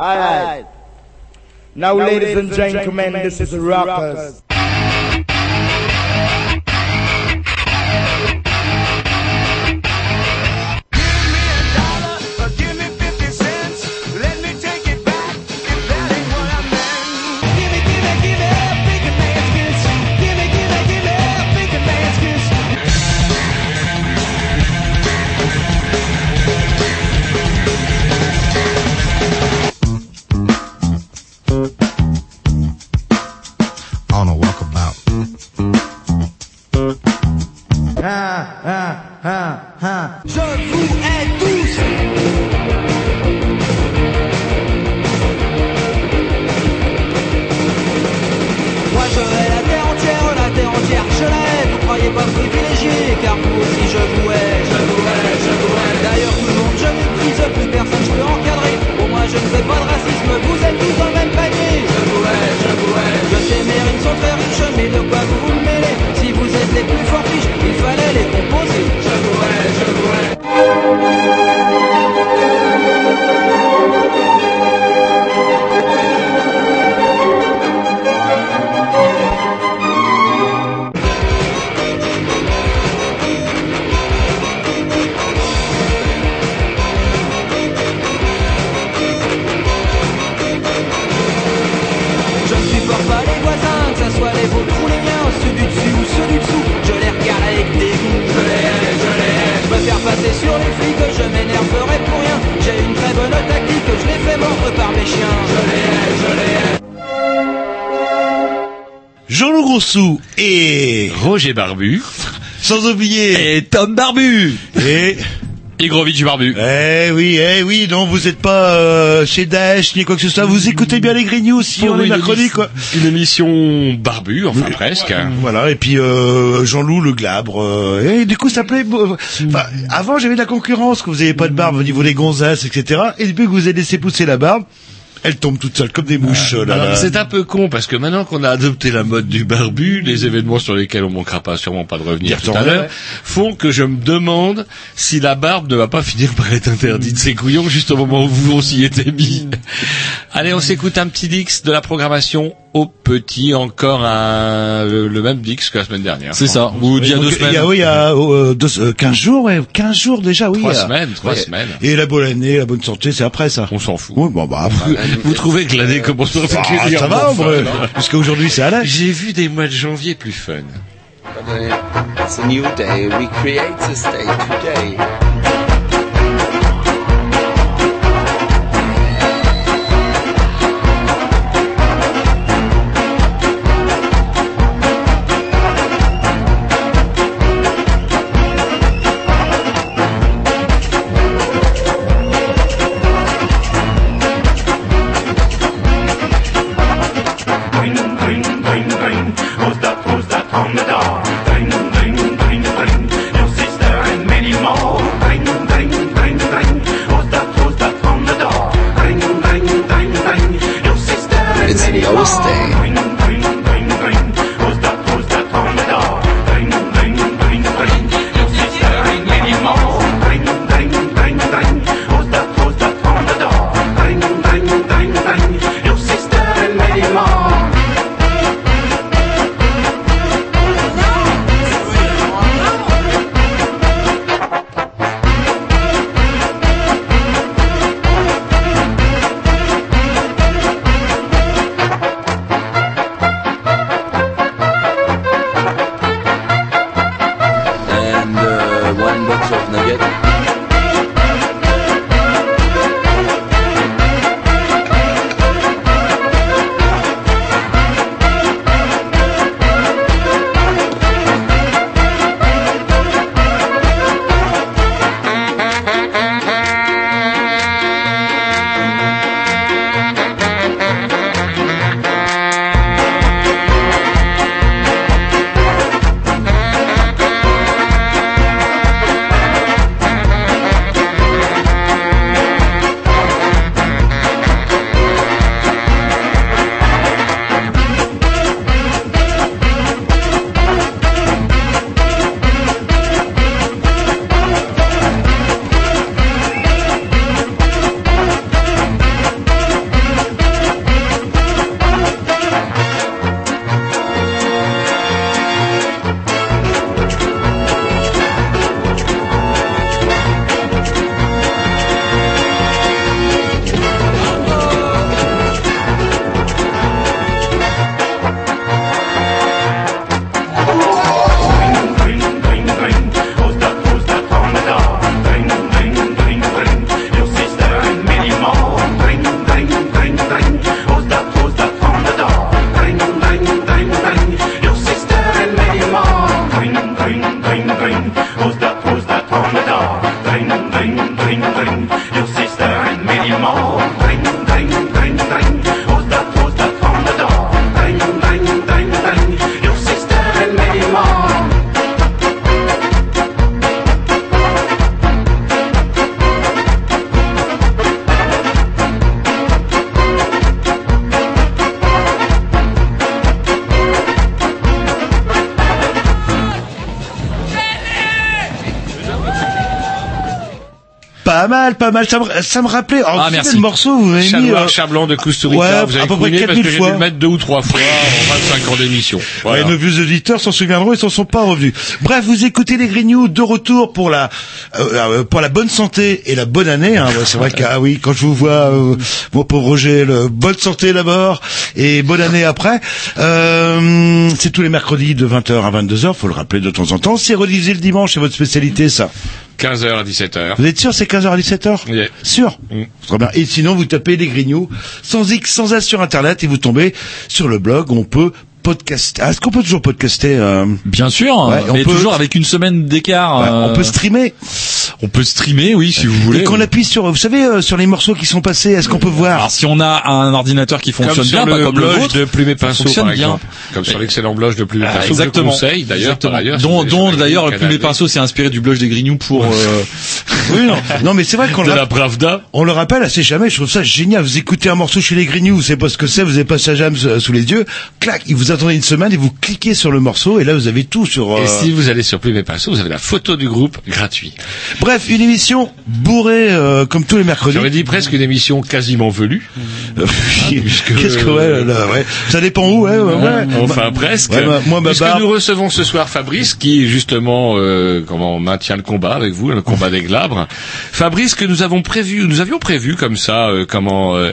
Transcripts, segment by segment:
Alright. Now, ladies and gentlemen, this is Rockers. Barbu. Sans oublier et Tom Barbu. Et Igrovitch Barbu. eh oui eh oui non vous êtes pas euh, chez Daesh ni quoi que ce soit. Vous écoutez bien les Grignoux si on est mercredi quoi. Une émission barbu, enfin presque. voilà et puis euh, Jean-Loup le glabre euh, et du coup ça plaît enfin, avant j'avais de la concurrence quand vous avez pas de barbe au niveau des gonzasses etc et depuis que vous avez laissé pousser la barbe elle tombe toute seule comme des mouches là là. C'est un peu con parce que maintenant qu'on a adopté la mode du barbu, les événements sur lesquels on manquera pas sûrement pas de revenir tout à l'heure, font que je me demande si la barbe ne va pas finir par être interdite. C'est couillon juste au moment où vous on s'y était mis. Allez, on s'écoute un petit Dix de la programmation au petit, encore un, le, le même Dix que la semaine dernière. C'est ça. Ou d'il y a deux il y semaines. a, oui, il y a euh, deux, euh, 15 jours, ouais, 15 jours déjà, oui. Trois euh, semaines, trois ouais. semaines. Et la bonne année, la bonne santé, c'est après ça. On s'en fout. Oui, bon, bah. Vous trouvez que l'année commence par Ah, ça va, vrai. Puisque aujourd'hui c'est à l'âge. J'ai vu des mois de janvier plus fun. It's a new day. We create this day today. Pas mal. Ça me, ça me rappelait. Alors, Ah, vous merci. le morceau, vous m'avez mis. Chanoir euh, Chablanc de Kusturica, ouais, vous avez à peu près couiné parce que 4000 j'ai dû fois. le mettre deux ou trois fois en 25 ans d'émission. Voilà. Ouais, nos vieux auditeurs s'en souviendront, ils s'en sont pas revenus. Bref, vous écoutez les Grignoux de retour pour la euh, euh, pour la bonne santé et la bonne année. Hein. Ouais, c'est vrai que ah oui, quand je vous vois, euh, mon pauvre Roger, le, bonne santé d'abord et bonne année après. Euh, c'est tous les mercredis de 20h à 22h, faut le rappeler de temps en temps. C'est rediffusé le dimanche, c'est votre spécialité ça. 15h à 17h. Vous êtes sûr c'est 15h à 17h Yeah. Sûr Mm. Très bien. Et sinon, vous tapez les Grignoux sans X, sans S sur Internet et vous tombez sur le blog où on peut podcaster. Ah, Est-ce qu'on peut toujours podcaster euh, Bien sûr, Ouais, on mais peut- toujours avec une semaine d'écart. ouais, euh, On peut streamer. on peut streamer, oui, si vous voulez. Et qu'on appuie sur, vous savez, euh, sur les morceaux qui sont passés, est-ce qu'on peut voir Alors si on a un ordinateur qui fonctionne bien, pas comme le vôtre, de Plume et Pinceau, fonctionne par bien. Comme sur l'excellent blog de Plume et Ah, Pinceau, exactement. conseille, d'ailleurs, dont dont d'ailleurs canal Plume et D. Pinceau s'est inspiré du blog des Grignoux pour. euh, Oui, non. non, mais c'est vrai qu'on De le, la Pravda. on le rappelle assez jamais. Je trouve ça génial. Vous écoutez un morceau chez les Grignoux, vous savez pas ce que c'est, vous avez pas sa jam sous sous les yeux. Clac, il vous attendez une semaine et vous cliquez sur le morceau et là vous avez tout sur. euh, Et si vous allez sur Plume et Pinceau, vous avez la photo du groupe gratuit. Bref, une émission bourrée euh, comme tous les mercredis. J'aurais dit presque une émission quasiment velue. Euh, Qu'est-ce que ouais, là, ouais. Ça dépend où, ouais, ouais. ouais. Enfin presque. Ouais, ma- moi, ma Puisque barbe- nous recevons ce soir Fabrice qui justement euh, comment maintient le combat avec vous, le combat des glabres. Fabrice que nous avons prévu, nous avions prévu comme ça, euh, comment euh,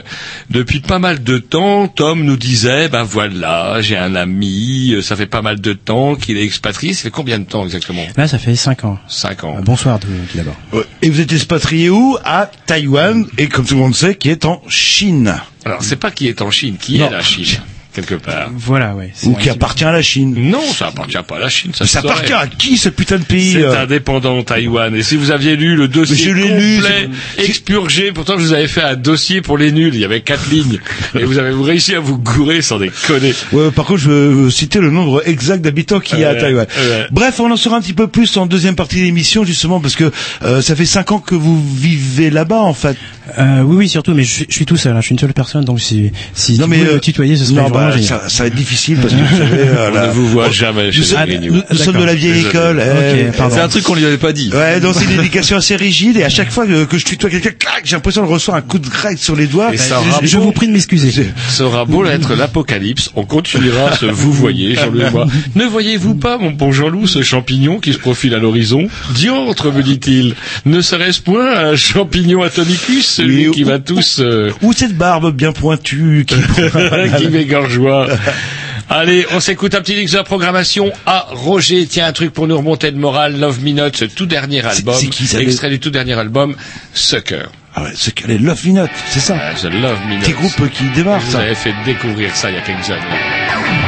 depuis pas mal de temps, Tom nous disait ben voilà, j'ai un ami, euh, ça fait pas mal de temps qu'il est expatrié. Ça fait combien de temps exactement? Là, ça fait 5 ans. Cinq ans. Euh, Bonsoir tout d'abord. Ouais. Et vous êtes expatrié où? À Taïwan, et comme tout le monde sait, qui est en Chine. Alors c'est pas qui est en Chine, qui Non. est la Chine quelque part. Voilà, ouais. Ou qui appartient à la Chine. Non, ça appartient pas à la Chine. Ça, appartient à qui ce putain de pays C'est euh indépendant Taïwan. Et si vous aviez lu le dossier complet, expurgé, pourtant je vous avais fait un dossier pour les nuls, il y avait quatre lignes, et vous avez réussi à vous gourer sans déconner. Ouais, par contre, je veux citer le nombre exact d'habitants qu'il y a à Ouais, Taïwan. ouais. Bref, on en saura un petit peu plus en deuxième partie de l'émission, justement, parce que euh, ça fait cinq ans que vous vivez là-bas, en fait. Euh, oui, oui, surtout, mais je, suis- je suis tout seul. hein, je suis une seule personne, donc si si tu mais pouvais euh, me tutoyer, ce serait non, vraiment bah, ça, ça va être difficile parce que vous savez, euh, On là- ne vous voit jamais chez nous, sommes- les nous, sommes de la vieille école. eh. C'est un truc qu'on lui avait pas dit. Ouais, donc c'est une éducation assez rigide et à chaque fois que, que je tutoie quelqu'un, clac, j'ai l'impression de recevoir un coup de règle sur les doigts. Et ça je, aura je beau- vous prie de m'excuser. Aura beau être l'apocalypse, on continuera à se vous voyez, Jean-Louis et moi. Ne voyez-vous pas, mon bon Jean-Loup, ce champignon qui se profile à l'horizon? Diantre, me dit-il, ne serait-ce point un champignon atomicus, celui Oui, qui ou- va tous... euh, Ou cette barbe bien pointue qui... qui Allez, on s'écoute un petit mix de la programmation. Ah, Roger, tiens, un truc pour nous remonter de morale. Love Me Not, ce tout dernier album. c'est qui, ça, Extrait du tout dernier album, Sucker. Ah ouais, qu'elle est Love Me Not, c'est ça. Ah, The Love Me Not. Petit groupe qui démarre, Vous ça. avez fait découvrir ça il y a quelques années.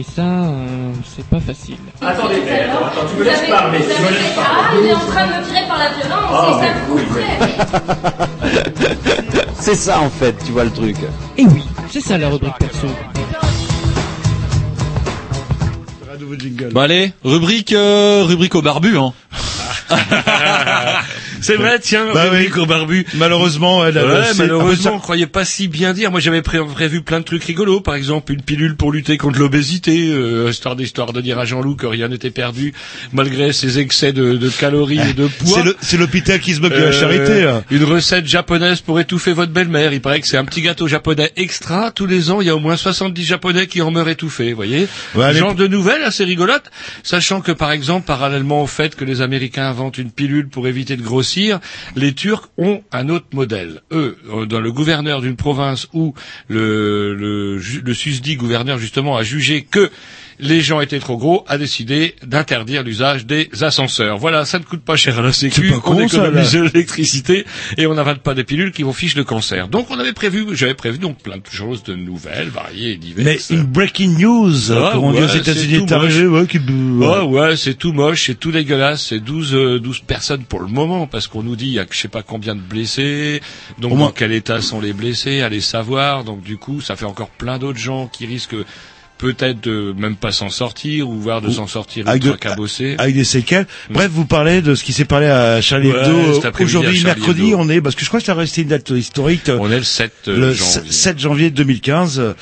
Et ça, euh, c'est pas facile. Attendez, attends, attends, tu me laisses parler, tu me laisses Ah, il est en train de me tirer par la violence, Ah, c'est ça oui, oui. C'est ça en fait, tu vois le truc. Et oui, c'est ça la rubrique perso. Un nouveau jingle. Bon allez, rubrique euh, rubrique au barbu hein. C'est vrai, tiens, Bah rubrique oui. au barbu. Malheureusement, elle a Ouais, malheureusement, on croyait pas si bien dire. Moi, j'avais pré- prévu plein de trucs rigolos. Par exemple, une pilule pour lutter contre l'obésité, euh, histoire d'histoire de dire à Jean-Loup que rien n'était perdu, malgré ses excès de, de calories et de ça. poids. C'est l'hôpital qui se moque de la Euh, charité. là. Une recette japonaise pour étouffer votre belle-mère. Il paraît que c'est un petit gâteau japonais extra. Tous les ans, il y a au moins 70 japonais qui en meurent étouffés, vous voyez. Ouais, Genre de nouvelles assez rigolotes. Sachant que, par exemple, parallèlement au fait que les Américains inventent une pilule pour éviter de grossir, les Turcs ont un autre modèle. Eux, euh, dans le gouverneur d'une province où le, le, le susdit gouverneur, justement, a jugé que les gens étaient trop gros, a décidé d'interdire l'usage des ascenseurs. Voilà, ça ne coûte pas cher à la sécu, con, on ça, économise de l'électricité et on n'avale pas des pilules qui vont fiche le cancer. Donc on avait prévu, j'avais prévu donc plein de choses, de nouvelles, variées et Mais diverses. une breaking news, Ah, comme on dit aux ouais, États-Unis, c'est tout est arrivé, ouais, qui, Ouais, ouais, c'est tout moche, c'est tout dégueulasse, c'est 12, euh, 12 personnes pour le moment, parce qu'on nous dit il y a je sais pas combien de blessés, donc Au dans moins- quel état sont les blessés, allez savoir, donc du coup, ça fait encore plein d'autres gens qui risquent peut-être de même pas s'en sortir, ou voire de s'en sortir avec ultra de- cabossés. avec des séquelles. Bref, vous parlez de ce qui s'est parlé à Charlie Ouais, Hebdo. après-midi Aujourd'hui, mercredi, on est, parce que je crois que ça resté une date historique. On est le 7 euh, le janvier. 7 janvier 2015. euh,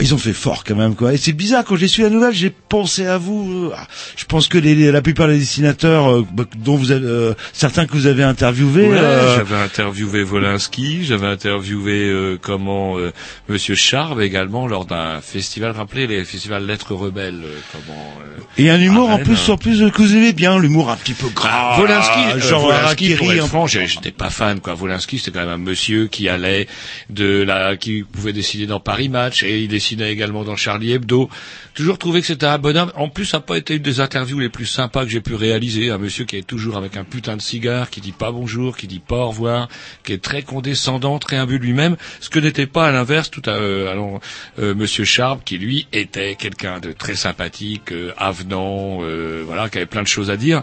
Ils ont fait fort quand même, quoi. Et c'est bizarre, quand j'ai su la nouvelle, j'ai pensé à vous. euh, Je pense que les, la plupart des dessinateurs, euh, bah, dont vous avez, euh, certains que vous avez interviewés, Ouais, euh, j'avais interviewé Volinsky, j'avais interviewé euh, comment euh, Monsieur Charb également lors d'un festival, rappelez les festivals Lettres Rebelles, euh, comment euh, et un humour en plus, en plus euh, que vous aimez bien, l'humour un petit peu gras. Volinsky, euh, genre Volinsky, pour être franc, j'étais pas fan quoi. Volinsky, c'était quand même un monsieur qui allait de la, qui pouvait dessiner dans Paris Match et il dessinait également dans Charlie Hebdo. Toujours trouvé que c'était un bonhomme. En plus, ça n'a pas été une des interviews les plus sympas que j'ai pu réaliser. Un monsieur qui est toujours avec un putain de cigare, qui dit pas bonjour, qui dit pas au revoir, qui est très condescendant, très imbu lui-même. Ce que n'était pas à l'inverse tout à, euh, alors, euh, Monsieur Charb, qui lui était quelqu'un de très sympathique, euh, avenant, euh, voilà, qui avait plein de choses à dire.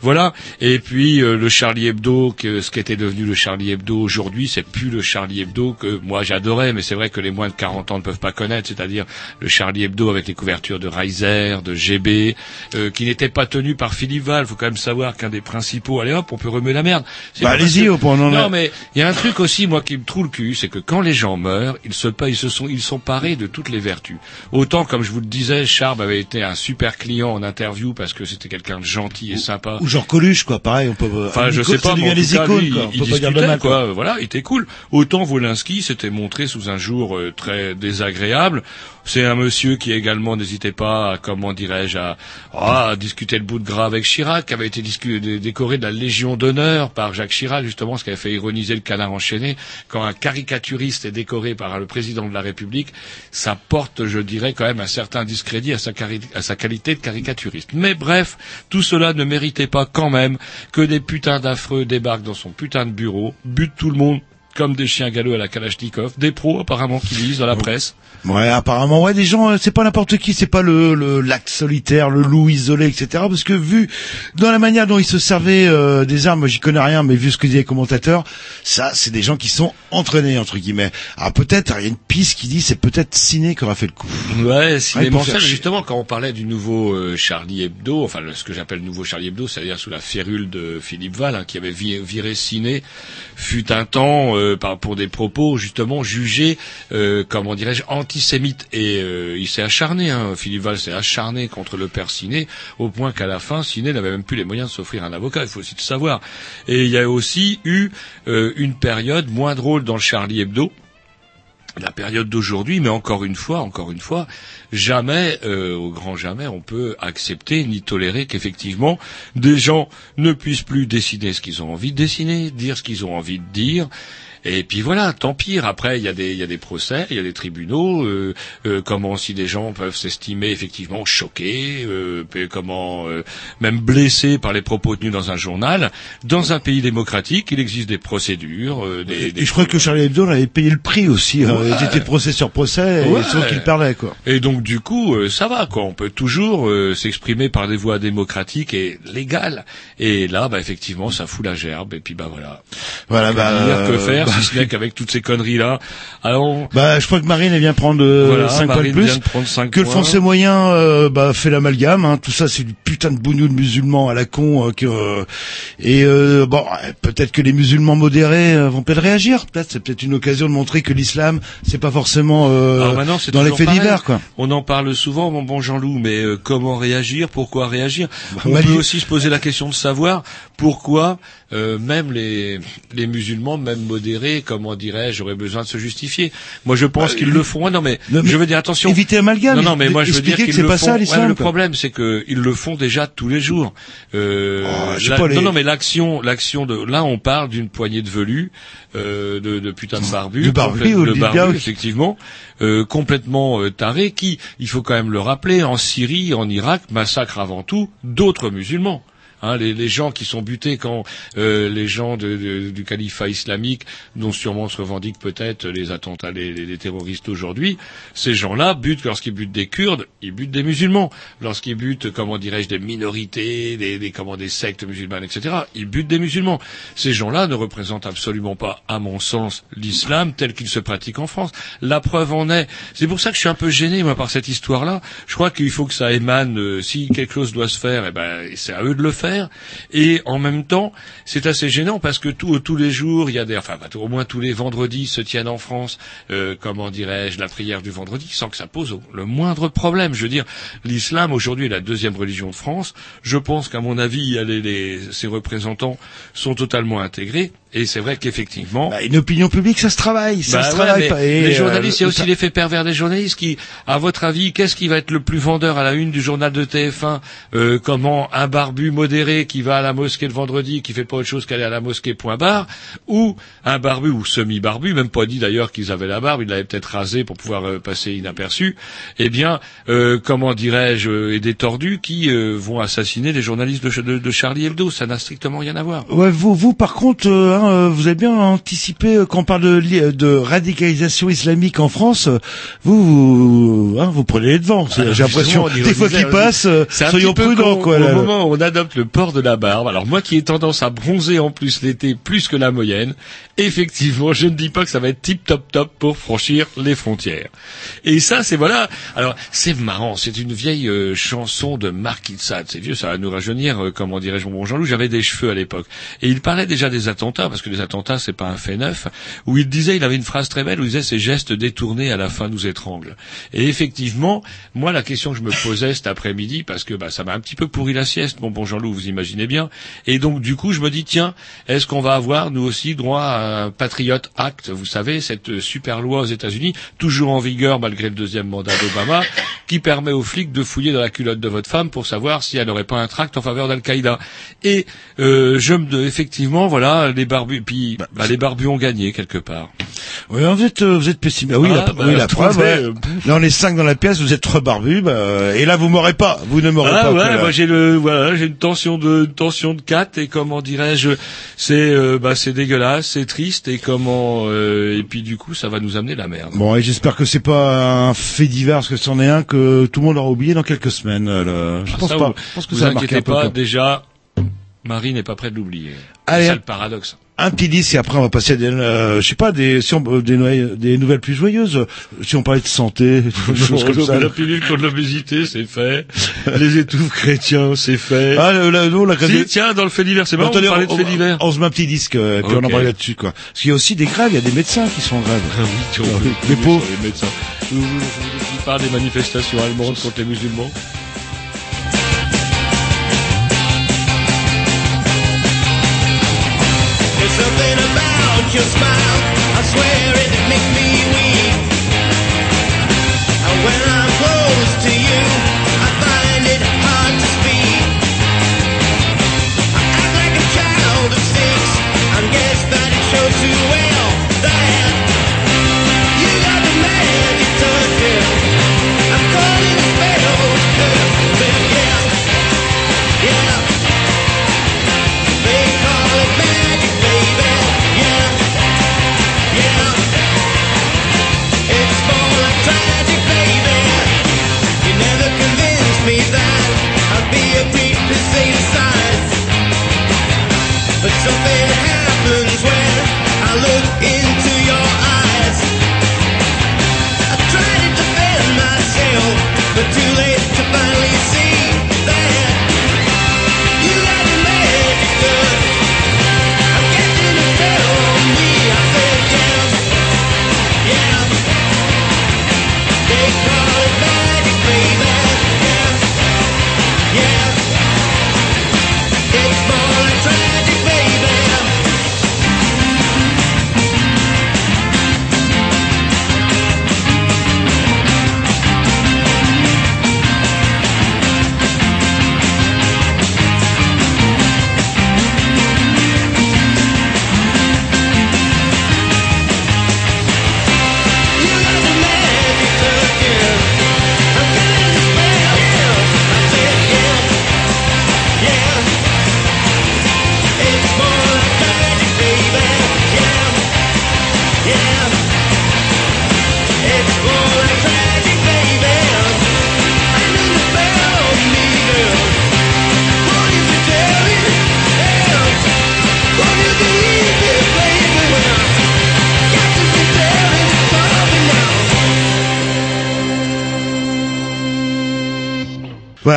Voilà. Et puis euh, le Charlie Hebdo, que ce qui était devenu le Charlie Hebdo aujourd'hui, c'est plus le Charlie Hebdo que moi j'adorais, mais c'est vrai que les moins de 40 ans ne peuvent pas connaître, c'est-à-dire le Charlie Hebdo avec les couvertures de Reiser, de GB, euh, qui n'était pas tenu par Philippe Val. Faut quand même savoir qu'un des principaux, allez hop, on peut remuer la merde. Bah, allez-y, au point, Non, mais il y a un truc aussi, moi, qui me trouve le cul, c'est que quand les gens meurent, ils se, ils se sont, ils sont parés de toutes les vertus. Autant, comme je vous le disais, Charb avait été un super client en interview parce que c'était quelqu'un de gentil et sympa. Ou genre Coluche, quoi, pareil, on peut, Enfin, je sais pas, mais en les tout cas, icônes, lui, quoi. On il peut pas dire de discutait, mal, quoi. Voilà, il était cool. Autant Volinsky s'était montré sous un jour euh, très désagréable. C'est un monsieur qui également n'hésitait pas, à, comment dirais-je, à, à discuter le bout de gras avec Chirac, qui avait été décoré de la Légion d'honneur par Jacques Chirac, justement, ce qui avait fait ironiser le canard enchaîné. Quand un caricaturiste est décoré par le président de la République, ça porte, je dirais, quand même un certain discrédit à sa, qualité de caricaturiste. Mais bref, tout cela ne méritait pas quand même que des putains d'affreux débarquent dans son putain de bureau, butent tout le monde comme des chiens galops à la Kalachnikov, des pros apparemment qui lisent dans la presse. Ouais, apparemment, ouais, des gens, euh, c'est pas n'importe qui, c'est pas le, le l'acte solitaire, le loup isolé, etc. Parce que vu dans la manière dont ils se servaient euh, des armes, j'y connais rien, mais vu ce que disaient les commentateurs, ça, c'est des gens qui sont entraînés entre guillemets. Alors peut-être, il y a une piste qui dit, c'est peut-être Ciné qui aura fait le coup. Ouais, Ciné Ouais, justement, quand on parlait du nouveau euh, Charlie Hebdo, enfin ce que j'appelle le nouveau Charlie Hebdo, c'est-à-dire sous la férule de Philippe Val, hein, qui avait vi- viré Ciné, fut un temps euh, par, pour des propos justement jugés, euh, comment dirais-je, antisémites. Et euh, il s'est acharné, hein, Philippe Val s'est acharné contre le père Ciné, au point qu'à la fin, Ciné n'avait même plus les moyens de s'offrir un avocat, il faut aussi le savoir. Et il y a aussi eu euh, une période moins drôle dans le Charlie Hebdo, la période d'aujourd'hui, mais encore une fois, encore une fois, jamais, euh, au grand jamais, on peut accepter ni tolérer qu'effectivement des gens ne puissent plus dessiner ce qu'ils ont envie de dessiner, dire ce qu'ils ont envie de dire. Et puis voilà, tant pire. Après, il y a des, il y a des procès, il y a des tribunaux. Euh, euh, comment aussi des gens peuvent s'estimer effectivement choqués, euh, comment euh, même blessés par les propos tenus dans un journal. Dans un pays démocratique, il existe des procédures, euh, des, des Et je crois que Charlie Hebdo avait payé le prix aussi. hein. Ouais. Ils étaient procès sur procès, Ouais. et sauf qu'ils perdaient, quoi. Et donc du coup, euh, ça va quoi. On peut toujours euh, s'exprimer par des voies démocratiques et légales. Et là, bah effectivement, ça fout la gerbe. Et puis bah voilà. Voilà, bah, dire, que faire, bah, n'est qu'avec toutes ces conneries là. Alors, Bah, je crois que Marine elle vient prendre euh, Voilà, 5 points de plus. vient de que le français moyen euh, bah, fait l'amalgame. Hein. Tout ça, c'est du putain de bougnou de musulmans à la con. euh, que, et euh, bon, euh, peut-être que les musulmans modérés euh, vont peut-être réagir. Peut-être, c'est peut-être une occasion de montrer que l'islam, c'est pas forcément euh, c'est dans les faits divers, quoi. On en parle souvent, mon bon Jean-Loup, mais euh, comment réagir? Pourquoi réagir? On Mali- peut aussi se poser la question de savoir pourquoi euh, même les, les musulmans, même modérés, comment dirais-je, auraient besoin de se justifier. Moi, je pense Bah, qu'ils le font. Ouais, Non, mais, non, mais je veux dire attention. éviter l'amalgame, Non, non, mais moi, je veux dire qu'ils le pas font. ça, l'islam, Ouais, le problème, c'est que ils le font déjà tous les jours. Euh, Oh, la- pas, les- Non, non, mais l'action, l'action de. Là, on parle d'une poignée de velus, euh, de, de putain de barbus, De barbus, de effectivement, euh, complètement tarés, qui, il faut quand même le rappeler, en Syrie, en Irak, massacrent avant tout d'autres musulmans. Hein, les, les gens qui sont butés quand euh, les gens de- de- du califat islamique, dont sûrement se revendiquent peut-être les attentats, les, les- terroristes aujourd'hui, ces gens-là butent lorsqu'ils butent des Kurdes, ils butent des musulmans. Lorsqu'ils butent, comment dirais-je, des minorités, des, des comment des sectes musulmanes, etc., ils butent des musulmans. Ces gens-là ne représentent absolument pas, à mon sens, l'islam tel qu'il se pratique en France. La preuve en est. C'est pour ça que je suis un peu gêné moi par cette histoire-là. Je crois qu'il faut que ça émane. euh, si quelque chose doit se faire, eh ben c'est à eux de le faire. Et en même temps, c'est assez gênant parce que tous les jours, il y a des, enfin, au moins tous les vendredis se tiennent en France, euh, comment dirais-je, la prière du vendredi, sans que ça pose le moindre problème. Je veux dire, l'islam aujourd'hui est la deuxième religion de France. Je pense qu'à mon avis, ses représentants sont totalement intégrés. Et c'est vrai qu'effectivement, Bah, une opinion publique, ça se travaille, ça bah se travaille pas. Et, les euh, journalistes, il y a aussi ça- l'effet pervers des journalistes qui, à votre avis, qu'est-ce qui va être le plus vendeur à la une du journal de TF1 euh, Comment un barbu modéré qui va à la mosquée le vendredi, qui fait pas autre chose qu'aller à la mosquée point barre, ou un barbu ou semi-barbu, même pas dit d'ailleurs qu'ils avaient la barbe, ils l'avaient peut-être rasé pour pouvoir euh, passer inaperçu. Eh bien, euh, comment dirais-je, euh, et des tordus qui euh, vont assassiner les journalistes de, de- de Charlie Hebdo. Ça n'a strictement rien à voir. Ouais, vous, vous par contre, euh, hein, euh, vous avez bien anticipé euh, quand on parle de, de radicalisation islamique en France. euh, Vous, vous, hein, vous prenez les devants. Alors, J'ai l'impression, Ah, des fois qu'ils passent, soyons prudents, quoi. Au là. moment où on adopte le port de la barbe, alors moi qui ai tendance à bronzer en plus l'été plus que la moyenne, effectivement, je ne dis pas que ça va être tip top top pour franchir les frontières. Et ça, c'est voilà. Alors, c'est marrant. C'est une vieille euh, chanson de Mark Itzad. C'est vieux, ça va nous rajeunir. euh, comment dirais-je, mon bon Jean-Loup. J'avais des cheveux à l'époque. Et il parlait déjà des attentats, parce que les attentats, c'est pas un fait neuf, où il disait, il avait une phrase très belle où il disait, ces gestes détournés à la fin nous étranglent. Et effectivement, moi, la question que je me posais cet après-midi, parce que bah, ça m'a un petit peu pourri la sieste, mon bon Jean-Loup, vous imaginez bien. Et donc, du coup, je me dis, tiens, est-ce qu'on va avoir, nous aussi, droit à un Patriot Act, vous savez, cette super loi aux États-Unis, toujours en vigueur malgré le deuxième mandat d'Obama, qui permet aux flics de fouiller dans la culotte de votre femme pour savoir si elle n'aurait pas un tract en faveur d'Al-Qaïda. Et euh, je me, effectivement, voilà, les barbus, puis bah, les barbus ont gagné quelque part. Oui, vous êtes, euh, vous êtes pessimiste. Ah oui, Ah, la, bah, oui, la preuve. ouais. euh, Là, on est cinq dans la pièce, vous êtes trois barbus, bah, euh, et là, vous m'aurez pas. Vous ne m'aurez Ah pas. ouais, moi j'ai le voilà, j'ai une tension de une tension de 4 et comment dirais-je, c'est euh, bah c'est dégueulasse, c'est triste et comment euh, et puis du coup ça va nous amener la merde. Bon, et j'espère que c'est pas un fait divers, parce que c'en est un que tout le monde aura oublié dans quelques semaines. là. Je Ah, pense ça, pas. vous, Je pense que vous ça a marqué un peu. pas, déjà Marie n'est pas prête de l'oublier. C'est ça le paradoxe. Un petit disque et après on va passer à des, euh, je sais pas, des, si on- euh, des, nouvelles- des nouvelles plus joyeuses. Si on parlait de santé, des choses comme ça. La pilule contre l'obésité, c'est fait. Les étouffes chrétiens, c'est fait. Ah, la, non, la si, tiens, dans le fait divers, c'est marrant, on parlait de fait divers. on se met un petit disque, euh, et puis on en parle là-dessus, quoi. Parce qu'il y a aussi des grèves, il y a des médecins qui sont en grève. Ah oui, tu vois, les pauvres. les médecins. Vous, vous, vous, vous parlez des manifestations allemandes contre les musulmans About your smile. I swear it makes me weak. but too late to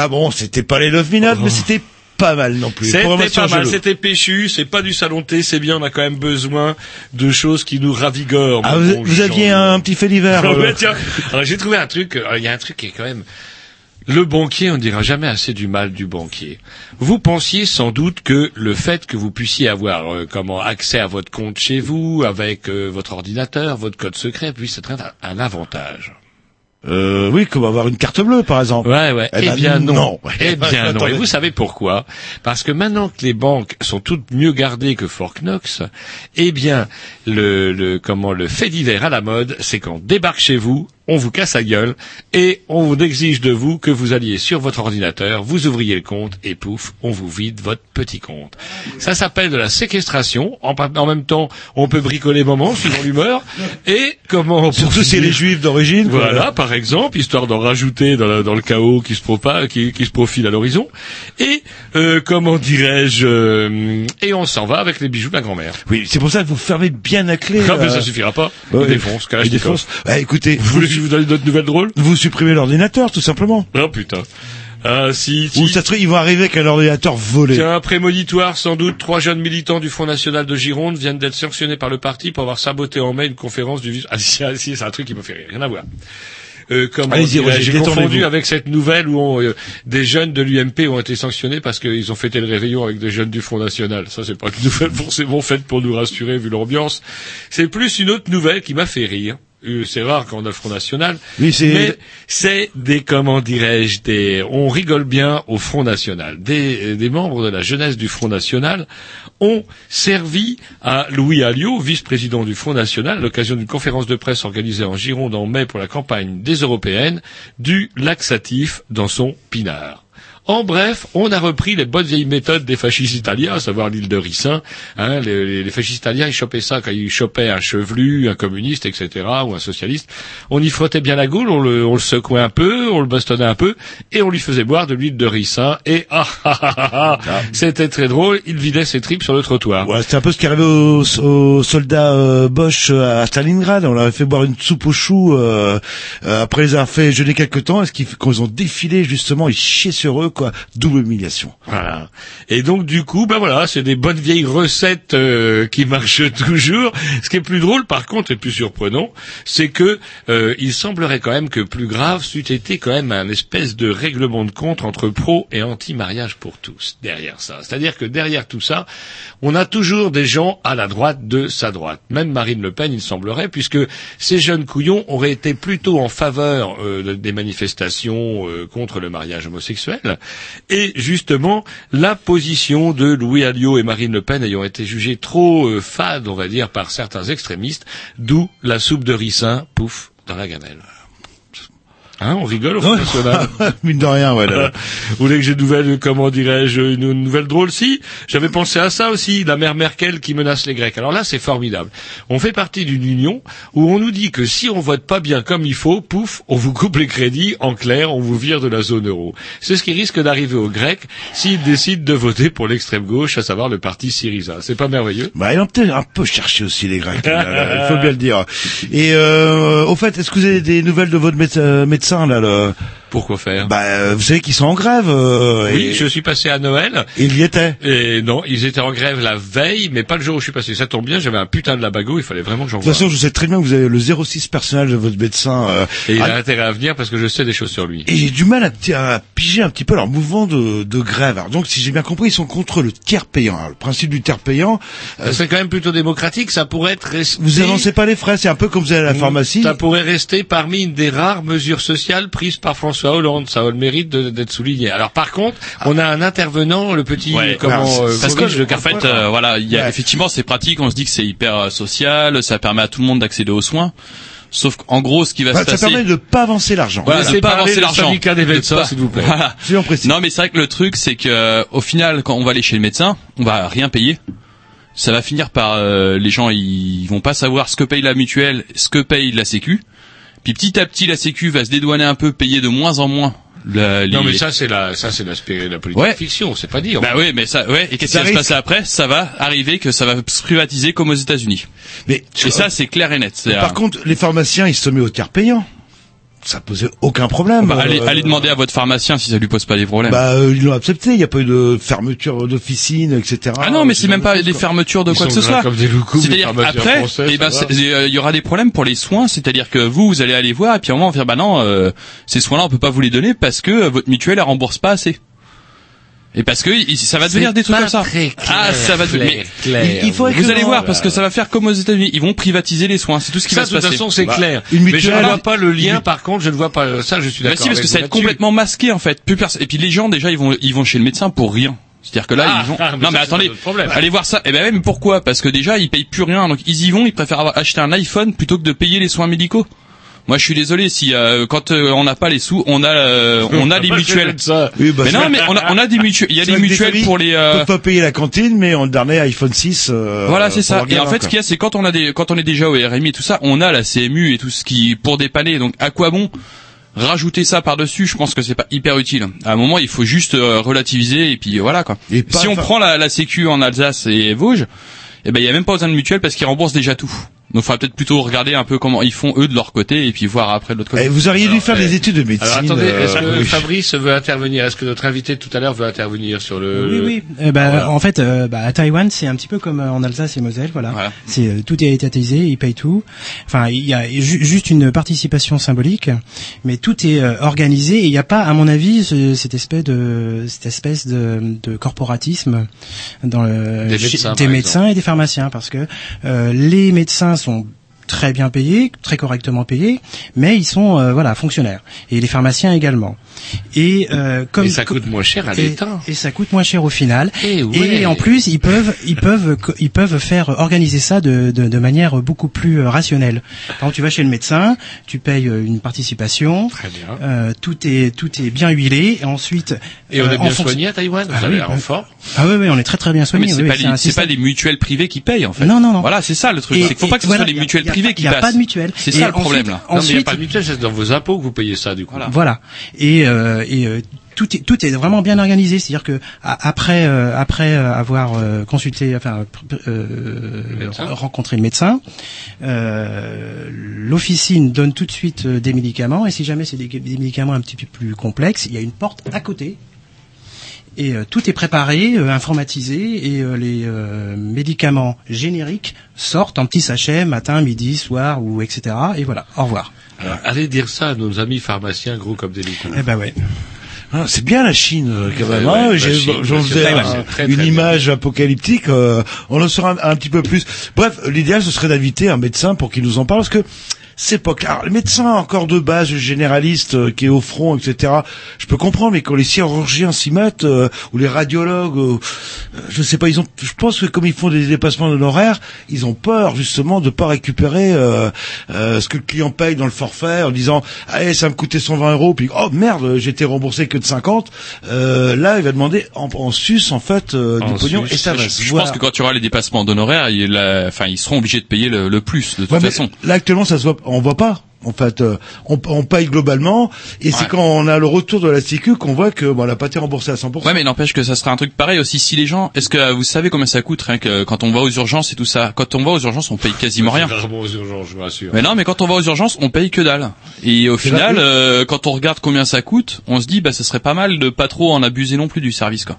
bon, c'était pas les Love Me Not, mais c'était pas mal non plus. C'était pas mal, c'était péchu, c'est pas du salon thé, c'est bien, on a quand même besoin de choses qui nous ravigorent. Ah, vous, bon vous aviez un petit fait d'hiver. Euh, ouais. Alors j'ai trouvé un truc, euh, il y a un truc qui est quand même... Le banquier, on ne dira jamais assez du mal du banquier. Vous pensiez sans doute que le fait que vous puissiez avoir euh, comment accès à votre compte chez vous, avec euh, votre ordinateur, votre code secret, puisse être un, un avantage. Euh, oui, comme avoir une carte bleue, par exemple. Ouais, ouais. Eh Eh, ben, bien non. non. Eh bien non. Et vous savez pourquoi? Parce que maintenant que les banques sont toutes mieux gardées que Fort Knox, eh bien le, le comment le fait divers à la mode, c'est qu'on débarque chez vous, on vous casse la gueule et on vous exige de vous que vous alliez sur votre ordinateur, vous ouvriez le compte et pouf, on vous vide votre petit compte. Ça s'appelle de la séquestration. En, même temps, on peut bricoler moment suivant l'humeur et comment Surtout si c'est les juifs d'origine. voilà, par exemple, histoire d'en rajouter dans, la- dans le chaos qui se, propa- qui, qui se profile à l'horizon. Et euh, comment dirais-je euh, Et on s'en va avec les bijoux de la grand-mère. Oui, c'est pour ça que vous fermez bien la clé. Ah, mais euh, ça suffira pas. il défonce, Kalachnikov. défonce. Bah, écoutez, Vous vous donne d'autres nouvelles drôles? Vous supprimez l'ordinateur, tout simplement. Oh putain. Ah si, Ou si. ça se trouve, ils vont arriver avec un ordinateur volé. Tiens, prémonitoire, sans doute, trois jeunes militants du Front National de Gironde viennent d'être sanctionnés par le parti pour avoir saboté en mai une conférence du vice... Ah si, ah, si, c'est un truc qui me fait rire, rien à voir. Euh, Roger, J'ai confondu avec cette nouvelle où on, euh, des jeunes de l'UMP ont été sanctionnés parce qu'ils ont fêté le réveillon avec des jeunes du Front National. Ça, c'est pas une nouvelle forcément faite pour nous rassurer vu l'ambiance. C'est plus une autre nouvelle qui m'a fait rire. C'est rare quand on a le Front National. Oui, c'est- Mais c'est des, comment dirais-je, des, on rigole bien au Front National. Des, des membres de la jeunesse du Front National ont servi à Louis Alliot, vice-président du Front National, à l'occasion d'une conférence de presse organisée en Gironde en mai pour la campagne des européennes, du laxatif dans son pinard. En bref, on a repris les bonnes vieilles méthodes des fascistes italiens, à savoir l'île de Ricin. Hein, les, les- les fascistes italiens, ils chopaient ça quand ils chopaient un chevelu, un communiste, etc., ou un socialiste. On y frottait bien la goule, on le, on le secouait un peu, on le bastonnait un peu, et on lui faisait boire de l'huile de Ricin. Et ah, ah, ah, ah, ah, c'était très drôle. Il vidait ses tripes sur le trottoir. Ouais, c'est un peu ce qui arrivait aux, aux soldats euh, Bosch euh, à Stalingrad. On leur avait fait boire une soupe aux choux euh, euh, après les avoir fait jeûner quelque temps. Et ce qui fait quand ils ont défilé justement, ils chiaient sur eux Double humiliation. Et donc du coup, ben voilà, c'est des bonnes vieilles recettes euh, qui marchent toujours. Ce qui est plus drôle, par contre, et plus surprenant, c'est que euh, il semblerait quand même que plus grave c'eût été quand même un espèce de règlement de compte entre pro et anti-mariage pour tous derrière ça. C'est-à-dire que derrière tout ça, on a toujours des gens à la droite de sa droite. Même Marine Le Pen, il semblerait, puisque ces jeunes couillons auraient été plutôt en faveur euh, des manifestations euh, contre le mariage homosexuel. Et justement, la position de Louis Alliot et Marine Le Pen ayant été jugée trop euh, fade, on va dire, par certains extrémistes, d'où la soupe de ricin, pouf, dans la gamelle. Hein, on rigole au Front National? Mine de rien, ouais. là. Vous voulez que j'ai une nouvelle, comment dirais-je, une, une nouvelle drôle? Si, j'avais pensé à ça aussi, la mère Merkel qui menace les Grecs. Alors là, c'est formidable. On fait partie d'une union où on nous dit que si on vote pas bien comme il faut, pouf, on vous coupe les crédits, en clair, on vous vire de la zone euro. C'est ce qui risque d'arriver aux Grecs s'ils décident de voter pour l'extrême gauche, à savoir le parti Syriza. C'est pas merveilleux? Bah, ils ont peut-être un peu cherché aussi les Grecs. il faut bien le dire. Et euh, au fait, est-ce que vous avez des nouvelles de votre euh, médecin là le... Pourquoi faire? Bah, euh, vous savez qu'ils sont en grève. euh, Oui, et- je suis passé à Noël. Il y était. Et non, ils étaient en grève la veille, mais pas le jour où je suis passé. Ça tombe bien, j'avais un putain de labago, il fallait vraiment que j'en De toute façon, je sais très bien que vous avez le 06 personnel de votre médecin. euh, Et il a intérêt à venir parce que je sais des choses sur lui. Et j'ai du mal à, piger un petit peu leur mouvement de, de grève. Alors donc, si j'ai bien compris, ils sont contre le tiers payant. Alors, le principe du tiers payant, euh, C'est quand même plutôt démocratique, ça pourrait être resté... vous avancez pas les frais, c'est un peu comme vous allez à la pharmacie. Ça pourrait rester parmi une des rares mesures sociales prises par François Hollande. Ça a le mérite d'être souligné. Alors par contre, on a un intervenant, le petit, Ouais, comment, euh, Parce que, en fait, euh, voilà, il y a, Ouais. effectivement, c'est pratique. On se dit que c'est hyper euh, social, ça permet à tout le monde d'accéder aux soins. Sauf qu'en gros, ce qui va Bah, se ça passer, permet de pas avancer l'argent. voilà, de pas avancer le l'argent. syndicat des De médecins, s'il vous plaît. Voilà. Non, mais c'est vrai que le truc, c'est que euh, au final, quand on va aller chez le médecin, on va rien payer. Ça va finir par euh, les gens, ils vont pas savoir ce que paye la mutuelle, ce que paye la Sécu. Puis petit à petit, la Sécu va se dédouaner un peu, payer de moins en moins. la- Non, les- mais ça, c'est la, ça, c'est l'aspect de la politique Ouais. fiction, c'est pas dire. Bah oui, mais ça, ouais. Et qu'est-ce qui Ça va se passer après? Ça va arriver que ça va se privatiser comme aux États-Unis. Mais Et ça, c'est clair et net. Par euh, contre, les pharmaciens, ils se mettent au tiers payant. Ça posait aucun problème. bah, allez, Euh, allez demander à votre pharmacien si ça lui pose pas des problèmes. Bah, euh, ils l'ont accepté. Il n'y a pas eu de fermeture d'officine, etc. Ah non, mais c'est Ce même pas de des fermetures de Ils quoi que ce soit. C'est-à-dire après, eh ben, euh, il y aura des problèmes pour les soins. C'est-à-dire que vous, vous allez aller voir et puis à un moment on va dire bah non, euh, ces soins-là on peut pas vous les donner parce que votre mutuelle elle rembourse pas assez. Et parce que il- ça va devenir des trucs pas comme ça. très clair, ah, ça va devenir. clair, il- il faudrait Vous vous allez voir bah. parce que ça va faire comme aux États-Unis. Ils vont privatiser les soins. C'est tout ce qui ça, va de se toute passer. façon, c'est Bah, clair. une mais je ne vois pas le lien, une- par contre, je ne vois pas ça, je suis Bah d'accord. si, parce que ça va être complètement masqué en fait. Plus personne. Et puis les gens déjà ils vont ils vont chez le médecin pour rien. C'est-à-dire que là Ah, ils vont. ah, mais non mais attendez, allez voir ça. Eh ben mais pourquoi? Parce que déjà ils payent plus rien. Donc ils y vont, ils préfèrent avoir- acheter un iPhone plutôt que de payer les soins médicaux. Moi je suis désolé si euh, quand euh, on n'a pas les sous, on a euh, on a je mutuelles. Oui, bah, Mais non mais on a on a des mutuelles. Il y a des mutuelles pour les. euh, peuvent pas payer la cantine, mais on le dernier iPhone 6. euh, Voilà, c'est ça. Et en fait, quoi. ce qu'il y a, c'est quand on a des, quand on est déjà au RMI et tout ça, on a la CMU et tout ce qui pour dépanner. Donc, à quoi bon rajouter ça par dessus Je pense que c'est pas hyper utile. À un moment, il faut juste euh, relativiser et puis voilà quoi. Et pas- si on prend la, la Sécu en Alsace et Vosges, eh ben il y a même pas besoin de mutuelle parce qu'ils remboursent déjà tout. Donc, il faudra peut-être plutôt regarder un peu comment ils font eux de leur côté et puis voir après de l'autre côté. Eh, vous auriez dû Alors, faire eh, des études de médecine. Alors attendez, euh, est-ce que oui. Fabrice veut intervenir? Est-ce que notre invité tout à l'heure veut intervenir sur le Oui, oui. Eh ben, voilà. En fait, euh, bah, à Taïwan, c'est un petit peu comme euh, en Alsace et Moselle, voilà. Voilà. C'est euh, tout est étatisé, ils payent tout. Enfin, il y a ju- juste une participation symbolique, mais tout est euh, organisé et il n'y a pas, à mon avis, ce- cette espèce de cette espèce de, de corporatisme dans le, Des médecins, des médecins et des pharmaciens, parce que euh, les médecins sont très bien payés, très correctement payés, mais ils sont euh, voilà fonctionnaires et les pharmaciens également. Et euh, comme Et ça coûte moins cher à et, l'État. et ça coûte moins cher au final. Eh ouais. Et en plus, ils peuvent, ils peuvent, ils peuvent faire organiser ça de, de, de manière beaucoup plus euh, rationnelle. Par exemple, tu vas chez le médecin, tu payes euh, une participation, Très bien. euh, tout est tout est bien huilé. Et ensuite, Et on euh, est en bien soigné à Taïwan Ah oui, bah- en forme Ah oui, oui, on est très très bien mais soigné. c'est oui, pas, c'est les- pas mutuelles privées qui payent en fait. Non, non, non. Voilà, c'est ça le truc. Et- qu'il faut et pas que ce voilà, soit les a- mutuelles a privées qui y a passent. pas de mutuelle. C'est Et ça le problème ensuite- là. Mais il n'y a Ensuite- pas de mutuelle, c'est dans vos impôts que vous payez ça du coup. Voilà. Et, euh, et euh, tout est tout est vraiment bien organisé, c'est-à-dire que après euh, après avoir euh, consulté, enfin euh, rencontré le médecin, l'officine donne tout de suite des médicaments et si jamais c'est des, des médicaments un petit peu plus complexes, il y a une porte à côté. Et tout est préparé, informatisé, et les médicaments génériques sortent en petits sachets matin, midi, soir, ou etc. Et voilà. Au revoir. Alors, allez dire ça à nos amis pharmaciens gros comme des loucous. Eh ben ouais. Ah, c'est bien la Chine euh, quand même. Ouais, hein. ouais, J'en faisais un- très, une très image apocalyptique. euh, on en saura un, un petit peu plus. Bref, l'idéal ce serait d'inviter un médecin pour qu'il nous en parle parce que c'est pas clair. Le médecin encore de base, le généraliste euh, qui est au front, etc. Je peux comprendre, mais quand les chirurgiens s'y mettent euh, ou les radiologues, euh, je sais pas, ils ont. Je pense que comme ils font des dépassements d'honoraires, ils ont peur justement de pas récupérer euh, euh, ce que le client paye dans le forfait en disant, allez, ça me coûtait 120 euros, puis oh merde, j'ai été remboursé que de 50. Euh, là, il va demander en, en sus en fait euh, du En pognon et ça va je, pense que quand tu auras les dépassements d'honoraires, il la- enfin, ils seront obligés de payer le, le plus de toute Ouais, façon. Là actuellement, ça se voit, on voit pas. En fait, euh, on, on paye globalement, et c'est quand on a le retour de la Sécu qu'on voit que bon, on n'a pas été remboursé à 100%. Ouais, mais n'empêche que ça sera un truc pareil aussi. Si les gens, est-ce que vous savez combien ça coûte rien que quand on va aux urgences et tout ça? Quand on va aux urgences, on paye quasiment rien. Rarement aux urgences, je vous rassure. Mais non, mais quand on va aux urgences, on paye que dalle. Et au final, euh, quand on regarde combien ça coûte, on se dit, bah, ce serait pas mal de pas trop en abuser non plus du service, quoi.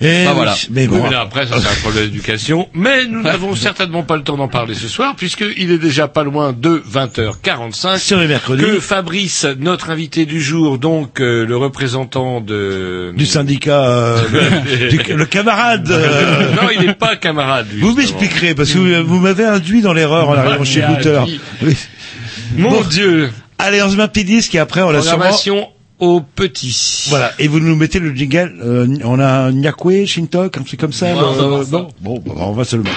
Et Bah, oui, voilà. Mais Oui, bon, mais là, après, ça c'est un problème d'éducation. Mais nous n'avons certainement pas le temps d'en parler ce soir, puisqu'il est déjà pas loin de 20h45. sur les mercredis, Que Fabrice, notre invité du jour, donc euh, le représentant de... du syndicat, euh, du- le camarade. euh, non, il n'est pas camarade. vous m'expliquerez parce que vous, vous m'avez induit dans l'erreur en arrivant chez. Oui. Mon Bon. Dieu Allez, on se met un petit disque et après on l'a sûrement. Au petit. Voilà, et vous nous mettez le jingle. euh, on a un Nyakwe, Shintok, un truc comme ça. Ouais, on va euh, non bon, bah, on va se le mettre.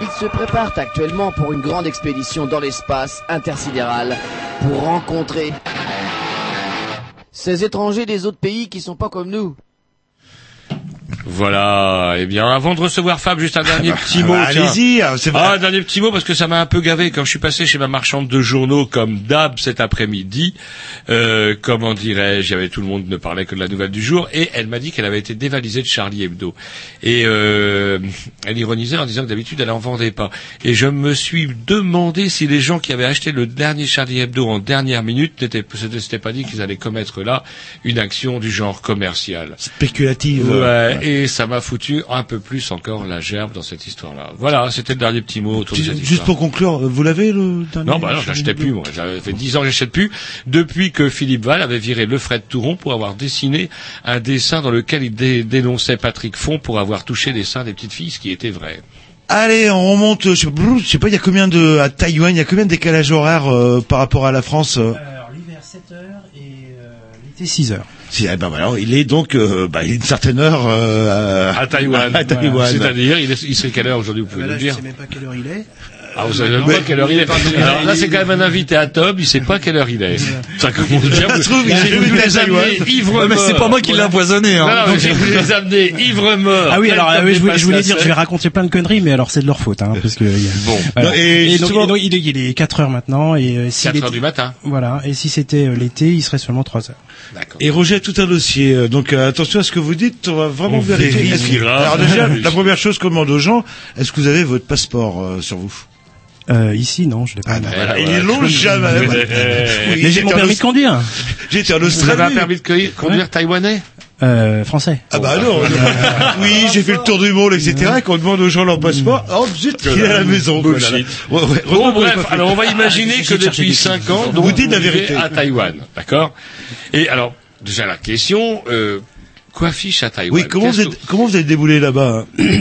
ils se préparent actuellement pour une grande expédition dans l'espace intersidéral pour rencontrer ces étrangers des autres pays qui sont pas comme nous. Voilà. Eh bien, avant de recevoir Fab, juste un dernier petit ah mot. bah, allez-y, ah, c'est vrai. Ah, un dernier petit mot parce que ça m'a un peu gavé quand je suis passé chez ma marchande de journaux comme d'hab cet après-midi. Euh, comment dirais-je, avait tout le monde ne parlait que de la nouvelle du jour et elle m'a dit qu'elle avait été dévalisée de Charlie Hebdo. Et euh, elle ironisait en disant que d'habitude elle en vendait pas. Et je me suis demandé si les gens qui avaient acheté le dernier Charlie Hebdo en dernière minute n'étaient ne s'étaient pas dit qu'ils allaient commettre là une action du genre commercial. Spéculative. Ouais, et ça m'a foutu un peu plus encore la gerbe dans cette histoire-là. Voilà, c'était le dernier petit mot autour de cette Juste histoire. pour conclure, vous l'avez le dernier Non, bah non, je l'achetais plus, moi. J'avais fait dix ans que j'achète plus. Depuis que Philippe Val avait viré Le Fred Touron pour avoir dessiné un dessin dans lequel il dé- dénonçait Patrick Font pour avoir touché les seins des petites filles, ce qui était vrai. Allez, on remonte. Je sais pas, je sais pas, il y a combien de à Taïwan, il y a combien de décalage horaire euh, par rapport à la France euh Alors l'hiver 7 heures et euh, l'été 6 heures. Si, eh ben voilà, il est donc euh, bah, il est une certaine heure euh, À Taïwan. À Taïwan. C'est-à-dire, il, est- il serait quelle heure aujourd'hui, vous pouvez Bah là, nous je dire sais même pas quelle heure il est. Ah, vous savez même pas quelle heure il est. Alors là, c'est quand même un invité à Tob, il sait pas quelle heure il est. Ça commence bien. Ça se trouve, il J'ai est voulu les amener ivre mais c'est pas moi qui l'ai empoisonné, hein. Non, j'ai voulu les amener ivre mort. Ah oui, alors je, voulais, je dire, je vais raconter plein de conneries, mais alors c'est de leur faute, hein, parce que Bon. et donc, il est, il est 4 heures maintenant, et euh, si 4 l'été- heures du matin. voilà, et si c'était euh, l'été, il serait seulement 3 heures. Et Roger a tout un dossier, euh, donc euh, attention à ce que vous dites, on va vraiment On vérifier. Alors déjà, la première chose qu'on demande aux gens, est-ce que vous avez votre passeport euh, sur vous? Euh, ici, non, je l'ai pas. Ah, non. voilà, Ils l'ont jamais. Mais j'ai mon permis de conduire, J'étais en Vous avez un Australie. permis de conduire taïwanais? Euh, français. Ah bah non, oui, j'ai fait le tour du monde, etc. Et qu'on demande aux gens leur passeport, oh zut, il est à la maison. Ouais, ouais, Bon, bref, alors on va imaginer que depuis des 5 ans, Vous donc, dites la vérité. à Taïwan, d'accord? Et alors, déjà la question, euh, quoi fiche à Taïwan? Oui, comment vous êtes, comment vous êtes déboulé là-bas hein?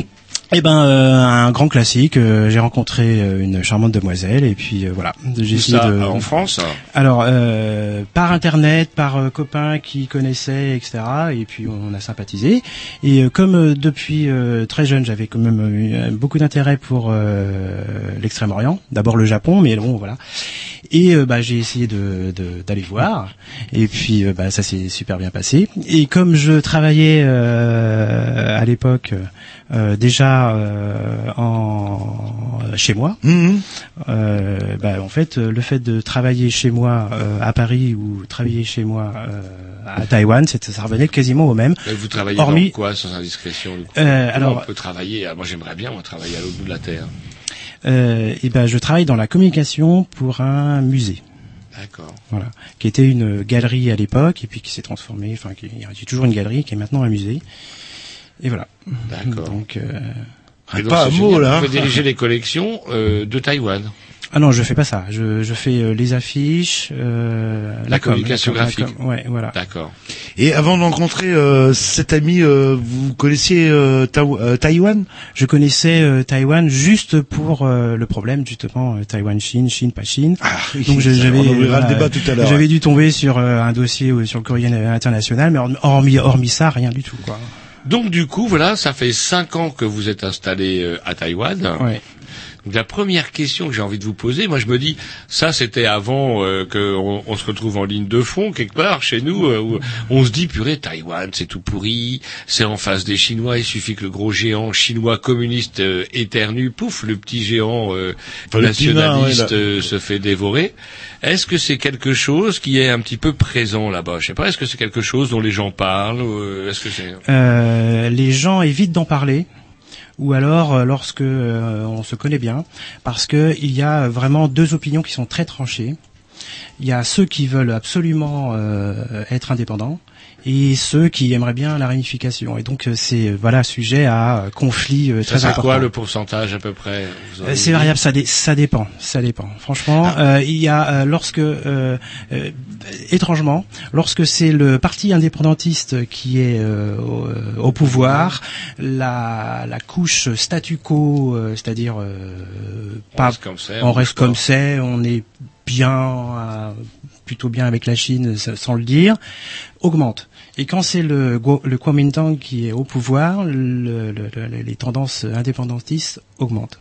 Eh ben, euh, un grand classique. euh, j'ai rencontré euh, une charmante demoiselle, et puis euh, voilà, j'ai essayé ça de. En France Alors, euh, par internet, par euh, copains qui connaissaient, etc. Et puis on a sympathisé. Et euh, comme euh, depuis euh, très jeune, j'avais quand même eu beaucoup d'intérêt pour euh, l'Extrême-Orient. D'abord le Japon, mais bon, voilà. Et euh, bah, j'ai essayé de de- d'aller voir. Et puis euh, bah, ça s'est super bien passé. Et comme je travaillais euh, à l'époque déjà euh, en chez moi, Mhm. euh, bah, en fait, euh, le fait de travailler chez moi euh, à Paris ou travailler chez moi euh, à Taïwan, ça revenait quasiment au même. Mais Vous travaillez Hormis- dans quoi, sans indiscrétion du coup? Euh, alors- on peut travailler? Ah, Moi, j'aimerais bien moi travailler à l'autre bout de la terre. Euh, et ben, je travaille dans la communication pour un musée. D'accord. Voilà, qui était une galerie à l'époque et puis qui s'est transformée, enfin qui il y a toujours une galerie qui est maintenant un musée. Et voilà. D'accord. Donc euh, Et donc, pas un mot, génial. là. Vous pouvez diriger les collections euh, de Taïwan. ah non, je fais pas ça. Je, je fais euh, les affiches, euh, La com, communication com, la graphique. com. Ouais, voilà. D'accord. Et avant de rencontrer euh, cet ami, euh, vous connaissiez euh, euh, Taïwan? Je connaissais euh, Taïwan juste pour euh, le problème justement euh, Taïwan-Chine, Chine pas Chine. Ah, oui, Donc j'avais on ouvrira voilà, le débat tout à l'heure. J'avais dû tomber sur euh, un dossier euh, sur le courrier international, mais hormis hormis ça, rien du tout quoi. Donc du coup, voilà, ça fait cinq ans que vous êtes installé euh, à Taïwan. Donc la première question que j'ai envie de vous poser, moi je me dis, ça c'était avant euh, qu'on on se retrouve en ligne de fond quelque part chez nous, euh, où on se dit purée Taïwan c'est tout pourri, c'est en face des Chinois, il suffit que le gros géant chinois communiste euh, éternue, pouf, le petit géant euh, nain, nationaliste ouais, euh, se fait dévorer. Est-ce que c'est quelque chose qui est un petit peu présent là-bas? Je sais pas, est-ce que c'est quelque chose dont les gens parlent euh, Est-ce que c'est Euh, les gens évitent d'en parler. Ou alors euh, lorsque euh, on se connaît bien, parce que il y a vraiment deux opinions qui sont très tranchées. Il y a ceux qui veulent absolument euh, être indépendants et ceux qui aimeraient bien la réunification. Et donc euh, c'est euh, voilà sujet à euh, conflit Ça, très c'est important. quoi le pourcentage à peu près C'est variable, ça, dé- ça dépend, ça dépend. Franchement, Ah. il y a lorsque étrangement, lorsque c'est le parti indépendantiste qui est au, au pouvoir, la, la couche statu quo, c'est-à-dire On pas, reste comme c'est, on reste comme c'est, on est bien, euh, plutôt bien avec la Chine, sans le dire, augmente. Et quand c'est le, le Kuomintang qui est au pouvoir, le- le- le- les tendances indépendantistes augmentent.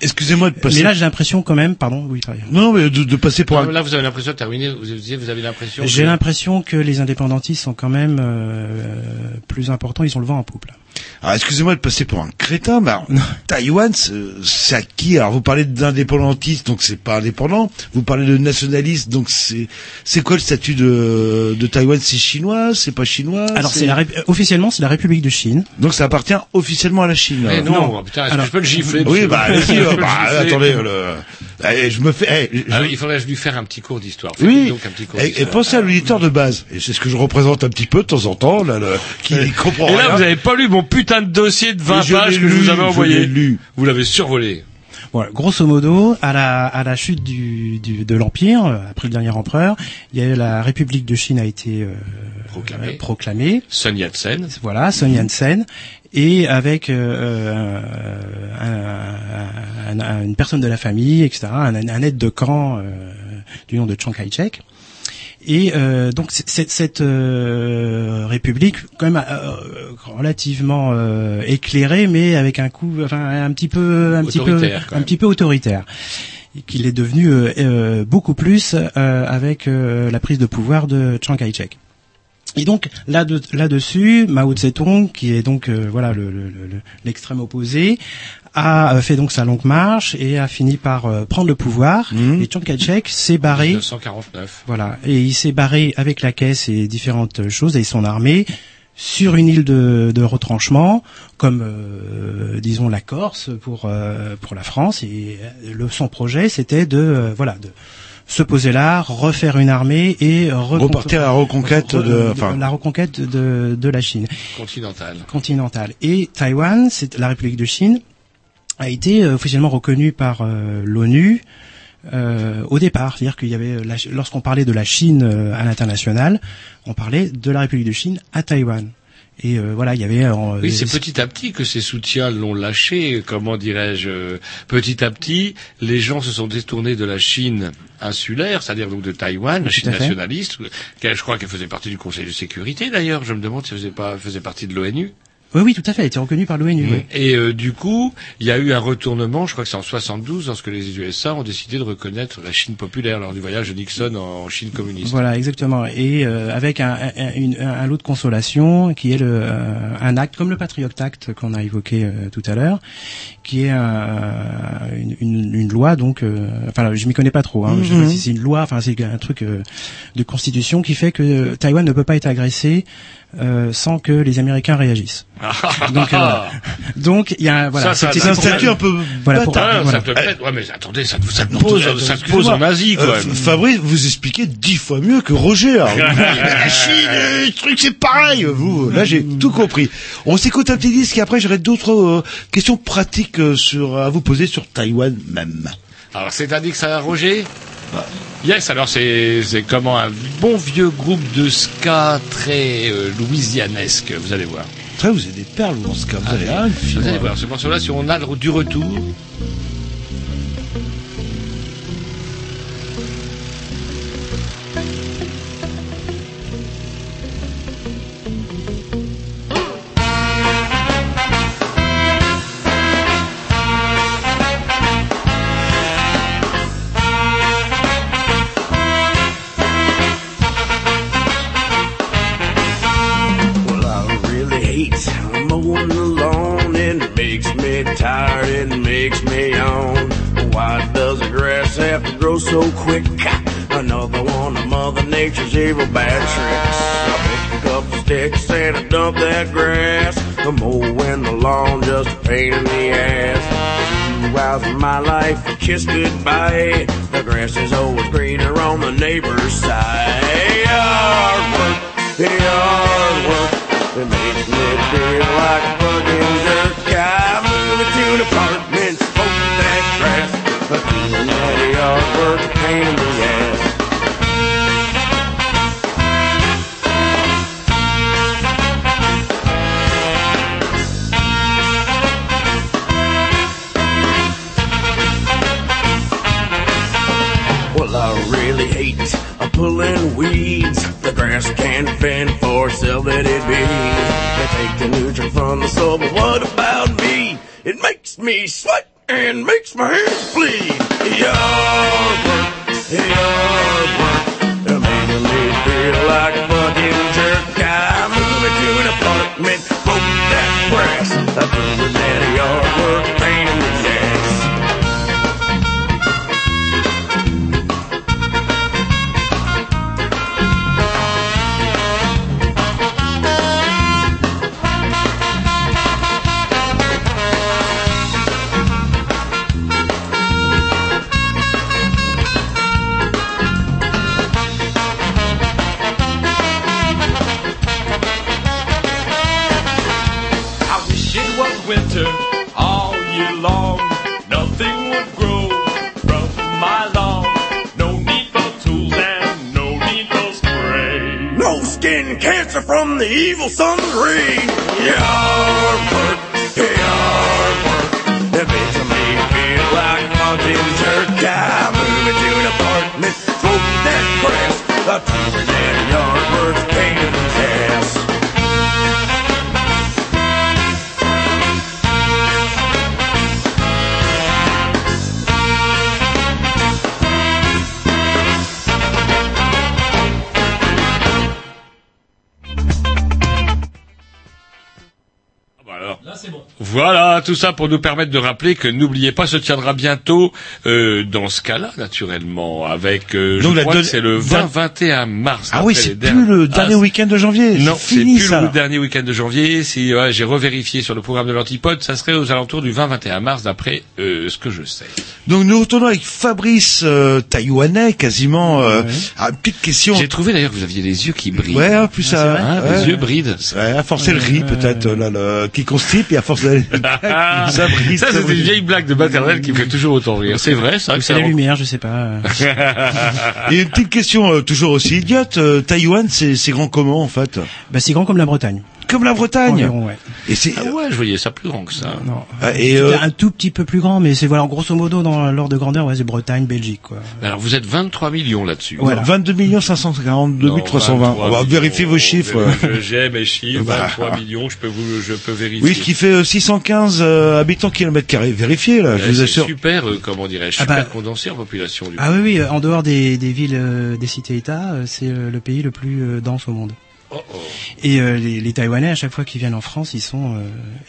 Excusez-moi de passer. Mais là, j'ai l'impression quand même, pardon, oui, pardon. Non, mais de, de passer pour Non, un. Là, vous avez l'impression de terminer. Vous disiez, vous avez l'impression. J'ai que- l'impression que les indépendantistes sont quand même euh, plus importants, ils ont le vent en poupe. Là. Alors, excusez-moi de passer pour un crétin, mais alors, Taïwan, c'est c'est à qui? Alors, vous parlez d'indépendantiste, donc c'est pas indépendant. Vous parlez de nationaliste, donc c'est c'est quoi le statut de de Taïwan? C'est chinois? C'est pas chinois? Alors, c'est la euh, officiellement, c'est la République de Chine. Donc, ça appartient officiellement à la Chine. Mais non, non. putain, est-ce que Alors- je peux le gifler? Oui, bah, allez-y, euh, bah, gifler. attendez, le... Allez, je me fais, eh, je- Alors, il faudrait lui faire un petit cours d'histoire. Oui, donc un petit cours et, et d'histoire. pensez à l'auditeur de base. Et c'est ce que je représente un petit peu de temps en temps, là, le, qui comprend Et là, rien. vous avez pas lu mon putain de dossier de 20 Mais je pages que je vous avais je envoyé. l'ai lu. Vous l'avez survolé. Voilà, grosso modo, à la, à la chute du, du, de l'Empire, euh, après le dernier empereur, il y a eu la République de Chine a été euh, Proclamé. euh, proclamée. Sun Yat-sen. Voilà, Sun Yat-sen, et avec euh, un- un- un- une personne de la famille, etc., un, un aide de camp euh, du nom de Chiang Kai-shek. Et euh, donc cette, cette euh, république, quand même euh, relativement euh, éclairée, mais avec un coup, enfin un petit peu, un petit peu, un petit peu autoritaire, qu'il est devenu euh, euh, beaucoup plus euh, avec euh, la prise de pouvoir de Chiang Kai-shek. Et donc là de, là-dessus, Mao Tse-tung, qui est donc euh, voilà le, le- le- l'extrême opposé, a euh, fait donc sa longue marche et a fini par euh, prendre le pouvoir. Mhm. Et Chiang Kai-shek s'est barré. 1949. Voilà, et il s'est barré avec la caisse et différentes choses et son armée sur une île de, de retranchement, comme euh, disons la Corse pour euh, pour la France. Et euh, le, son projet, c'était de euh, voilà de se poser là, refaire une armée et Repartir à la reconquête re- de, enfin, la reconquête de, de la Chine Continental. continentale. Et Taïwan, c'est la République de Chine, a été euh, officiellement reconnue par euh, l'ONU euh, au départ. C'est-à-dire qu'il y avait, la- lorsqu'on parlait de la Chine euh, à l'international, on parlait de la République de Chine à Taïwan. Et euh, voilà, il y avait. euh, Oui, c'est petit à petit que ces soutiens l'ont lâché. Comment dirais-je euh, Petit à petit, les gens se sont détournés de la Chine insulaire, c'est-à-dire donc de Taïwan, la Chine nationaliste. Je crois qu'elle faisait partie du Conseil de sécurité d'ailleurs. Je me demande si elle faisait pas faisait partie de l'ONU. Oui, oui, tout à fait. Elle a été reconnue par l'ONU. oui. Et euh, du coup, il y a eu un retournement, je crois que c'est en 72, lorsque les USA ont décidé de reconnaître la Chine populaire lors du voyage de Nixon en Chine communiste. Voilà, exactement. Et euh, avec un, un, une- un lot de consolation qui est le, euh, un acte comme le Patriot Act qu'on a évoqué euh, tout à l'heure, qui est un- une, une, une loi donc, euh, enfin je m'y connais pas trop. Hein, Je sais Mhm. pas si c'est une loi, enfin c'est un truc euh, de constitution qui fait que Taïwan ne peut pas être agressé euh, sans que les Américains réagissent. Donc, euh, voilà. Donc il y a un- voilà. Ça, ça, c'était c'est un statut un peu Voilà, pour-. Ah, voilà. ça te plaît Ouais, mais attendez, ça, ça te pose, ça te pose en Asie, Euh, quoi. F- Fabrice, vous expliquez dix fois mieux que Roger. alors. la Chine, euh, le truc c'est pareil. Vous, là j'ai tout compris. On s'écoute un petit disque et après j'aurai d'autres euh, questions pratiques euh, sur à vous poser sur Taïwan même. Alors, c'est-à-dire que ça a Roger? Yes, alors c'est comment un bon vieux groupe de ska très euh, louisianesque, vous allez voir. Très, vous avez des perles en ce cas. Vous une fille, Vous allez voir, ce morceau-là, si on a du retour, Nature's bad tricks. I pick up sticks and I dump that grass. The mowing the lawn just a pain in the ass. Two hours of my life to kiss goodbye. The grass is always greener on the neighbor's side. Hard work, hard work. It makes me feel like a fucking jerk. I'm moving to an apartment, weeds. The grass can't fend for itself, let it be. They take the nutrient from the soil, but what about me? It makes me sweat and makes my hands bleed. Yard work, winter all year long. Nothing would grow from my lawn. No need for tools and no need for spray. No skin cancer from the evil sun's rays. Yard work, yard work. It makes me feel like a fucking tout ça pour nous permettre de rappeler que n'oubliez pas, se tiendra bientôt euh, dans ce cas-là, naturellement, avec, euh, je Donc, la crois que c'est le vingt- 20-21 mars. Ah oui, c'est plus le dernier Ah, week-end de janvier. Non, c'est plus ça. le dernier week-end de janvier. Si ouais, j'ai revérifié sur le programme de l'Antipode, ça serait aux alentours du 20-21 mars, d'après euh, ce que je sais. Donc nous retournons avec Fabrice euh, taïwanais quasiment. Euh, ah, une petite question. J'ai trouvé d'ailleurs que vous aviez les yeux qui brillent. Ouais, en plus ça. Hein, ouais. Les yeux brident. Ouais, à forcer le riz peut-être là, le, qui constipe et à force ça brille. Ça, c'est une vieille blague de maternelle qui me fait toujours autant rire. C'est vrai, ça. C'est la lumière, je sais pas. Et une petite question euh, toujours aussi idiote. euh, Taïwan, c'est c'est grand comment en fait? Bah, c'est grand comme la Bretagne. Comme la Bretagne. Environ, ouais. Et c'est Ah ouais, je voyais ça plus grand que ça. Non. Ah, et euh, un tout petit peu plus grand, mais c'est voilà, grosso modo dans l'ordre de grandeur, ouais, c'est Bretagne, Belgique, quoi. Alors vous êtes 23 millions là-dessus. Voilà. 22 millions 542 Non, 320. 23 On va millions. vérifier vos chiffres. Je- J'ai mes chiffres, Bah. 23 millions, je peux vous, je peux vérifier. Oui, ce qui fait euh, 615 euh, habitants kilomètres carrés. Vérifiez là, je Eh, vous c'est assure. super, euh, comment dirais-je, Ah super bah. condensé en population. Du Ah oui, oui, euh, en dehors des, des villes, euh, des cités-États, euh, c'est euh, le pays le plus euh, dense au monde. Oh, oh. Et euh, les, les Taïwanais, à chaque fois qu'ils viennent en France, ils sont euh,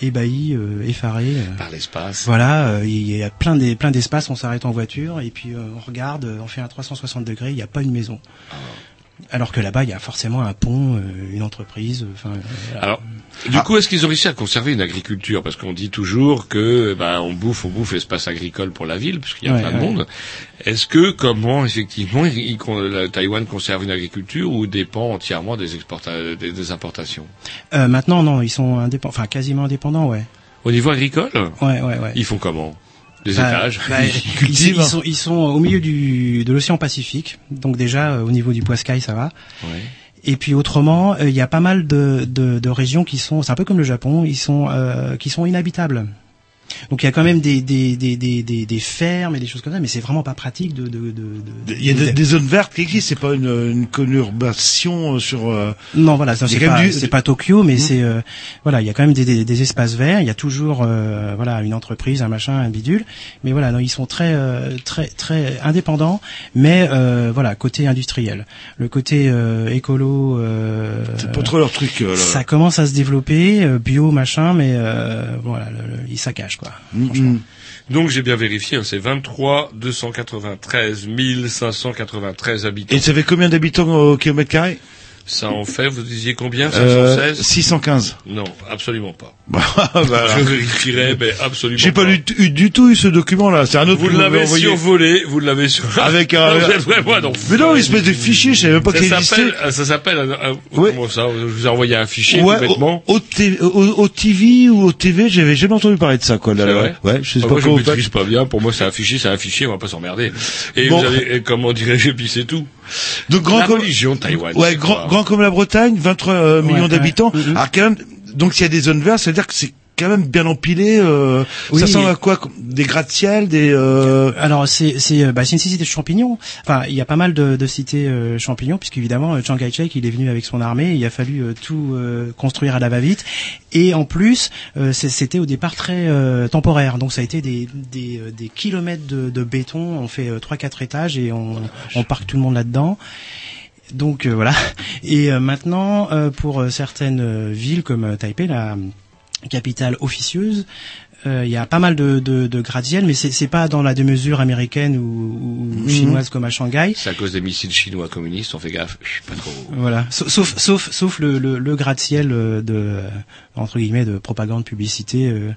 ébahis, euh, effarés. Par l'espace. Voilà, euh, il y a plein des plein d'espaces, on s'arrête en voiture et puis euh, on regarde, on fait un 360 degrés, il n'y a pas une maison. Ah. Alors que là-bas, il y a forcément un pont, euh, une entreprise. Enfin, euh, Alors, du coup, est-ce qu'ils ont réussi à conserver une agriculture? Parce qu'on dit toujours que, ben, on bouffe, on bouffe l'espace agricole pour la ville, puisqu'il y a Ouais, plein de ouais. monde. Est-ce que, comment, effectivement, il- il- Taïwan conserve une agriculture ou dépend entièrement des, exporta- des, des importations? Euh, maintenant, non, ils sont indépendants, enfin quasiment indépendants, ouais. Au niveau agricole? Ouais, ouais, ouais. Ils font comment? Des Bah, étages bah, Ils ils, cultivent ils sont, ils sont au milieu du, de l'océan Pacifique, donc déjà euh, au niveau du Poiscaille, ça va. Ouais. Et puis autrement, euh, il y a pas mal de, de, de régions qui sont, c'est un peu comme le Japon, ils sont euh, qui sont inhabitables. Donc il y a quand même des des, des, des, des, des fermes et des choses comme ça, mais c'est vraiment pas pratique de de, de, de- Il y a des, des zones vertes qui existent, c'est pas une, une conurbation euh, sur. euh, Non, voilà, c'est pas, du- pas Tokyo, mais Mhm. c'est euh, voilà, il y a quand même des, espaces verts. Il y a toujours euh, voilà une entreprise, un machin, un bidule. Mais voilà, non, ils sont très euh, très très indépendants, mais euh, voilà côté industriel, le côté euh, écolo. Euh, C'est pas trop leur truc. là. ça commence à se développer, euh, bio machin, mais euh, voilà, le, le- il saccage quoi. Mm, Donc j'ai bien vérifié, hein, c'est 23 293 593 habitants. Et ça fait combien d'habitants au kilomètre carré? Ça en fait, vous disiez combien? Euh, 516 615. Non, absolument pas. Bah, voilà. Je vérifierai, mais absolument J'ai pas pas. du, eu du tout eu ce document-là. C'est un autre Vous l'avez survolé, vous l'avez sur... Avec un- Non, vraiment un Mais non, une espèce de fichier, je savais même pas qu'il existait. s'appelle, euh, ça s'appelle, un- un- comment ça, je vous ai envoyé un fichier, Ouais, tout bêtement. au, au, TV ou au TV, j'avais jamais entendu parler de ça, quoi. Là, C'est là. vrai Ouais, je sais Ah, pas moi, je maîtrise pas bien. Pour moi, c'est un fichier, c'est un fichier, on va pas s'emmerder. Et Bon. vous avez, comment dirais-je, puis c'est tout. Donc grand La religion Taïwan. ouais, grand, grand comme la Bretagne, 23 euh, millions ouais. d'habitants. Mhm. Alors quand même, donc s'il y a des zones vertes, ça veut dire que c'est quand même bien empilé. Euh, Oui. Ça ressemble à quoi Des gratte-ciel, des. Euh... Alors c'est c'est euh, bah, c'est une cité de champignons. Enfin, il y a pas mal de, de cités euh, champignons puisqu'évidemment euh, Chiang Kai-shek il est venu avec son armée, il a fallu tout euh, construire à la va-vite et en plus euh, c'était au départ très euh, temporaire. Donc ça a été des des, des kilomètres de, de béton, on fait trois quatre étages et on on parque tout le monde là-dedans. Donc euh, voilà. Et euh, maintenant, euh, pour certaines villes comme Taipei, la capitale officieuse, euh, il y a pas mal de, de, de gratte-ciel, mais c'est c'est pas dans la démesure américaine ou, ou Mhm. chinoise comme à Shanghai. C'est à cause des missiles chinois communistes, on fait gaffe. Je suis pas trop. Voilà, Sa- sauf sauf sauf le, le, le gratte-ciel euh, de entre guillemets de propagande publicité euh,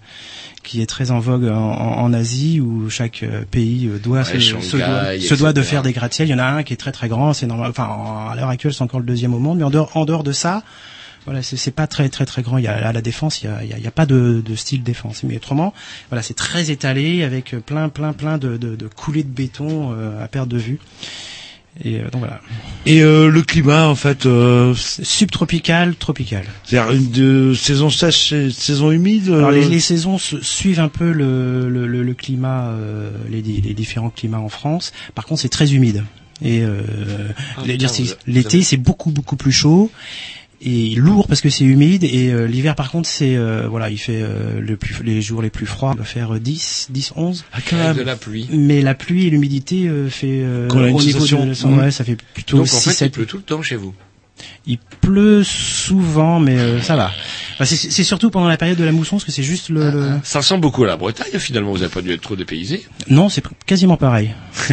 qui est très en vogue en, en- en Asie où chaque euh, pays doit Ouais, se, se doit, Shanghai, se doit de faire des gratte-ciel. Il y en a un qui est très très grand, c'est normal. Enfin, en- à l'heure actuelle, c'est encore le deuxième au monde, mais en dehors en dehors de ça. Voilà, c'est c'est pas très très très grand. Il y a à la défense, il y a, il y a, il y a pas de, de style défense. Mais autrement, voilà, c'est très étalé avec plein plein plein de, de, de coulées de béton euh, à perte de vue. Et euh, donc voilà. Et euh, le climat, en fait, euh, Subtropical, tropical. c'est-à-dire une de, saison sèche, saison humide. Alors les, euh, les saisons se- suivent un peu le, le, le, le climat, euh, les, les différents climats en France. Par contre, c'est très humide. Et euh, Ah, l'été, c'est beaucoup beaucoup plus chaud et lourd parce que c'est humide. Et euh, l'hiver, par contre, c'est euh, voilà, il fait euh, le plus, les jours les plus froids, il va faire euh, 10, 10, 11. Ah, quand Avec même. de la pluie. Mais la pluie et l'humidité euh, fait euh, une au niveau de, ouais, ça fait plutôt Donc en 6, fait, il 7 pleut tout le temps chez vous. Il pleut souvent, mais euh, ça va. Enfin, c'est surtout pendant la période de la mousson, parce que c'est juste le, le- Ça ressemble beaucoup à la Bretagne, finalement, vous n'avez pas dû être trop dépaysé. Non, c'est quasiment pareil.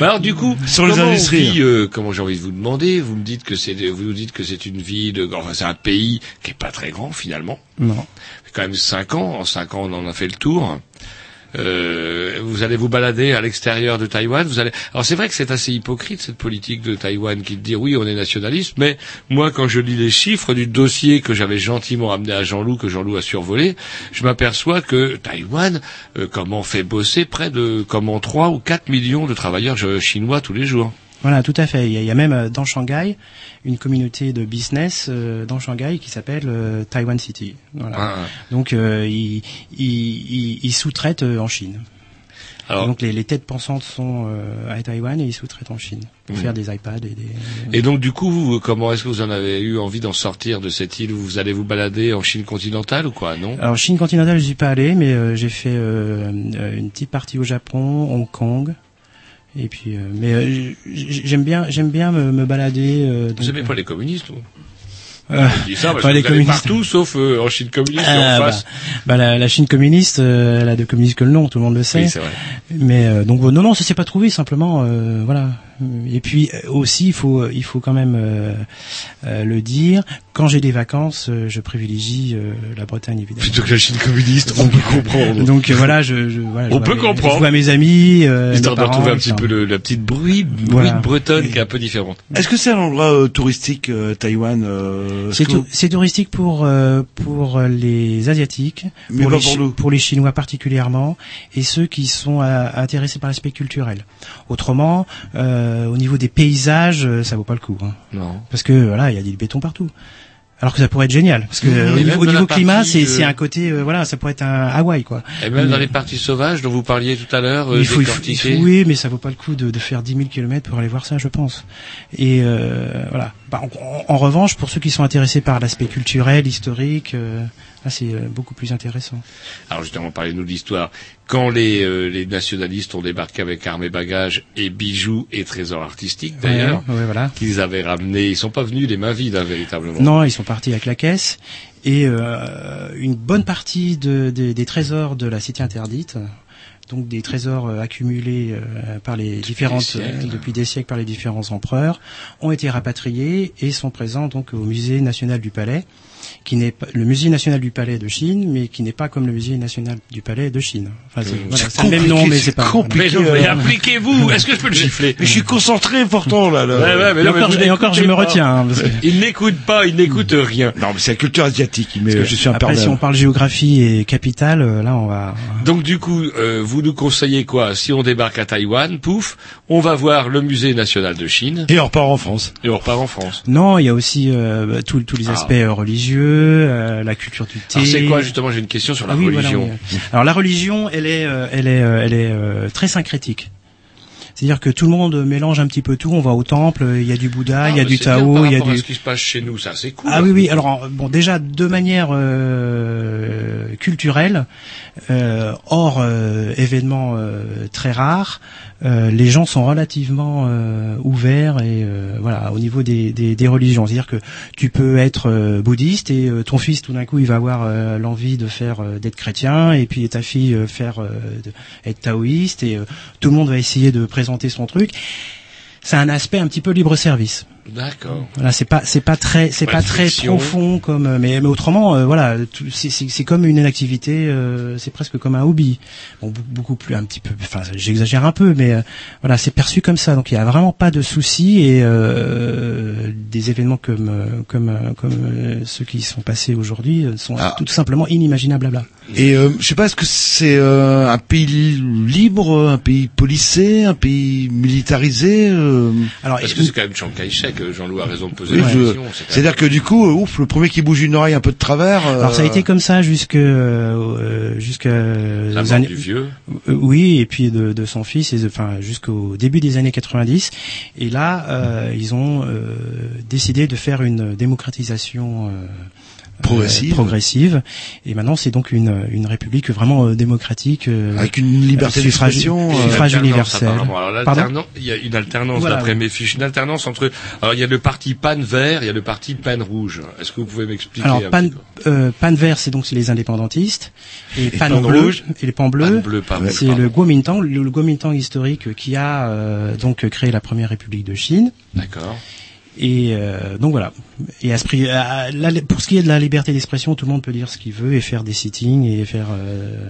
Bah alors du coup, Sur les industries. vit, euh, comment j'ai envie de vous demander, vous me dites que c'est, vous nous dites que c'est une ville, enfin c'est un pays qui est pas très grand finalement. Non. C'est quand même cinq ans. En cinq ans, on en a fait le tour. Euh, vous allez vous balader à l'extérieur de Taïwan. Vous allez. Alors c'est vrai que c'est assez hypocrite cette politique de Taïwan qui dit oui, on est nationaliste, mais moi quand je lis les chiffres du dossier que j'avais gentiment amené à Jean-Loup, que Jean-Loup a survolé, je m'aperçois que Taïwan, euh, comment fait bosser près de comment 3 ou 4 millions de travailleurs chinois tous les jours. Voilà, tout à fait. Il y a, il y a même euh, dans Shanghai une communauté de business euh, dans Shanghai qui s'appelle euh, Taiwan City. Voilà. Ah, Donc euh, ils, ils, ils- sous-traitent euh, en Chine. Alors- Donc les, les têtes pensantes sont euh, à Taïwan et ils sous-traitent en Chine pour faire des iPads et des. Et donc du coup, vous, comment est-ce que vous en avez eu envie d'en sortir de cette île Vous allez vous balader en Chine continentale ou quoi Non? Alors Chine continentale, je suis pas allé, mais euh, j'ai fait une petite partie au Japon, Hong Kong. Et puis, euh, mais euh, j'aime bien, j'aime bien me, me balader. euh, Vous n'aimez pas les communistes vous? Euh, Je dis ça parce pas que les vous allez communistes. partout sauf euh, en Chine communiste et Ah, en bah, face. bah, la, la Chine communiste, euh, elle a de communiste que le nom, tout le monde le sait. Oui, c'est vrai. Mais euh, donc non, non, ça s'est pas trouvé simplement, euh, voilà. Et puis aussi, il faut, il faut quand même euh, euh, le dire. Quand j'ai des vacances, euh, je privilégie euh, la Bretagne évidemment. Plutôt que la Chine communiste, on peut comprendre. Donc euh, voilà, je, je voilà, je On vois peut mes- comprendre. Je vois mes amis, euh, Histoire mes de retrouver un petit peu le, la petite bruit, bruit Voilà. bretonne qui est un peu différente. Est-ce que c'est un endroit euh, touristique, euh, Taïwan euh, C'est vous- c'est touristique pour euh, pour les asiatiques, Mais pour les, pour Chi- nous. pour les chinois particulièrement, et ceux qui sont euh, intéressés par l'aspect culturel. Autrement, euh, au niveau des paysages, euh, ça vaut pas le coup, hein. Non. parce que voilà, il y a du béton partout. Alors que ça pourrait être génial, parce que euh, au niveau, au climat, c'est c'est un côté, euh, voilà, ça pourrait être un Hawaï, quoi. Et même dans les parties sauvages dont vous parliez tout à l'heure, euh, il faut, il faut- décortiquer. il faut- oui, mais ça vaut pas le coup de, de faire 10 000 kilomètres pour aller voir ça, je pense. Et euh, voilà. Bah, en, en- revanche, pour ceux qui sont intéressés par l'aspect culturel, historique, euh, là c'est euh, beaucoup plus intéressant. Alors justement, parlez-nous de l'histoire. Quand les, euh, les nationalistes ont débarqué avec armes et bagages et bijoux et trésors artistiques d'ailleurs, Ouais, ouais, voilà. qu'ils avaient ramenés, ils sont pas venus les mains vides hein, véritablement. Non, ils sont partis avec la caisse et euh, une bonne partie de- des- des trésors de la cité interdite donc des trésors euh, accumulés euh, par les différentes siècles. euh, depuis des siècles par les différents empereurs, ont été rapatriés et sont présents donc au musée national du Palais, qui n'est pas le musée national du Palais de Chine, mais qui n'est pas comme le musée national du Palais de Chine. Enfin, c'est, voilà, c'est c'est le même nom, mais c'est pas. compliqué. Mais euh, appliquez-vous. Est-ce que je peux le gifler Mais je suis concentré pourtant là. là. Ouais, ouais, mais Et non, encore, mais et encore, je me pas. retiens. hein, parce que- Il n'écoute pas, il n'écoute rien. Non, mais c'est la culture asiatique. Mais je suis Après, imperdable. si on parle géographie et capitale, euh, là, on va. Donc du coup, euh, vous nous conseillez quoi? Si on débarque à Taïwan, pouf, on va voir le musée national de Chine Et on repart en France. et on repart en France. Non, il y a aussi euh, tous tous les Ah. aspects euh, religieux, euh, la culture du thé. Alors c'est quoi justement J'ai une question sur la Ah oui, voilà, religion. oui. Alors la religion, elle est, euh, elle est, euh, elle est euh, très syncrétique. C'est-à-dire que tout le monde mélange un petit peu tout. On va au temple, il y a du Bouddha, il y a Ah, du Tao, il y a rapport à du. ce qui se passe chez nous, ça c'est cool. Ah oui, oui. Alors bon, déjà de manière euh, culturelle, euh, hors euh, événements euh, très rares, euh, les gens sont relativement euh, ouverts et euh, voilà au niveau des, des, des religions. C'est-à-dire que tu peux être euh, bouddhiste et euh, ton fils tout d'un coup il va avoir euh, l'envie de faire euh, d'être chrétien et puis ta fille euh, faire euh, de- être taoïste et euh, tout le monde va essayer de présenter son truc. C'est un aspect un petit peu libre service. D'accord. Voilà, c'est pas c'est pas très c'est Pas très profond comme euh, mais, mais autrement euh, voilà tout- c'est c'est c'est comme une activité euh, c'est presque comme un hobby bon beaucoup plus un petit peu enfin j'exagère un peu mais euh, voilà c'est perçu comme ça donc il y a vraiment pas de soucis et euh, des événements comme euh, comme comme ceux qui sont passés aujourd'hui sont Ah. tout simplement inimaginables là. Et euh, je sais pas, est-ce que c'est euh, un pays li- libre, un pays policé, un pays militarisé euh... Alors Parce que c'est quand même Chiang Kai-shek, euh, Jean-Loup a raison de poser Oui, la je- question. c'est quand C'est-à-dire que du coup, euh, ouf, le premier qui bouge une oreille un peu de travers. euh, Alors ça a été comme ça jusque euh, jusqu'à La aux mort années- du vieux. Euh, oui, et puis de, de son fils, et de- enfin jusqu'au début des années 90. Et là, euh, ils ont euh, décidé de faire une démocratisation. Euh, Progressive. progressive. Et maintenant, c'est donc une, une république vraiment euh, démocratique. euh, Avec une liberté suffrage- Suffrage universel. Pardon l'alternance- il y a une alternance Voilà. d'après mes fiches, une alternance entre. Alors il y a le parti pan vert, il y a le parti pan rouge. Est-ce que vous pouvez m'expliquer Alors un pan, euh, pan vert, c'est donc c'est les indépendantistes, et, pan, pan bleu rouge? et les Pan bleu, c'est le Kuomintang, le, le Kuomintang historique qui a euh, donc créé la première république de Chine. D'accord. Et euh, donc voilà. Et à ce prix- à- la- pour ce qui est de la liberté d'expression, tout le monde peut dire ce qu'il veut et faire des sittings et faire euh,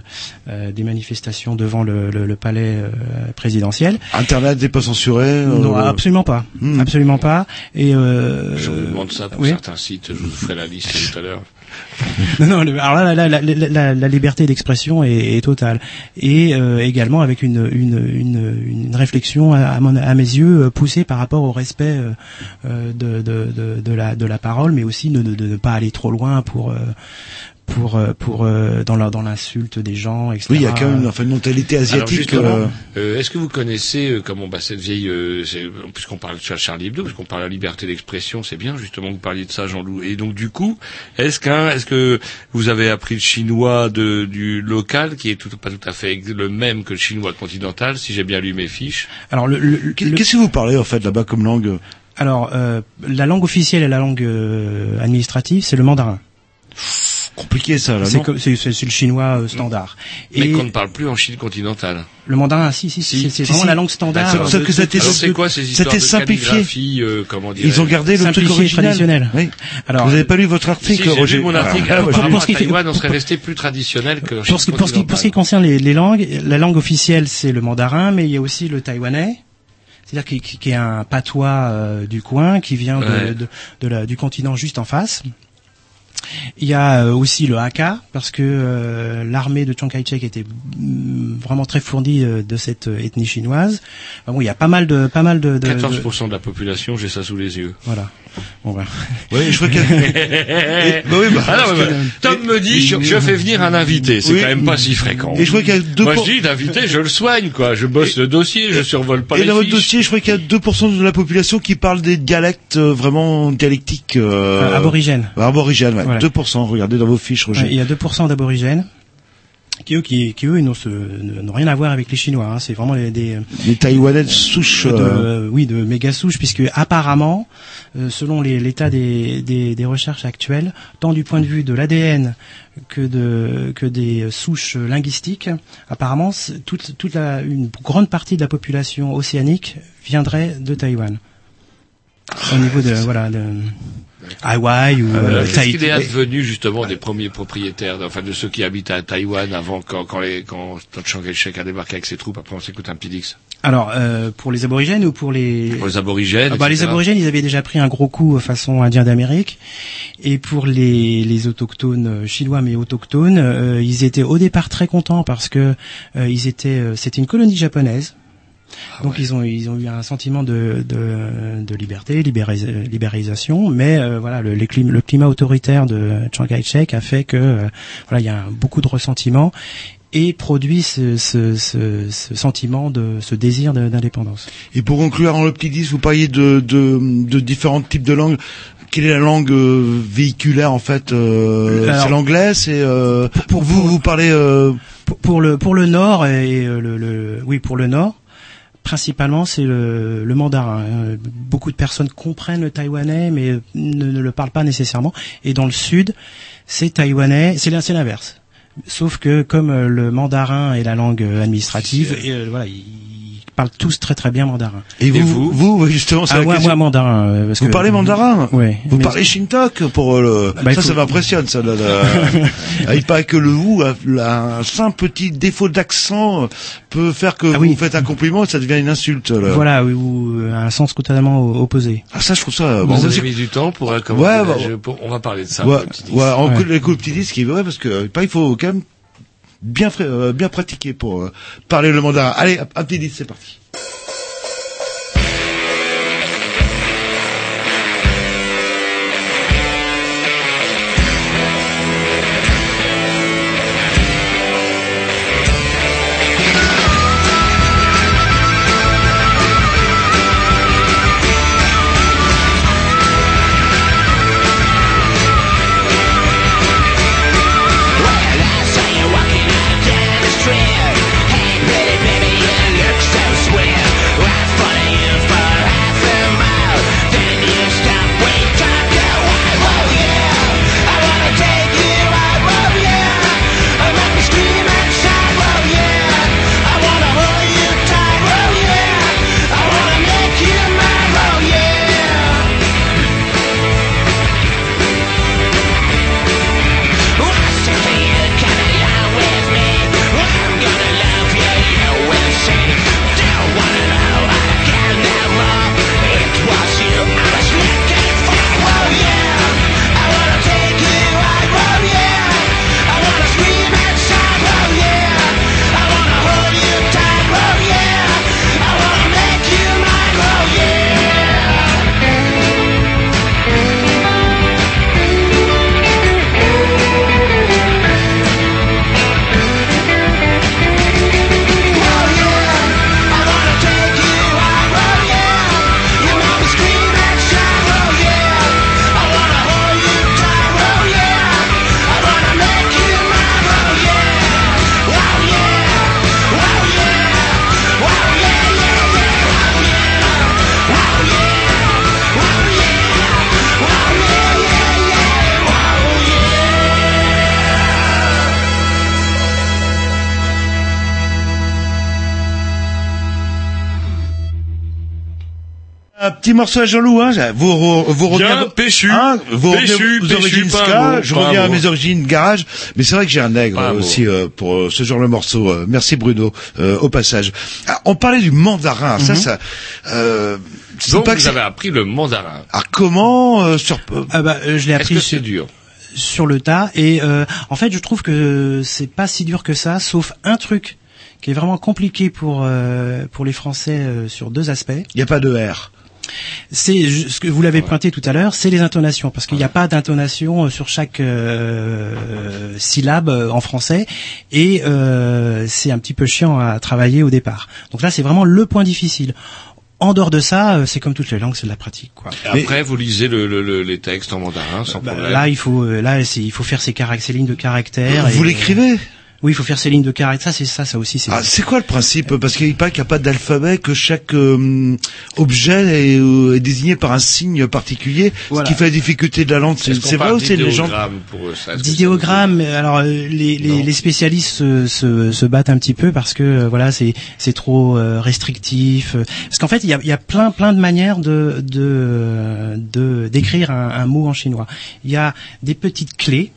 euh, des manifestations devant le, le- le palais euh, présidentiel. Internet n'est pas censuré. euh, Non, absolument pas, Hmm. absolument pas. Et euh, Je vous demande ça pour oui. certains sites, je vous ferai la liste tout à l'heure. non, non, alors là, la, liberté d'expression est, totale. Et euh, également avec une, une, une, une réflexion, à, mes yeux, euh, poussée par rapport au respect euh, euh, de, de, de, la, de la parole, mais aussi de, de, de ne pas aller trop loin pour... pour euh, pour euh, dans la, dans l'insulte des gens etc Oui, il y a quand même enfin, une mentalité asiatique. euh, euh, est-ce que vous connaissez euh, comment bah, cette vieille, euh, c'est- puisqu'on parle de Charlie Hebdo, puisqu'on parle de la liberté d'expression, c'est bien justement que vous parliez de ça, Jean-Loup. Et donc du coup, est-ce qu'un, est-ce que vous avez appris le chinois de, du local, qui est tout, pas tout à fait le même que le chinois continental, si j'ai bien lu mes fiches? Alors le, le- Qu'est- Qu'est-ce que vous parlez en fait là-bas comme langue? Alors euh, la langue officielle et la langue euh, administrative c'est le mandarin Compliqué ça là, c'est non comme- c'est c'est- c'est le chinois euh, standard Mais et qu'on ne parle plus en Chine continentale. le mandarin si si, Si, c'est c'est si, vraiment si. la langue standard D'accord. Sauf que Alors été de simplifié. euh, comment dire Ils ont gardé le truc original. traditionnel. Oui. alors vous n'avez pas lu votre Si, article, j'ai Roger lu mon article. Ah, Alors, par j'ai- rapport pour ce qui Taïwan, on serait resté plus traditionnel que pour ce, qui, pour, ce qui, pour ce qui continentale. concerne les, les langues, la langue officielle c'est le mandarin, mais il y a aussi le taïwanais, c'est-à-dire qui, qui- qui est un patois euh, du coin qui vient de, Ouais. de, de la, du continent juste en face. Il y a euh, aussi le Hakka parce que euh, l'armée de Chiang Kai-shek était mm, vraiment très fournie euh, de cette euh, ethnie chinoise. Enfin bon, il y a pas mal de pas mal de, de- de- 14% de la population, j'ai ça sous les yeux. voilà. Bon, ben. Oui, je crois que. Eh, bah oui, bah, ah non, bah, Tom me dit, je, je fais venir un invité. C'est Oui. quand même pas si fréquent. Et je crois qu'il y a deux Moi, je pour- dis, l'invité, je le soigne, quoi. Je bosse le dossier, je survole pas Et les dans votre dossier, je crois qu'il y a 2% de la population qui parle des dialectes euh, vraiment dialectiques. Euh, Euh, aborigènes. Aborigènes, ouais. Voilà. 2%, regardez dans vos fiches, Roger. Ouais, il y a 2% d'aborigènes qui eux, qui, qui eux n'ont ce- n'ont rien à voir avec les Chinois. hein. C'est vraiment les- des Les Taïwanais de souche. de, euh, oui, de méga souches, puisque apparemment, euh, selon les- l'état des, des, des recherches actuelles, tant du point de vue de l'ADN que de que des souches linguistiques, apparemment, toute, toute la, une grande partie de la population océanique viendrait de Taïwan. Au niveau de voilà de Hawaï ou Euh, euh, Qu'est-ce Tahiti. qu'il est advenu justement des premiers propriétaires, enfin de ceux qui habitent à Taïwan avant quand, quand, les, quand Chiang Kai-shek a débarqué avec ses troupes? Après on s'écoute un petit dix. Alors, euh, pour les aborigènes ou pour les... Pour les aborigènes, Ah bah, Les aborigènes, ils avaient déjà pris un gros coup euh, façon indien d'Amérique. Et pour les, les autochtones euh, chinois, mais autochtones, euh, ils étaient au départ très contents parce que euh, ils étaient, euh, c'était une colonie japonaise. Ah Donc ils ont ils ont eu un sentiment de de, de liberté, libéris- libéralisation, mais euh, voilà le, les clim- le climat autoritaire de Chiang Kai-shek a fait que euh, voilà il y a un- beaucoup de ressentiment et produit ce, ce, ce, ce sentiment de ce désir d'indépendance. Et pour conclure en le petit 10, vous parliez de, de, de différents types de langues. Quelle est la langue euh, véhiculaire en fait euh, Alors- C'est l'anglais, c'est euh, pour vous vous parlez euh, Pour, pour le pour le nord et euh, le, le oui pour le nord principalement c'est le, le mandarin. hein. Beaucoup de personnes comprennent le taïwanais mais ne, ne le parlent pas nécessairement. Et dans le sud c'est taïwanais, c'est l'in- c'est l'inverse. Sauf que comme euh, le mandarin est la langue euh, administrative, et, euh, voilà, parlent tous très très bien mandarin. Et vous, vous, justement, c'est ah, la moi, question. moi mandarin. euh, parce Vous que- parlez mandarin Ouais. Vous mais- parlez Shintok pour euh, le. Bah, il ça, faut- ça m'impressionne, ça. là, là. Ah, il paraît que le vous, un simple petit défaut d'accent euh, peut faire que vous faites un compliment et ça devient une insulte. là. Ah Voilà, oui, ou euh, un sens totalement opposé. Ah, ça, je trouve ça. Vous bon, avez c'est- mis du temps pour, euh, Ouais, bah, pour- on va parler de ça. Ouais, ouais, on Ouais. écoute le petit disque, vrai parce que euh, il faut quand même euh, bien pratiquer pour euh, parler le mandarin. Allez, disque, c'est parti. Morceau à Jean-Loup, hein. Vous, vous Bien revenez, péchu. hein, vous revenez Péchu, aux péchu, origines pas ska. mot, je pas reviens à mes origines garage. Mais c'est vrai que j'ai un nègre Pas aussi euh, pour euh, ce genre de morceau. Euh, merci Bruno, euh, au passage. Ah, on parlait du mandarin. Ça, Mhm. ça. Euh, c'est Donc pas que vous avez appris le mandarin. Ah, comment euh, sur euh, Ah bah, euh, je l'ai Est-ce appris que sur, c'est dur sur le tas et euh, en fait je trouve que c'est pas si dur que ça, sauf un truc qui est vraiment compliqué pour euh, pour les Français euh, sur deux aspects. Il n'y a pas de R. C'est ce que vous l'avez pointé tout à l'heure, c'est les intonations, parce qu'il n'y a pas d'intonation euh, sur chaque euh, syllabe euh, en français, et euh, c'est un petit peu chiant à travailler au départ. Donc là, c'est vraiment le point difficile. En dehors de ça, euh, c'est comme toutes les langues, c'est de la pratique. Quoi. Et Après, vous lisez le, le- le- les textes en mandarin sans Bah, problème. là, il faut là, il faut faire ses, ses lignes de caractère. Vous l'écrivez? Oui, il faut faire ses lignes de caractères. Ça, c'est ça, ça aussi, c'est. Ah, c'est quoi le principe Parce qu'il paraît qu'il n'y a pas d'alphabet, que chaque euh, objet est, euh, est désigné par un signe particulier, Voilà. ce qui fait la difficulté de la langue. C'est vrai ou c'est une légende d'idéogramme alors euh, les, les, les spécialistes se, se, se battent un petit peu parce que voilà c'est c'est trop euh, restrictif. Parce qu'en fait il y a, il y a plein plein de manières de de de d'écrire un, un mot en chinois. Il y a des petites clés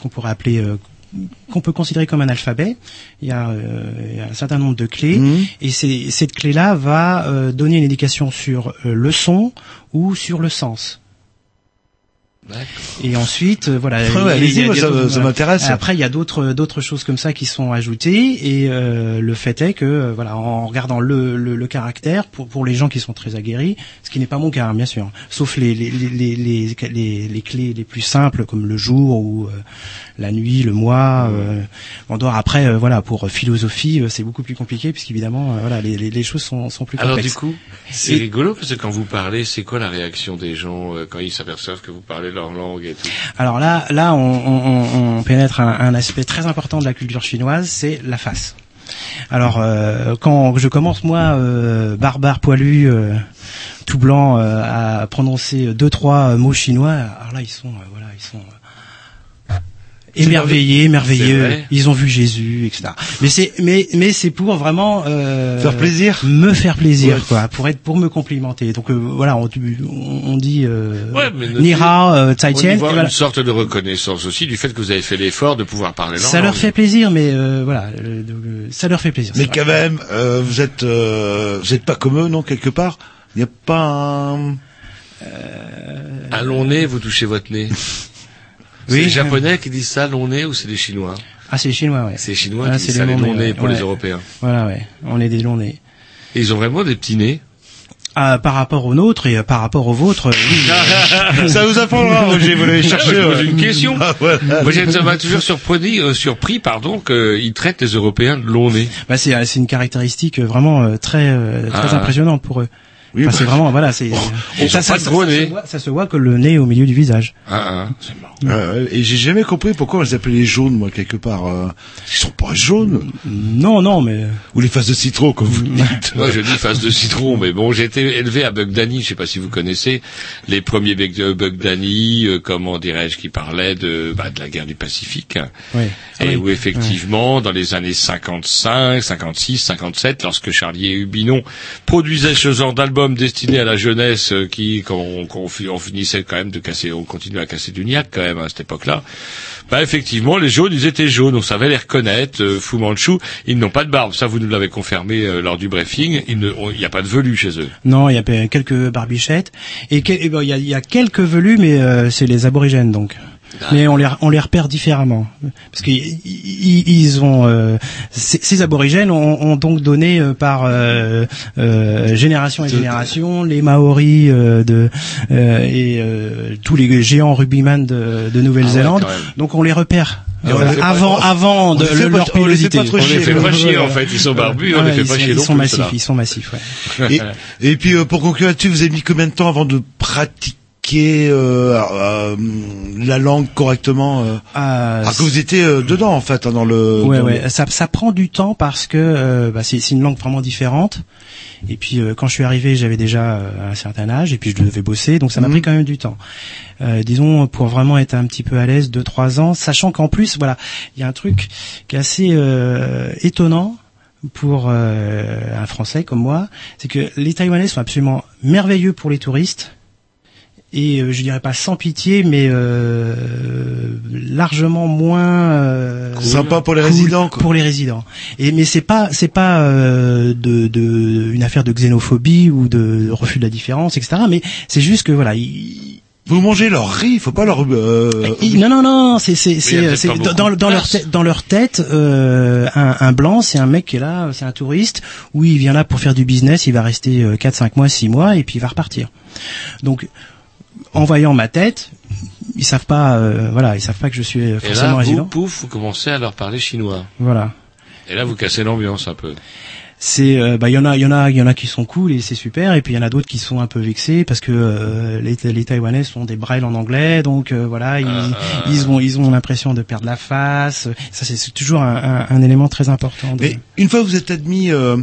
qu'on pourrait appeler euh, qu'on peut considérer comme un alphabet. Il y a, euh, il y a un certain nombre de clés et c'est- cette clé-là va euh, donner une indication sur euh, le son ou sur le sens. Et ensuite, euh, voilà. Ouais, il y a- allez-y, il y a- moi, il y a ça- ça m'intéresse. Après, il y a d'autres d'autres choses comme ça qui sont ajoutées et euh, le fait est que euh, voilà, en regardant le, le, le caractère pour pour les gens qui sont très aguerris, ce qui n'est pas mon cas, hein, bien sûr, sauf les les, les les les les les clés les plus simples comme le jour ou euh, la nuit, le mois. Euh, on doit après euh, voilà pour philosophie, euh, c'est beaucoup plus compliqué puisqu'évidemment euh, voilà les, les les choses sont sont plus Alors complexes. du coup, c'est Et- rigolo parce que quand vous parlez, c'est quoi la réaction des gens euh, quand ils s'aperçoivent que vous parlez Alors là, là, on, on- on pénètre un, un aspect très important de la culture chinoise, c'est la face. Alors, euh, quand je commence moi, euh, barbare poilu, euh, tout blanc, euh, à prononcer deux trois mots chinois, alors là, ils sont, euh, voilà, ils sont euh, émerveillés, vrai Ils ont vu Jésus, etc. Mais c'est, mais, mais c'est pour vraiment euh, Faire plaisir me faire plaisir, Ouais. quoi, pour être, pour me complimenter. Donc euh, voilà, on, on- on dit euh, Ouais, mais Ni hao, euh, Tsai on y voit voilà. une sorte de reconnaissance aussi du fait que vous avez fait l'effort de pouvoir parler Ça leur fait plaisir, mais euh, voilà, euh, euh, ça leur fait plaisir. Mais quand vrai. même, euh, vous êtes euh, vous êtes pas comme eux, non, quelque part? Il n'y a pas un... Un long nez, vous touchez votre nez. C'est Oui. les Japonais qui disent ça, long nez, ou c'est les Chinois? Ah, c'est les Chinois, ouais. C'est les Chinois Ah, qui c'est disent ça, les longs nez, pour les Ouais. Européens. Voilà, ouais. On est des longs nez. Et ils ont vraiment des petits nez? Ah, par rapport aux nôtres et euh, par rapport aux vôtres, euh, oui. Ça vous apprendra, Roger, vous l'avez cherché. Pose ouais. une question. Ah, voilà. Moi, j'ai- ça m'a toujours surpris, euh, surpris, pardon, qu'ils traitent les Européens de long nez. bah, c'est, euh, c'est une caractéristique euh, vraiment euh, très, euh, très Ah. impressionnante pour eux. Oui, Enfin, bah, c'est vraiment, voilà, c'est. gros ça, se voit, ça se voit que le nez est au milieu du visage. Ah, ah. Ouais, ouais. Et j'ai jamais compris pourquoi on les appelait les jaunes, moi, quelque part. euh. Ils sont pas jaunes. Non, non, mais. Ou les faces de citron, comme vous dites. Moi, je dis face de citron, mais bon, j'ai été élevé à Bugdani, je sais pas si vous connaissez les premiers Bug- euh, Bugdani, euh, comment dirais-je, qui parlaient de, bah, de la guerre du Pacifique. Oui. Et Oui. où effectivement, dans les années 55, 56, 57, lorsque Charlier et Hubinon produisaient ce genre d'album destiné à la jeunesse, euh, qui, quand on, quand finissait quand même de casser, on continuait à casser du niaque quand même à cette époque-là, bah effectivement, les jaunes, ils étaient jaunes, on savait les reconnaître. Euh, Fu Manchu, ils n'ont pas de barbe, ça vous nous l'avez confirmé euh, lors du briefing. Il n'y a pas de velu chez eux. Non, il y a quelques barbichettes et et ben, il y, a, il y a quelques velus, mais euh, c'est les aborigènes donc. Mais on les on les repère différemment parce qu'ils ils- ils ont euh, ces, ces aborigènes ont, ont donc donné euh, par euh, euh, génération et génération les Maoris euh, de euh, et euh, tous les géants rugbyman de, de Nouvelle-Zélande. Ah ouais, donc on les repère. On euh, avant, avant on de pas- leur on les fait pilosité. pas trop On les chier, fait quoi. pas chier en fait, ils sont barbus, on Ouais, les fait ils pas chier Ils sont massifs, ils sont massifs. Ouais. Et, et puis, euh, pour conclure là-dessus, vous avez mis combien de temps avant de pratiquer euh, euh, la langue correctement euh, Ah, Alors que vous étiez euh, dedans, en fait, hein, dans le... Ouais, dans ouais. le- Ça, ça prend du temps parce que euh, bah, c'est une langue vraiment différente. Et puis euh, quand je suis arrivé, j'avais déjà euh, un certain âge et puis je devais bosser, donc ça m'a Mhm. pris quand même du temps. Euh, disons pour vraiment être un petit peu à l'aise, deux trois ans, sachant qu'en plus, voilà, il y a un truc qui est assez euh, étonnant pour euh, un Français comme moi, c'est que les Taïwanais sont absolument merveilleux pour les touristes et euh, je dirais pas sans pitié, mais euh, largement moins euh, Sympa pour les cool résidents, quoi. Pour les résidents. Et mais c'est pas c'est pas euh, de, de une affaire de xénophobie ou de refus de la différence, etc. Mais c'est juste que voilà. Vous mangez leur riz, il faut pas leur... euh, non non non, c'est c'est c'est dans, leur tête dans leur tête euh, un, un blanc c'est un mec qui est là, c'est un touriste. Oui, il vient là pour faire du business, il va rester 4 5 mois, 6 mois et puis il va repartir. Donc en voyant ma tête, ils savent pas euh, voilà, ils savent pas que je suis Et forcément là, vous, résident. pouf, vous commencez à leur parler chinois. Voilà. Et là, vous cassez l'ambiance un peu. C'est euh, bah il y en a il y en a il y en a qui sont cool et c'est super et puis il y en a d'autres qui sont un peu vexés parce que euh, les, les Taïwanais sont des brailles en anglais donc euh, voilà ils, ils ont ils ont l'impression de perdre la face ça c'est toujours un, un, un élément très important de- Mais une fois que vous êtes admis, euh,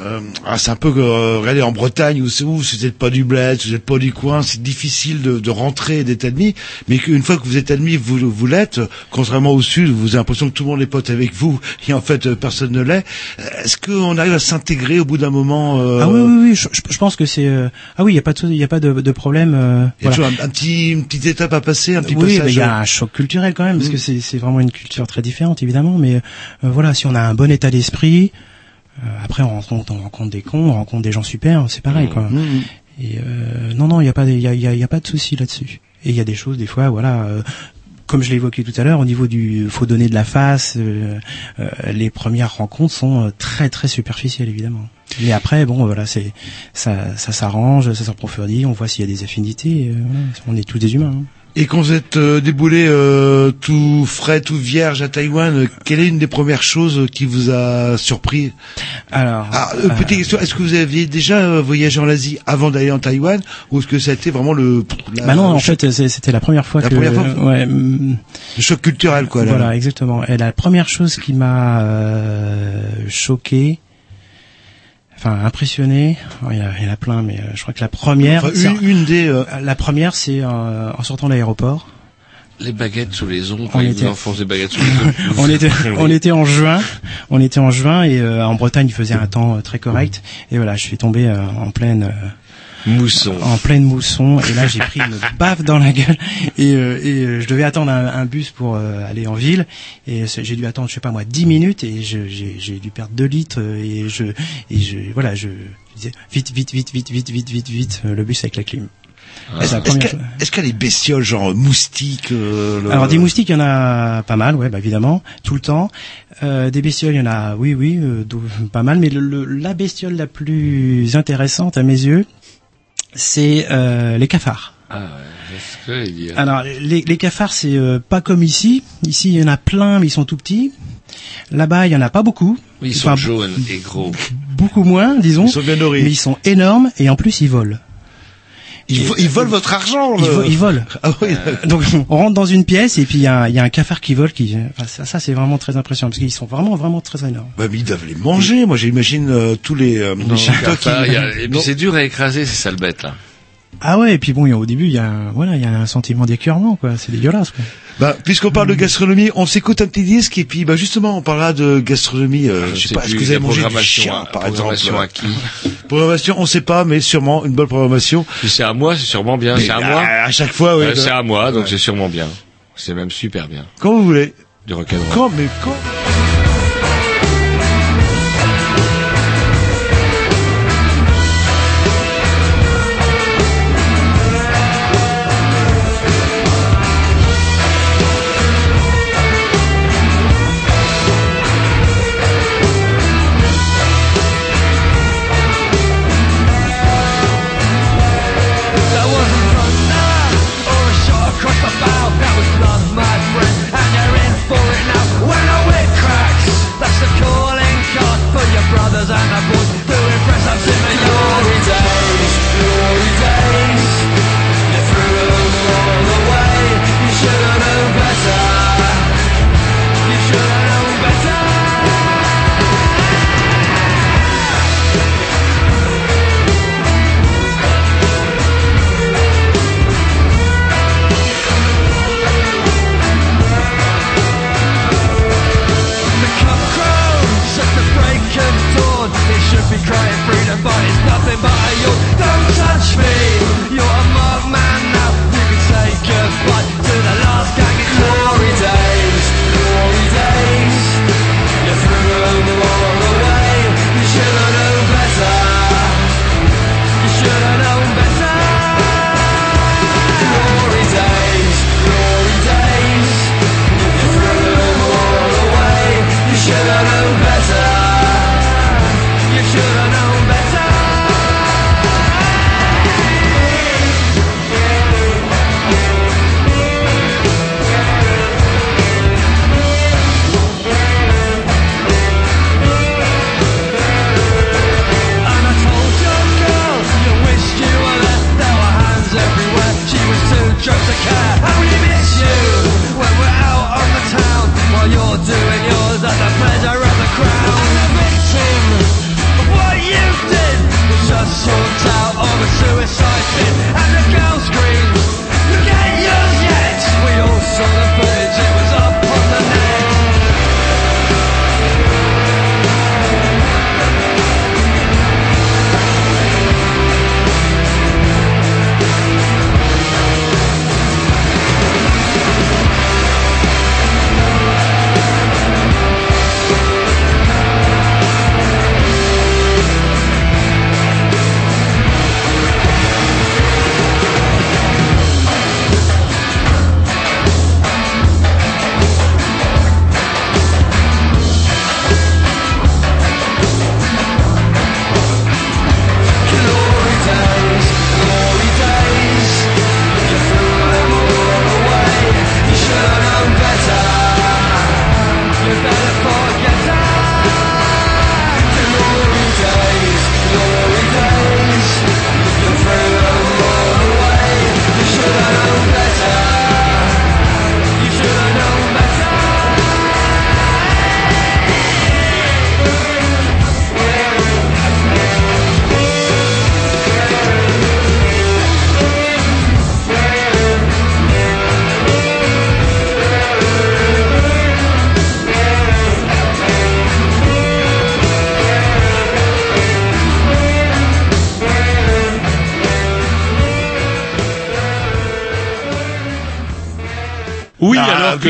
euh, ah, c'est un peu, euh, regardez, en Bretagne, où, c'est où, si vous n'êtes pas du bled, si vous n'êtes pas du coin, c'est difficile de, de rentrer et d'être admis. Mais qu'une fois que vous êtes admis, vous, vous l'êtes. Contrairement au Sud, vous avez l'impression que tout le monde est pote avec vous, et en fait, personne ne l'est. Est-ce qu'on arrive à s'intégrer au bout d'un moment euh, ah oui oui oui je, pense que c'est euh, ah oui il y a pas de il y a pas de, de problème euh, Il y a voilà. toujours un, un petit, une petite étape à passer, un petit oui, passage. mais il y a un choc culturel quand même, parce Mm. que c'est c'est vraiment une culture très différente, évidemment. Mais euh, voilà, si on a un bon état d'esprit, après on rencontre, on rencontre des cons, on rencontre des gens super, c'est pareil, quoi. Mm. Et non, non, il y a pas, il y a, il y a, y a pas de souci là-dessus. Et il y a des choses, des fois, voilà. euh, comme je l'ai évoqué tout à l'heure, au niveau du faut donner de la face, euh, euh, les premières rencontres sont euh, très très superficielles évidemment. Mais après, bon, voilà, c'est ça, ça s'arrange, ça s'approfondit, on voit s'il y a des affinités. on est tous des humains. hein. Et quand vous êtes euh, déboulé euh, tout frais, tout vierge à Taïwan, euh, quelle est une des premières choses qui vous a surpris Alors, Ah, euh, petite question, est-ce que vous aviez déjà euh, voyagé en Asie avant d'aller en Taïwan ou est-ce que ça a été vraiment le la- Bah non, en fait, c'était la première fois La que première fois ouais, mm, le choc culturel quoi là. voilà, exactement. Et la première chose qui m'a euh, choqué, enfin impressionné, oh, il y, a, il y en a plein, mais euh, je crois que la première, Enfin, c'est- une, une des euh, la première, c'est euh, en sortant de l'aéroport. Les baguettes sous les ongles, On était- vous enfoncent des baguettes sous les ongles. on était on était en juin, on était en juin et euh, en Bretagne il faisait un temps euh, très correct et voilà, je suis tombé euh, en pleine euh, Mousson. en pleine mousson et là j'ai pris une baffe dans la gueule et, euh, et euh, je devais attendre un, un bus pour euh, aller en ville et j'ai dû attendre je sais pas moi 10 minutes et j'ai dû perdre 2 litres euh, et je et je voilà je, je disais vite vite vite vite vite vite vite vite euh, le bus avec la clim. Est-ce la est-ce première qu'il chose. y a- y des bestioles genre moustiques euh, le- Alors des moustiques, il y en a pas mal, ouais, bah, évidemment, tout le temps. Euh, des bestioles, il y en a, oui, oui, euh, pas mal. Mais le, le- la bestiole la plus intéressante à mes yeux, c'est euh, les cafards. Ah ouais, que. Alors les, les cafards, c'est euh, pas comme ici. Ici, il y en a plein, mais ils sont tout petits. Là-bas, il y en a pas beaucoup. Oui, ils sont jaunes et gros. Beaucoup moins, disons. Ils sont bien nourris. Mais ils sont énormes et en plus, ils volent. Ils, vo- ils volent votre argent. Ils, vo- ils volent. Ah oui. Donc on rentre dans une pièce et puis il y a, un- il y a un cafard qui vole. Qui, enfin, ça, ça, c'est vraiment très impressionnant parce qu'ils sont vraiment vraiment très énormes. Bah, mais ils doivent les manger. Moi, j'imagine euh, tous les, euh, les Non, qui. a- et puis c'est dur à écraser ces sales bêtes là. Ah ouais et puis bon il y a- au début il y a un- voilà il y a un sentiment d'écœurement quoi. C'est dégueulasse quoi. Bah, puisqu'on parle de gastronomie, on s'écoute un petit disque et puis bah justement on parlera de gastronomie. euh, je sais sais pas, est-ce que vous avez mangé du programmation chien, à- par programmation exemple à qui Programmation, on sait pas, mais sûrement une bonne programmation. Si c'est à moi, c'est sûrement bien. C'est à à- moi. à chaque fois, oui. Euh, c'est à moi, donc Ouais. c'est sûrement bien. C'est même super bien. Quand vous voulez. Du rock'n'roll. Quand, mais quand.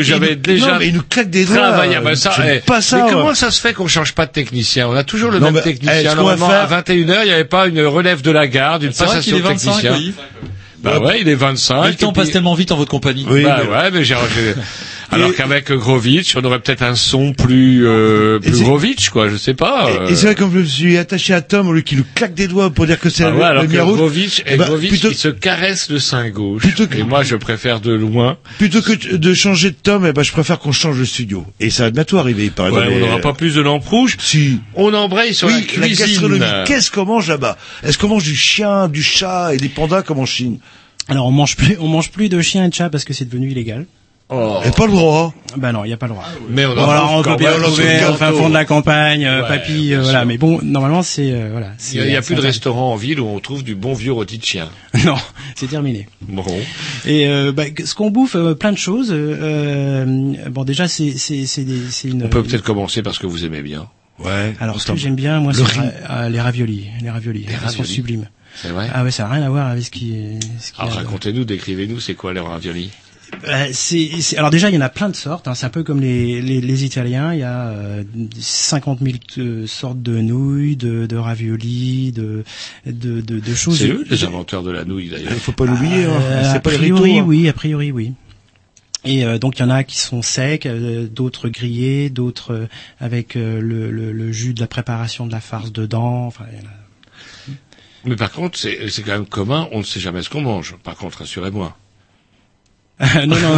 Que mais j'avais il nous- déjà non, mais il nous claque des doigts. travaillé. Ah, bah, ça, eh, pas ça, Mais moi. comment ça se fait qu'on change pas de technicien? On a toujours le Non, même eh, technicien. Normalement, faire- à 21h, il n'y avait pas une relève de la garde, une passation qu'il est de 25, technicien. oui. Bah ouais, il est 25. Le temps puis- passe tellement vite en votre compagnie. bah ouais, mais j'ai- Alors qu'avec Grovitch, on aurait peut-être un son plus euh, plus Grovitch, quoi. Je sais pas. euh. Et c'est vrai comme je me suis attaché à Tom, au lieu qu'il nous claque des doigts pour dire que c'est Ah le, ouais, alors le que Grovitch, eh et ben, Grovitch, plutôt, il se caresse le sein gauche. Et moi, je préfère de loin. plutôt que de- changer de Tom, eh ben, je préfère qu'on change de studio. Et ça va bientôt arriver, il paraît. Ouais, on n'aura pas plus de lampe rouge. Si. On embraye sur oui, la la, cuisine. gastronomie. Qu'est-ce qu'on mange là-bas? Est-ce qu'on mange du chien, du chat et des pandas comme en Chine? Alors on mange plus, on mange plus de chiens et de chats parce que c'est devenu illégal. Oh. Et pas le droit. Bah non, il y a pas le droit. Mais on Bon, alors mange on peut bien trouver au fin fond de la campagne, euh, Ouais, papy, euh, voilà. Mais bon, normalement c'est euh, voilà. Il n'y a, plus de restaurant en ville où on trouve du bon vieux rôti de chien. Non, c'est terminé. Bon. Et euh, bah, ce qu'on bouffe, euh, plein de choses. euh, bon, déjà, c'est c'est c'est une. On peut peut-être commencer par ce que vous aimez bien. Ouais. Alors, ce que j'aime bien, moi, Le c'est riz. ra- euh, les raviolis. Les raviolis, ils sont raviolis. sublimes. C'est vrai Ah ouais, ça n'a rien à voir avec ce qui. Ce qui Alors a- racontez-nous, décrivez-nous, c'est quoi les raviolis? Euh, c'est, c'est- alors déjà, il y en a plein de sortes. hein. C'est un peu comme les, les, les Italiens. Il y a euh, 50 000 euh, sortes de nouilles, de, de raviolis, de, de, de, de choses. C'est eux les inventeurs de la nouille d'ailleurs. Il faut pas l'oublier, hein. Euh, c'est a pas les priori, hein. oui, a priori, oui. Et euh, donc il y en a qui sont secs, euh, d'autres grillés, d'autres euh, avec euh, le, le, le jus de la préparation de la farce dedans. Enfin, il y en a- Mais par contre, c'est c'est quand même commun, on ne sait jamais ce qu'on mange. Par contre, rassurez-moi. non, non,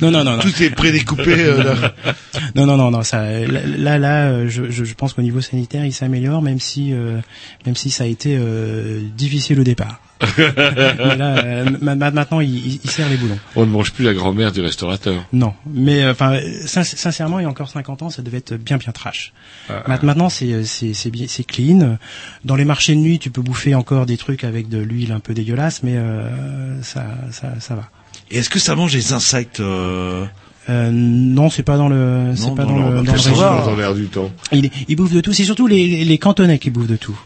non, non, non, non. Tout est prédécoupé. euh. Non, non, non, non. Ça, là, là, je, pense qu'au niveau sanitaire, il s'améliore, même si, euh, même si ça a été euh, difficile au départ. Mais là, euh, ma- ma- maintenant, il, il, serre les boulons. On ne mange plus la grand-mère du restaurateur. Non, mais euh, enfin, sin- sincèrement, il y a encore 50 ans, ça devait être bien, bien trash. Ah. Ma- Maintenant, c'est c'est c'est bien, c'est clean. Dans les marchés de nuit, tu peux bouffer encore des trucs avec de l'huile un peu dégueulasse, mais euh, ça, ça, ça va. Et est-ce que ça mange des insectes euh... Euh, non, c'est pas dans le, c'est Non, pas non, dans, non, le, dans le. Dans l'air du temps. Il, il bouffe de tout. C'est surtout les, les, les cantonais qui bouffent de tout.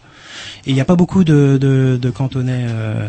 Et il n'y a pas beaucoup de, de, de cantonais, euh,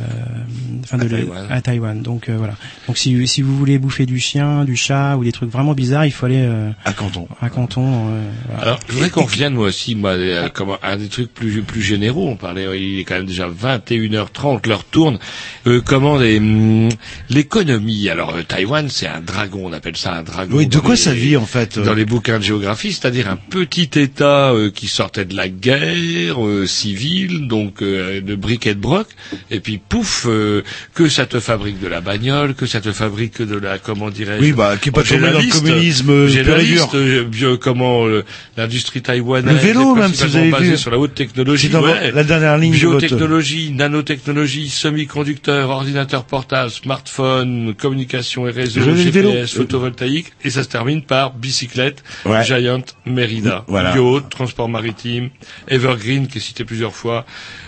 enfin de À Taïwan. à Taïwan. Donc euh, voilà. Donc si, si vous voulez bouffer du chien, du chat ou des trucs vraiment bizarres, il faut aller euh, à Canton. À Canton. euh, voilà. Alors, je voudrais qu'on revienne moi aussi, moi, euh, comme un des trucs plus plus généraux. On parlait, il est quand même déjà 21h30, l'heure tourne. Euh, comment les, hum, l'économie? Alors, euh, Taïwan, c'est un dragon, on appelle ça un dragon. Oui, de quoi les- ça vit en fait euh? Dans les bouquins de géographie, c'est-à-dire un petit État euh, qui sortait de la guerre euh, civile, donc euh, de briques et de broc, et puis pouf, euh, que ça te fabrique de la bagnole, que ça te fabrique de la, comment dirais-je Oui, bah, qui est pas tombé dans le communisme, euh, J'ai la liste, euh, bio- comment euh, l'industrie taïwanaise Le vélo, est même, si vous avez basée vu. sur la haute technologie, dans ouais. la dernière ligne de biotechnologie, nanotechnologie, semi-conducteurs, ordinateurs portables, smartphones, communication et réseaux, GPS, photovoltaïque, et ça se termine par bicyclette, Ouais. Giant, Merida, Voilà. bio, transport maritime, Evergreen qui est cité plusieurs fois,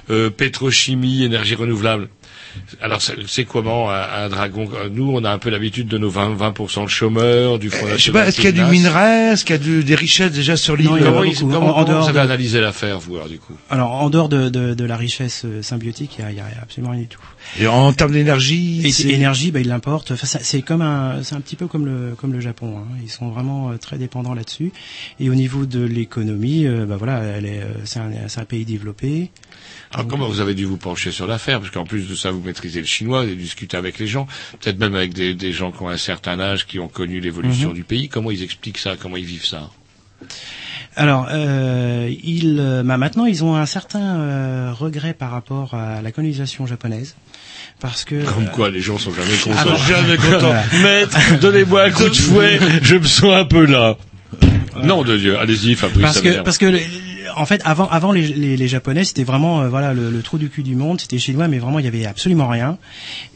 euh, pétrochimie, énergie renouvelable. Alors c'est c'est comment un, un dragon? Nous, on a un peu l'habitude de nos 20, 20% de chômeurs, du Je sais pas, National est-ce qu'il y a du minerai, est-ce qu'il y a du- des richesses déjà sur l'île Comment, ils- beaucoup. comment- En- en comment dehors vous avez de- analysé l'affaire, vous, alors, du coup Alors, en dehors de, de, de la richesse euh, symbiotique, il y a, il y a absolument rien du tout. Et en termes d'énergie, Et c'est- énergie, bah, ils l'importent. Enfin, ça- c'est comme un, c'est un petit peu comme le comme le Japon. hein. Ils sont vraiment euh, très dépendants là-dessus. Et au niveau de l'économie, euh, bah voilà, elle est, euh, c'est un, c'est un pays développé. Alors comment vous avez dû vous pencher sur l'affaire Parce qu'en plus de ça, vous maîtrisez le chinois, vous avez discuté avec les gens, peut-être même avec des, des gens qui ont un certain âge, qui ont connu l'évolution Mhm. du pays. Comment ils expliquent ça? Comment ils vivent ça? Alors, euh, ils, euh, bah, maintenant, ils ont un certain euh, regret par rapport à la colonisation japonaise, parce que Comme quoi, les gens sont jamais contents. bon jamais contents. Maître, donnez-moi un coup de fouet, je me sens un peu là. Non de Dieu, allez-y Fabrice. parce que parce que en fait avant avant les, les, les japonais c'était vraiment euh, voilà le, le trou du cul du monde c'était chinois mais vraiment il y avait absolument rien.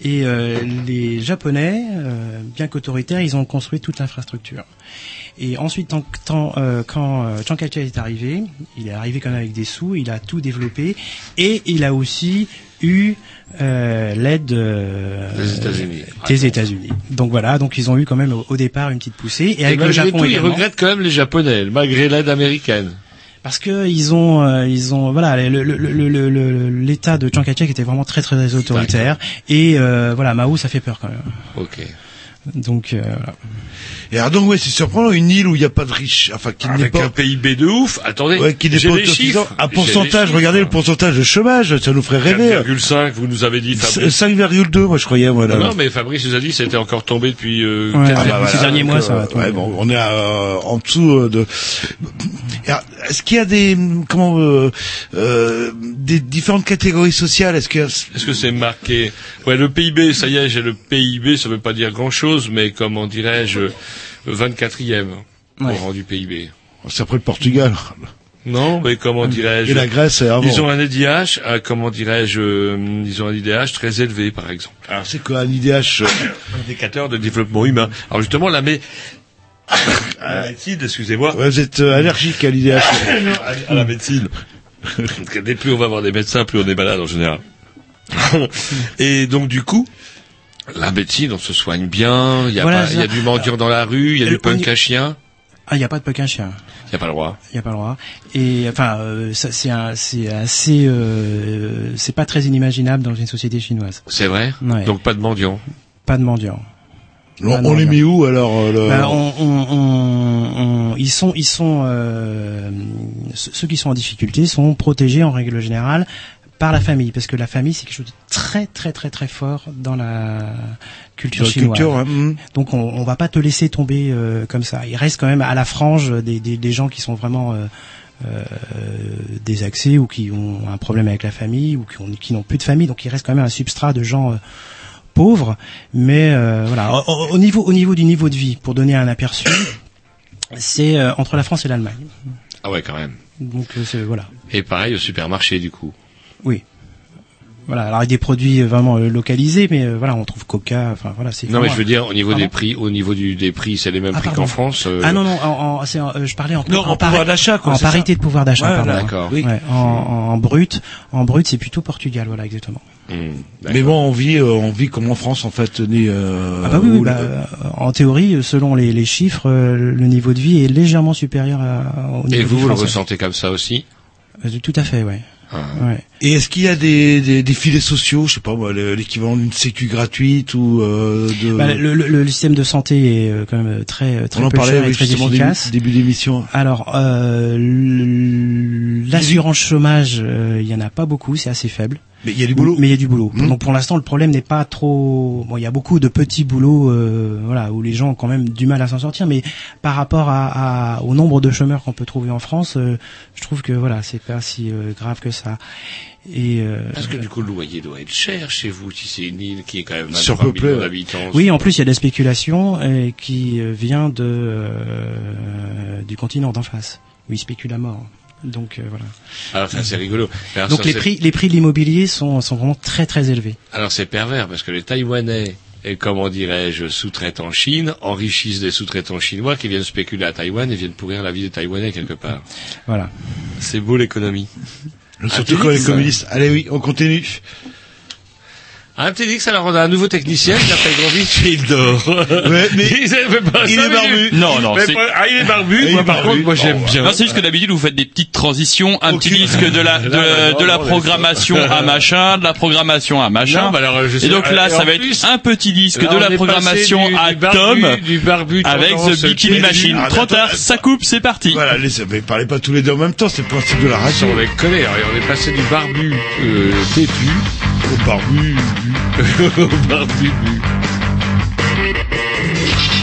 Et euh, les japonais euh, bien qu'autoritaires ils ont construit toute l'infrastructure. Et ensuite tant, tant, quand Chiang Kai-shek est arrivé il est arrivé quand même avec des sous il a tout développé. Et il a aussi eu euh, l'aide euh, Des États-Unis. donc voilà donc ils ont eu quand même au, au départ une petite poussée. Et Et avec le malgré Japon tout, ils regrettent quand même les Japonais, malgré l'aide américaine. Parce que ils ont, euh, ils ont, voilà, le- le- le- le- le- l'état de Chiang Kai-shek était vraiment très très autoritaire et euh, voilà, Mao ça fait peur quand même. Ok. Donc euh, voilà. Et alors donc ouais, c'est surprenant une île où il n'y a pas de riches, enfin qui n'est Avec pas un PIB de ouf. Attendez, ouais, qui n'est pas les chiffres. Un pourcentage, chiffres. regardez le pourcentage de chômage, ça nous ferait rêver. 4,5, vous nous avez dit Fabrice. 5,2 moi je croyais voilà. Non, mais Fabrice nous a dit que c'était encore tombé depuis euh, Ouais, ah bah derniers donc, mois, ça euh, va tomber. ouais, bon, on est euh, en dessous euh, de. Est-ce qu'il y a des comment euh, euh, des différentes catégories sociales? Est-ce que Est-ce que c'est marqué? Ouais, le PIB, ça y est, j'ai le PIB, ça veut pas dire mais comment dirais-je, euh, 24e au Ouais. rang du PIB. c'est après le Portugal Non, mais comment dirais-je et la Grèce c'est avant Ils ont un IDH, euh, comment dirais-je, euh, ils ont un IDH très élevé, par exemple. Alors c'est quoi un IDH euh, Indicateur de développement humain. Alors justement, la mé... la médecine, excusez-moi. ouais, Vous êtes euh, allergique à l'IDH à, à la médecine. Dès plus on va voir des médecins, plus on est malade en général. Et donc du coup, la médecine, on se soigne bien. Il y a, Voilà, pas- il y a du mendiant dans la rue, il y a Euh, du punk à chien. Ah, il y a pas de pequin chien. Il y a pas le droit. Il y a pas le droit. Et enfin, euh, ça, c'est un, c'est assez, euh, c'est pas très inimaginable dans une société chinoise. C'est vrai. Ouais. Donc pas de mendiant. Pas de mendiants. on, Ah, on non, les non. met où alors euh, le- Bah, on, on- on- on- ils sont, ils sont, euh, ceux ceux qui sont en difficulté sont protégés en règle générale par la famille, parce que la famille c'est quelque chose de très très très très fort dans la culture Dans la chinoise. culture, ouais, mhm. Donc on, on va pas te laisser tomber euh, comme ça. Il reste quand même à la frange des, des, des gens qui sont vraiment euh, euh, désaxés ou qui ont un problème avec la famille ou qui ont- qui n'ont plus de famille. Donc il reste quand même un substrat de gens euh, pauvres. Mais euh, voilà, au, au- au niveau au niveau du niveau de vie, pour donner un aperçu, c'est euh, entre la France et l'Allemagne. Ah ouais, quand même. Donc euh, c'est- voilà. Et pareil au supermarché, du coup. Oui. Voilà, alors avec des produits euh, vraiment euh, localisés, mais euh, voilà, on trouve Coca, enfin voilà, c'est Non, mais je veux dire, au niveau Pardon des prix, au niveau du, des prix, c'est les mêmes Ah, prix qu'en France. euh, Ah non non, en, en- c'est en- euh, je parlais en, Non, en pouvoir d'achat, quoi, en ça parité de pouvoir d'achat. Ouais, pardon, hein. d'accord. Oui. Ouais, en, en, en brut, en brut, c'est plutôt Portugal, voilà exactement. hmm, Mais d'accord. bon, on vit, euh, on vit comme en France en fait. Né, euh, ah bah oui, oui, bah, le- euh, en théorie, selon les, les chiffres, euh, le niveau de vie est légèrement supérieur à, au niveau Et vous, vous le ressentez comme ça aussi? Euh, Tout à fait, ouais. Ah. ouais. Et est-ce qu'il y a des, des, des filets sociaux, je sais pas moi, le- l'équivalent d'une sécu gratuite ou euh, de Bah, le, le- le système de santé est euh, quand même très très On en peu parlait cher et très efficace. début, début d'émission. Alors, euh, l'assurance chômage, euh, il y en a pas beaucoup, c'est assez faible. Mais il y a du boulot. Mais il y a du boulot. Mhm. Donc pour l'instant, le problème n'est pas trop. Bon, il y a beaucoup de petits boulots, euh, voilà, où les gens ont quand même du mal à s'en sortir. Mais par rapport à, à- au nombre de chômeurs qu'on peut trouver en France, euh, je trouve que voilà, c'est pas si euh, grave que ça. Et euh, Parce que du coup, le loyer doit être cher chez vous, si c'est une île qui est quand même 23 Surpeuplée, millions d'habitants. oui, en plus, il y a de la spéculation euh, qui euh, vient de euh, du continent d'en face, où ils spéculent à mort. Donc euh, voilà. Alors ça, c'est rigolo. Alors, Donc ça, les prix, les prix de l'immobilier sont, sont vraiment très très élevés. Alors c'est pervers parce que les Taïwanais et comment dirais-je sous-traitent en Chine enrichissent des sous-traitants chinois qui viennent spéculer à Taïwan et viennent pourrir la vie des Taïwanais quelque part. Voilà. C'est beau l'économie. Surtout quand les communistes. Allez, oui, on continue. Un petit Dix, alors on a un nouveau technicien qui s'appelle Grovitch et il dort. Ouais, mais il, fait pas il ça, est barbu. Non, non, c'est- Ah, il est barbu. Il moi, est par barbu. contre, moi, j'aime Oh, bien. Non, c'est juste que d'habitude vous faites des petites transitions, un petit disque de la de, Là, de la non, programmation à machin, de la programmation à machin. Non, bah alors, je sais- et donc là, ça va plus, être un petit disque Là, de la programmation à du barbu- Tom du barbu avec The Bikini. Machine. Ah, Trop tard, ça coupe, c'est parti. Voilà, laissez, mais parlez pas tous les deux en même temps, c'est le principe de la Ça, radio. on coller. Alors, on est passé du barbu euh, barbu. barbu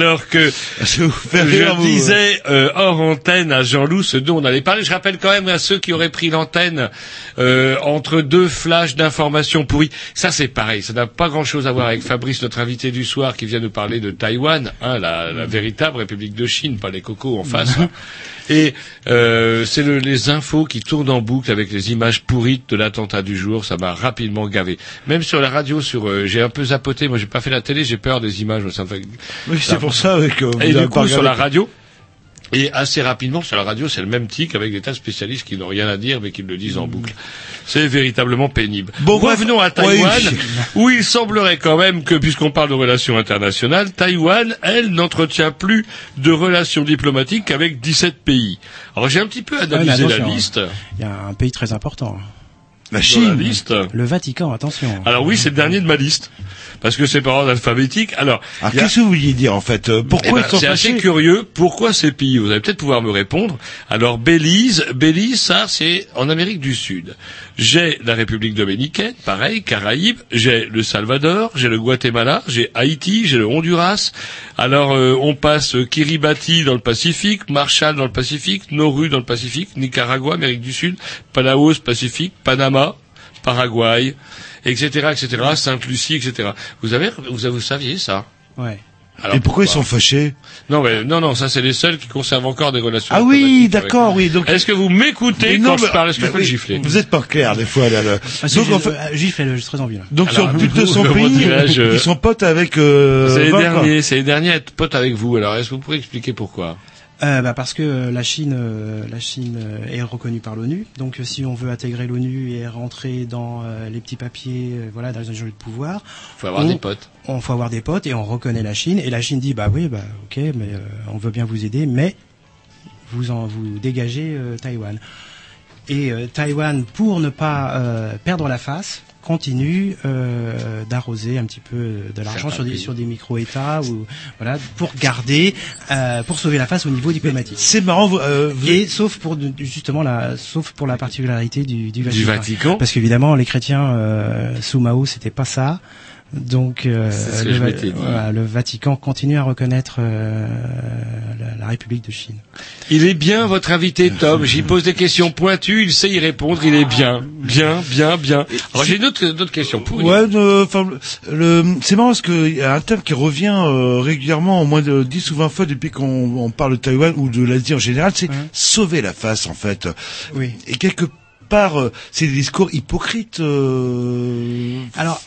alors que je vous. disais euh, hors antenne à Jean-Loup ce dont on allait parler. Je rappelle quand même à ceux qui auraient pris l'antenne euh, entre deux flashs d'informations pourries. Ça c'est pareil, ça n'a pas grand-chose à voir avec Fabrice, notre invité du soir, qui vient nous parler de Taïwan, hein, la, la véritable République de Chine, pas les cocos en face. hein. Et euh, c'est le- les infos qui tournent en boucle avec les images pourrites de l'attentat du jour. Ça m'a rapidement gavé. Même sur la radio, sur euh, j'ai un peu zapoté. Moi, j'ai pas fait la télé, j'ai peur des images. Ça me fait Oui, c'est pour ça ouais, que vous et du coup, sur la radio, et assez rapidement, sur la radio, c'est le même tic avec des tas de spécialistes qui n'ont rien à dire, mais qui le disent en boucle. C'est véritablement pénible. Bon. Revenons à Taïwan, Oui. où il semblerait quand même que, puisqu'on parle de relations internationales, Taïwan, elle, n'entretient plus de relations diplomatiques qu'avavec 17 pays. Alors j'ai un petit peu Ouais, analysé la attention, liste. Il y a un pays très important. La Chine. liste. Le Vatican, attention. Alors oui, c'est le dernier de ma liste. Parce que c'est par ordre alphabétique. Alors, Alors, qu'est-ce que vous vouliez dire, en fait Euh, Eh Pourquoi ben, ils sont c'est assez curieux. Pourquoi ces pays Vous allez peut-être pouvoir me répondre. Alors Belize, Belize, ça c'est en Amérique du Sud. J'ai la République dominicaine, pareil, Caraïbes. J'ai le Salvador, j'ai le Guatemala, j'ai Haïti, j'ai le Honduras. Alors euh, on passe Kiribati dans le Pacifique, Marshall dans le Pacifique, Nauru dans le Pacifique, Nicaragua, Amérique du Sud, Palaos, Pacifique, Panama, Paraguay, etc., etc., Sainte-Lucie, etc. Vous avez, vous, vous saviez ça Ouais. Alors, Et pourquoi ils sont fâchés? Non, mais non, non, ça c'est les seuls qui conservent encore des relations. Ah oui, d'accord, oui. Donc Est-ce que vous m'écoutez Mais quand non, je mais- parle? Est-ce que je mais peux le oui, gifler? Vous êtes pas clair des fois là. là. Ah, Donc en fait, Gifle, j'ai très envie là. donc Alors, sur plus de 200 comment pays, ils sont potes avec. Euh, C'est les 20, quoi. derniers, c'est les derniers à être potes avec vous. Alors, est-ce que vous pouvez expliquer pourquoi? Euh, bah parce que euh, la Chine, euh, la Chine euh, est reconnue par l'ONU. Donc si on veut intégrer l'ONU et rentrer dans euh, les petits papiers, voilà, dans les jeux de pouvoir, Faut avoir on- des potes. On faut avoir des potes et on reconnaît la Chine. Et la Chine dit bah oui, bah ok, mais euh, on veut bien vous aider, mais vous en vous dégagez euh, Taïwan. Et euh, Taïwan, pour ne pas euh, perdre la face, continue euh, d'arroser un petit peu de l'argent sur des sur des micro-États ou voilà pour garder euh, pour sauver la face au niveau diplomatique. C'est marrant. vous- euh, vous- Et sauf pour justement la sauf pour la particularité du, du Vatican. Vatican. Parce qu'évidemment les chrétiens euh, sous Mao c'était pas ça. Donc euh, le, Va- voilà, le Vatican continue à reconnaître euh, la, la République de Chine. Il est bien votre invité Tom. J'y pose des questions pointues. Il sait y répondre. Il est bien, bien, bien, bien. Alors j'ai d'autres d'autres questions pour Ouais, euh, enfin, le, c'est marrant parce qu'il y a un thème qui revient euh, régulièrement, au moins de 10 ou 20 fois depuis qu'on on parle de Taïwan ou de l'Asie en général, c'est sauver la face en fait. Oui. Et quelque part, euh, c'est des discours hypocrites. Euh, Alors,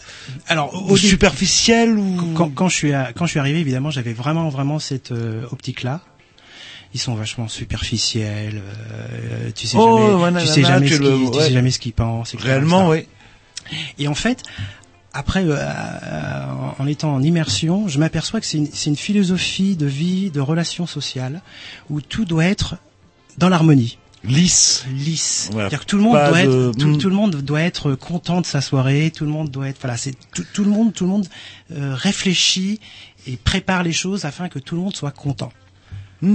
alors au superficiels ou quand, quand je suis à- quand je suis arrivé évidemment j'avais vraiment vraiment cette optique là. Ils sont vachement superficiels. euh, tu sais Oh, jamais, tu sais jamais tu ce qu'ils, tu sais jamais ce qu'ils pensent. etc., réellement, oui. Et en fait, après, euh, euh, en étant en immersion, je m'aperçois que c'est une, c'est une philosophie de vie, de relations sociales, où tout doit être dans l'harmonie. Lisse. Lisse. Voilà. Que tout le monde Pas doit de- être, tout, Mm. tout le monde doit être content de sa soirée, tout le monde doit être, voilà, c'est tout, tout le monde, tout le monde euh, réfléchit et prépare les choses afin que tout le monde soit content.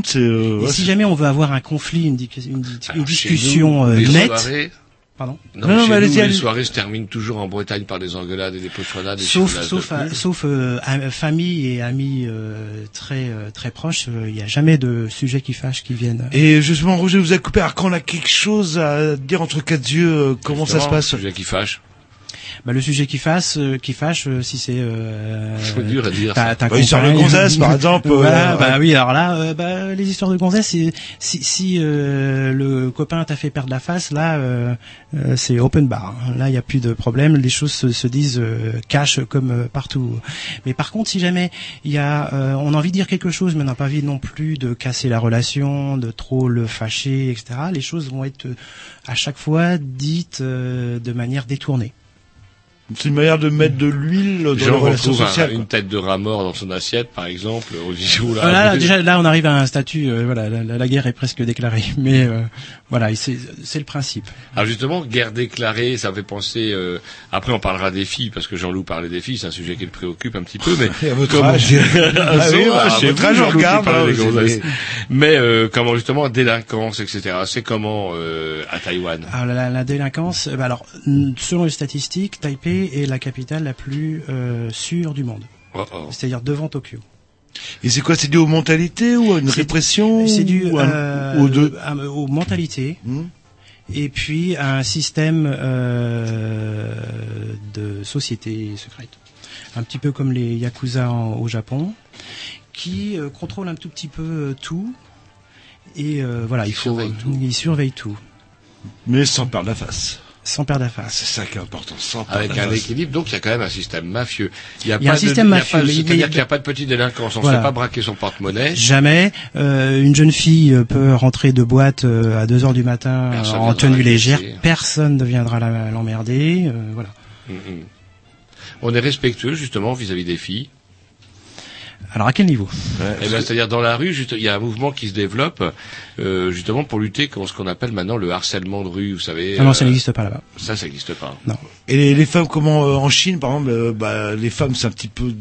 C'est, euh, Et ouais, si jamais on veut avoir un conflit, une, une une discussion nous, euh, nette, soirées- pardon. Non, Non, non, chez mais nous, allez-y, les soirées se terminent toujours en Bretagne par des engueulades et des poissonnades. et Sauf, sauf, de à- plus. sauf euh, à- famille et amis euh, très euh, très proches, il n'y a jamais de sujet qui fâche qui viennent. Et justement, Roger vous a coupé. Alors quand on a quelque chose à dire entre quatre yeux, euh, comment ça se passe? Sujet qui fâche. Bah, le sujet qui fâche, euh, qui fâche, euh, si c'est euh, C'est dur à dire, Bah, histoire de gonzesse, par exemple, voilà, euh, bah ouais. oui, alors là, euh, bah, les histoires de gonzesse, si, si euh, le copain t'a fait perdre la face, là, euh, euh, c'est open bar. hein. Là, il n'y a plus de problème. Les choses se, se disent euh, cash comme euh, partout. Mais par contre, si jamais il y a, euh, on a envie de dire quelque chose, mais on n'a pas envie non plus de casser la relation, de trop le fâcher, etc. Les choses vont être euh, à chaque fois dites euh, de manière détournée. C'est une manière de mettre de l'huile dans les J'en relations retrouve un- sociales. une tête de rat mort dans son assiette, par exemple. On dit, oula, Voilà, là, déjà là on arrive à un statut, euh, voilà, la, guerre est presque déclarée, mais euh, voilà, c'est le principe. Alors justement, guerre déclarée, ça fait penser. euh, après, on parlera des filles parce que Jean-Loup parlait des filles, c'est un sujet qui le préoccupe un petit peu. Mais Et à votre comment- âge. Ah, Ah oui, Jean-Loup qui regarde, hein, Mais euh, comment justement délinquance, etc. C'est comment euh, à Taïwan? Alors la, la- la délinquance, bah, alors selon les statistiques, Taipei est la capitale la plus euh, sûre du monde, Oh, oh. c'est-à-dire devant Tokyo. Et c'est quoi C'est dû aux mentalités ou à une répression C'est dû ou à- euh, aux deux à- aux mentalités Hmm. et puis à un système euh, de société secrète, un petit peu comme les yakuza en- au Japon, qui euh, contrôlent un tout petit peu euh, tout. Et voilà, il faut surveillent tout. ils surveillent tout, Mais sans perdre la face. Sans perdre la face. c'est ça qui est important. Sans perdre Avec la un face. équilibre, donc il y a quand même un système mafieux. Il y a pas un de- système il y a mafieux, C'est-à-dire qu'il n'y a pas de petite délinquance. On ne Voilà. fait pas braquer son porte-monnaie. Jamais euh, une jeune fille euh, peut rentrer de boîte euh, à 2 heures du matin Personne en tenue légère. Personne ne viendra l'emmerder. euh, voilà. Mm. On est respectueux justement vis-à-vis des filles. Alors à quel niveau Eh ben, c'est-à-dire dans la rue, juste, il y a un mouvement qui se développe euh, justement pour lutter contre ce qu'on appelle maintenant le harcèlement de rue. Vous savez. Ah non, ça euh, n'existe pas là-bas. Ça, ça n'existe pas. Et les, les femmes, comment euh, en Chine, par exemple, euh, bah, les femmes, c'est un petit peu,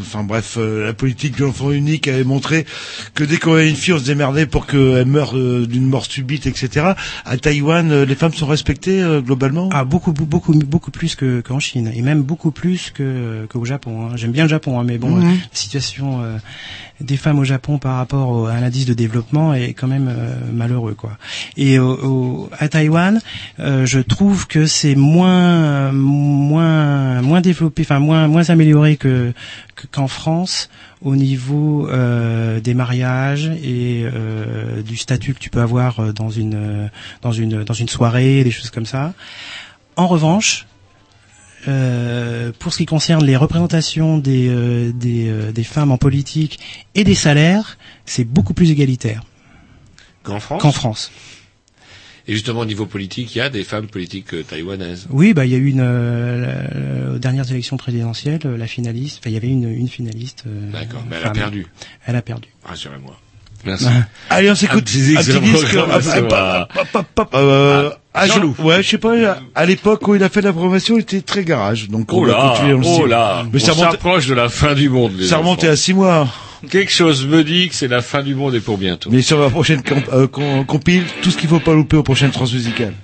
enfin bref, euh, la politique de l'enfant unique avait montré que dès qu'on avait une fille, on se démerdait pour qu'elle meure euh, d'une mort subite, etc. À Taïwan, euh, les femmes sont respectées euh, globalement? Ah beaucoup beaucoup beaucoup plus que qu'en Chine et même beaucoup plus que qu'au Japon. hein. J'aime bien le Japon, hein, mais bon, euh, la situation euh, des femmes au Japon par rapport au- à l'indice de développement est quand même euh, malheureux quoi. Et au, au- à Taïwan, euh, je trouve que c'est moins moins moins développé, enfin moins moins amélioré que, qu'en France, au niveau euh, des mariages et euh, du statut que tu peux avoir euh, dans une dans une dans une soirée, des choses comme ça. En revanche, euh, pour ce qui concerne les représentations des des, des femmes en politique et des salaires, c'est beaucoup plus égalitaire Qu'en France? qu'en France. Et justement, au niveau politique, il y a des femmes politiques euh, taïwanaises. Oui, bah il y a eu une euh, la- aux dernières élections présidentielles, euh, la finaliste. Enfin, il y avait une, une finaliste. euh, D'accord, mais elle a perdu. Elle a perdu. Rassurez-moi. Merci. Allez, on s'écoute Un petit un petit examen disque. Ah, je- Jean-Loup. Ouais, je sais pas. À l'époque où il a fait la promotion, il était très garage. Donc on Oh là, continuer le oh là, Mais on ça s'approche de la fin du monde. les ça remontait enfants. à six mois. Quelque chose me dit que c'est la fin du monde et pour bientôt. Mais sur la prochaine comp- euh, com- compile, tout ce qu'il faut pas louper aux prochaines transmusicales.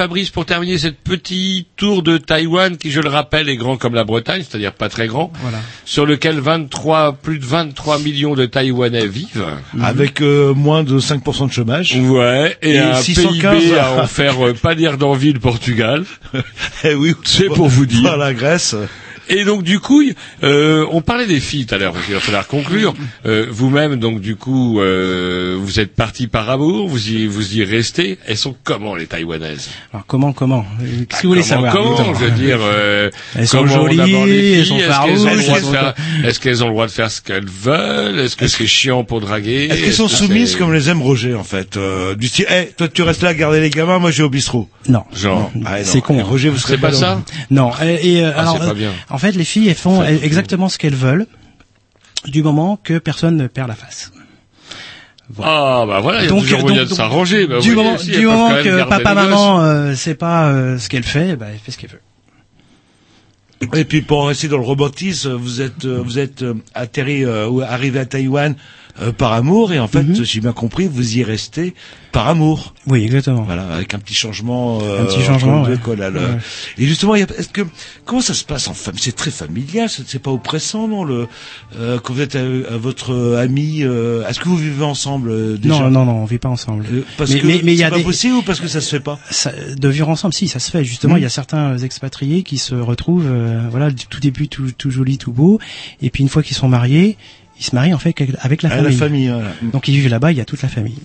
Fabrice pour terminer cette petit tour de Taïwan qui, je le rappelle, est grand comme la Bretagne, c'est-à-dire pas très grand, Voilà. sur lequel 23, plus de 23 millions de Taïwanais vivent. Avec euh, moins de 5% de chômage. Ouais, et, Et un 615 PIB à en faire euh, pas dire d'envie le Portugal. Eh oui, C'est pour vous dire. Par la Grèce. Et donc du coup, euh, on parlait des filles tout à l'heure, parce qu'il va falloir conclure. Euh, Vous-même, donc du coup, euh, vous êtes parti par amour, vous y, vous y restez. Elles sont comment les Taïwanaises? Alors comment comment? Euh, Qu'est-ce que vous voulez Comment, savoir comment, je veux dire, euh, Elles sont jolies, elles filles sont? Est-ce qu'elles ont le farouches, droit de elles sont- faire, est-ce qu'elles ont le droit de faire ce qu'elles veulent? Est-ce que c'est chiant pour draguer? Est-ce qu'elles sont soumises comme les aime Roger, en fait euh, Du style, eh, toi tu restes là à garder les gamins, moi je vais au bistrot? Non. Genre, Ah. C'est con. Et Roger, vous serez c'est pas ça? Non. Et, et, euh, Ah, alors, en fait, les filles, elles font exactement ce qu'elles veulent, du moment que personne ne perd la face. Ah bah voilà, il y a Donc, toujours donc- moyen de s'arranger. Bah, du moment, du que papa maman euh, sait pas euh, ce qu'elle fait, bah, elle fait ce qu'elle veut. Et puis pour rester dans le robotisme, vous êtes euh, vous êtes euh, atterri euh, ou arrivé à Taïwan euh, par amour, et en fait, Mhm. j'ai bien compris, vous y restez par amour. Oui, exactement. Voilà, avec un petit changement. euh, Un petit changement, ouais. quoi, là, Ouais. Et justement, est-ce que comment ça se passe en famille? C'est très familial, c'est pas oppressant, non Le euh, quand vous êtes à, à votre ami, euh, est-ce que vous vivez ensemble euh, déjà? Non, non, non, on vit pas ensemble. Parce mais, que mais, mais il y c'est a pas des, possible ou parce que ça se fait pas? Ça- de vivre ensemble, si, ça se fait. Justement, Mhm. il y a certains expatriés qui se retrouvent, voilà, tout début, tout, tout joli, tout beau, et puis une fois qu'ils sont mariés, ils se marient en fait avec- la Ah, famille. la famille, voilà. Donc ils vivent là-bas, il y a toute la famille.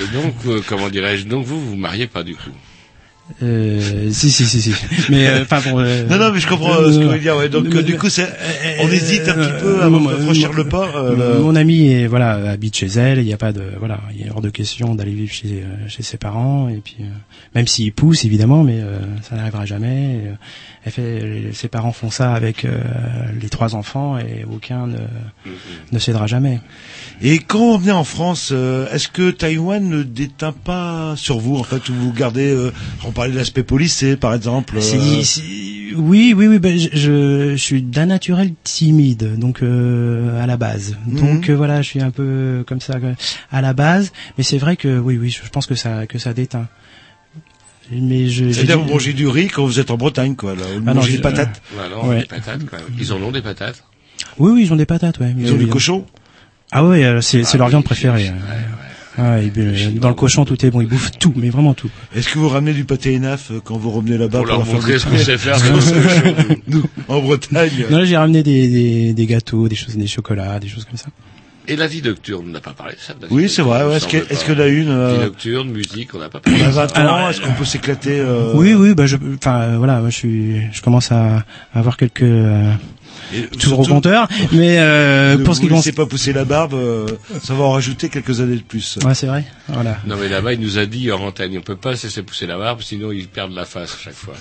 Et donc, euh, comment dirais-je, donc vous, vous vous mariez pas du coup? Euh, si, si, si, si. Mais euh, bon. euh, Non, non, mais je comprends euh, ce que vous voulez dire. Ouais. Donc, mais- euh, du coup, c'est, on hésite un petit euh, peu avant de franchir le pas. euh, Mon ami est voilà habite chez elle. Il n'y a pas de voilà, il est hors de question d'aller vivre chez chez ses parents. Et puis euh, même s'il pousse évidemment, mais euh, ça n'arrivera jamais. Et, elle fait, ses parents font ça avec euh, les trois enfants et aucun ne ne cédera jamais. Et quand on venait en France, euh, est-ce que Taïwan ne déteint pas sur vous, en fait, où vous gardez, euh, on parlait de l'aspect policier, par exemple. euh, oui, oui, oui. Ben, je, je, suis d'un naturel timide, donc euh, à la base. Mhm. Donc euh, voilà, je suis un peu comme ça euh, à la base. Mais c'est vrai que oui, oui, je pense que ça que ça déteint. Mais je. j'ai C'est-à-dire, vous mangez du riz quand vous êtes en Bretagne, quoi. Là, vous Ah non, mangez des patates. Bah non, Ouais. des patates, quoi. Ils en ont des patates. Oui, oui, ils ont des patates, ouais. Ils ont Oui, du cochon. Ah ouais, euh, c'est c'est Ah leur oui, viande préférée. c'est- euh. ouais, ouais. Ah, et, euh, dans le cochon, tout est bon. Ils bouffent tout, mais vraiment tout. Est-ce que vous ramenez du pâté ENAF euh, quand vous revenez là-bas Pour leur faire montrer ce qu'on sait faire dans ce show. Nous, en Bretagne. Non, j'ai ramené des, des, des gâteaux, des choses, des chocolats, des choses comme ça. Et la vie nocturne, on n'a pas parlé de ça. la Oui, c'est vrai. il Est-ce que- est-ce pas. qu'il y en a une euh, Vie nocturne, musique, on n'a pas parlé On a de ça. 20 ans, est-ce qu'on peut s'éclater euh, Oui, oui, bah je, enfin euh, voilà, je suis, je commence à, à avoir quelques euh, et toujours au compteur, mais euh, pour ce qui concerne, pas pousser la barbe, euh, ça va en rajouter quelques années de plus. ouais, c'est vrai, voilà. Non mais là-bas, il nous a dit hors antenne, on peut pas se laisser pousser la barbe, sinon ils perdent la face à chaque fois.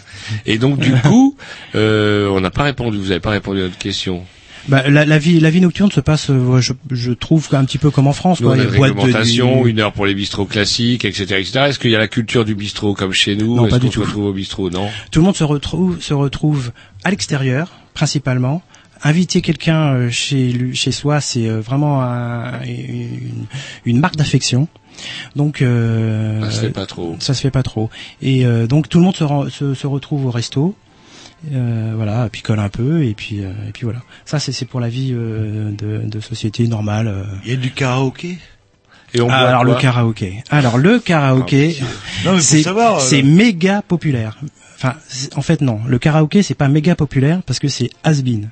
Et donc du coup, euh, on n'a pas répondu, vous n'avez pas répondu à notre question. Bah, la, la vie, la vie nocturne se passe, euh, je, je trouve un petit peu comme en France, Nous, on quoi. a une a de nuit. une heure pour les bistrots classiques, etc., etc. Est-ce qu'il y a la culture du bistrot comme chez nous? Non, Est-ce pas du se tout. retrouve au bistrot? Non. Tout le monde se retrouve, se retrouve à l'extérieur, principalement. Inviter quelqu'un euh, chez lui, chez soi, c'est euh, vraiment un- une, une marque d'affection. Donc, euh, Ça se fait pas trop. ça se fait pas trop. Et euh, donc tout le monde se, rend- se, se retrouve au resto. Euh, voilà, picole un peu et puis euh, et puis voilà. Ça c'est c'est pour la vie euh, de, de société normale. Il y a du karaoké? Et on Ah, alors le karaoké. Alors le karaoké, Non, mais faut c'est euh, méga populaire. Enfin, en fait non, le karaoké c'est pas méga populaire parce que c'est has-been.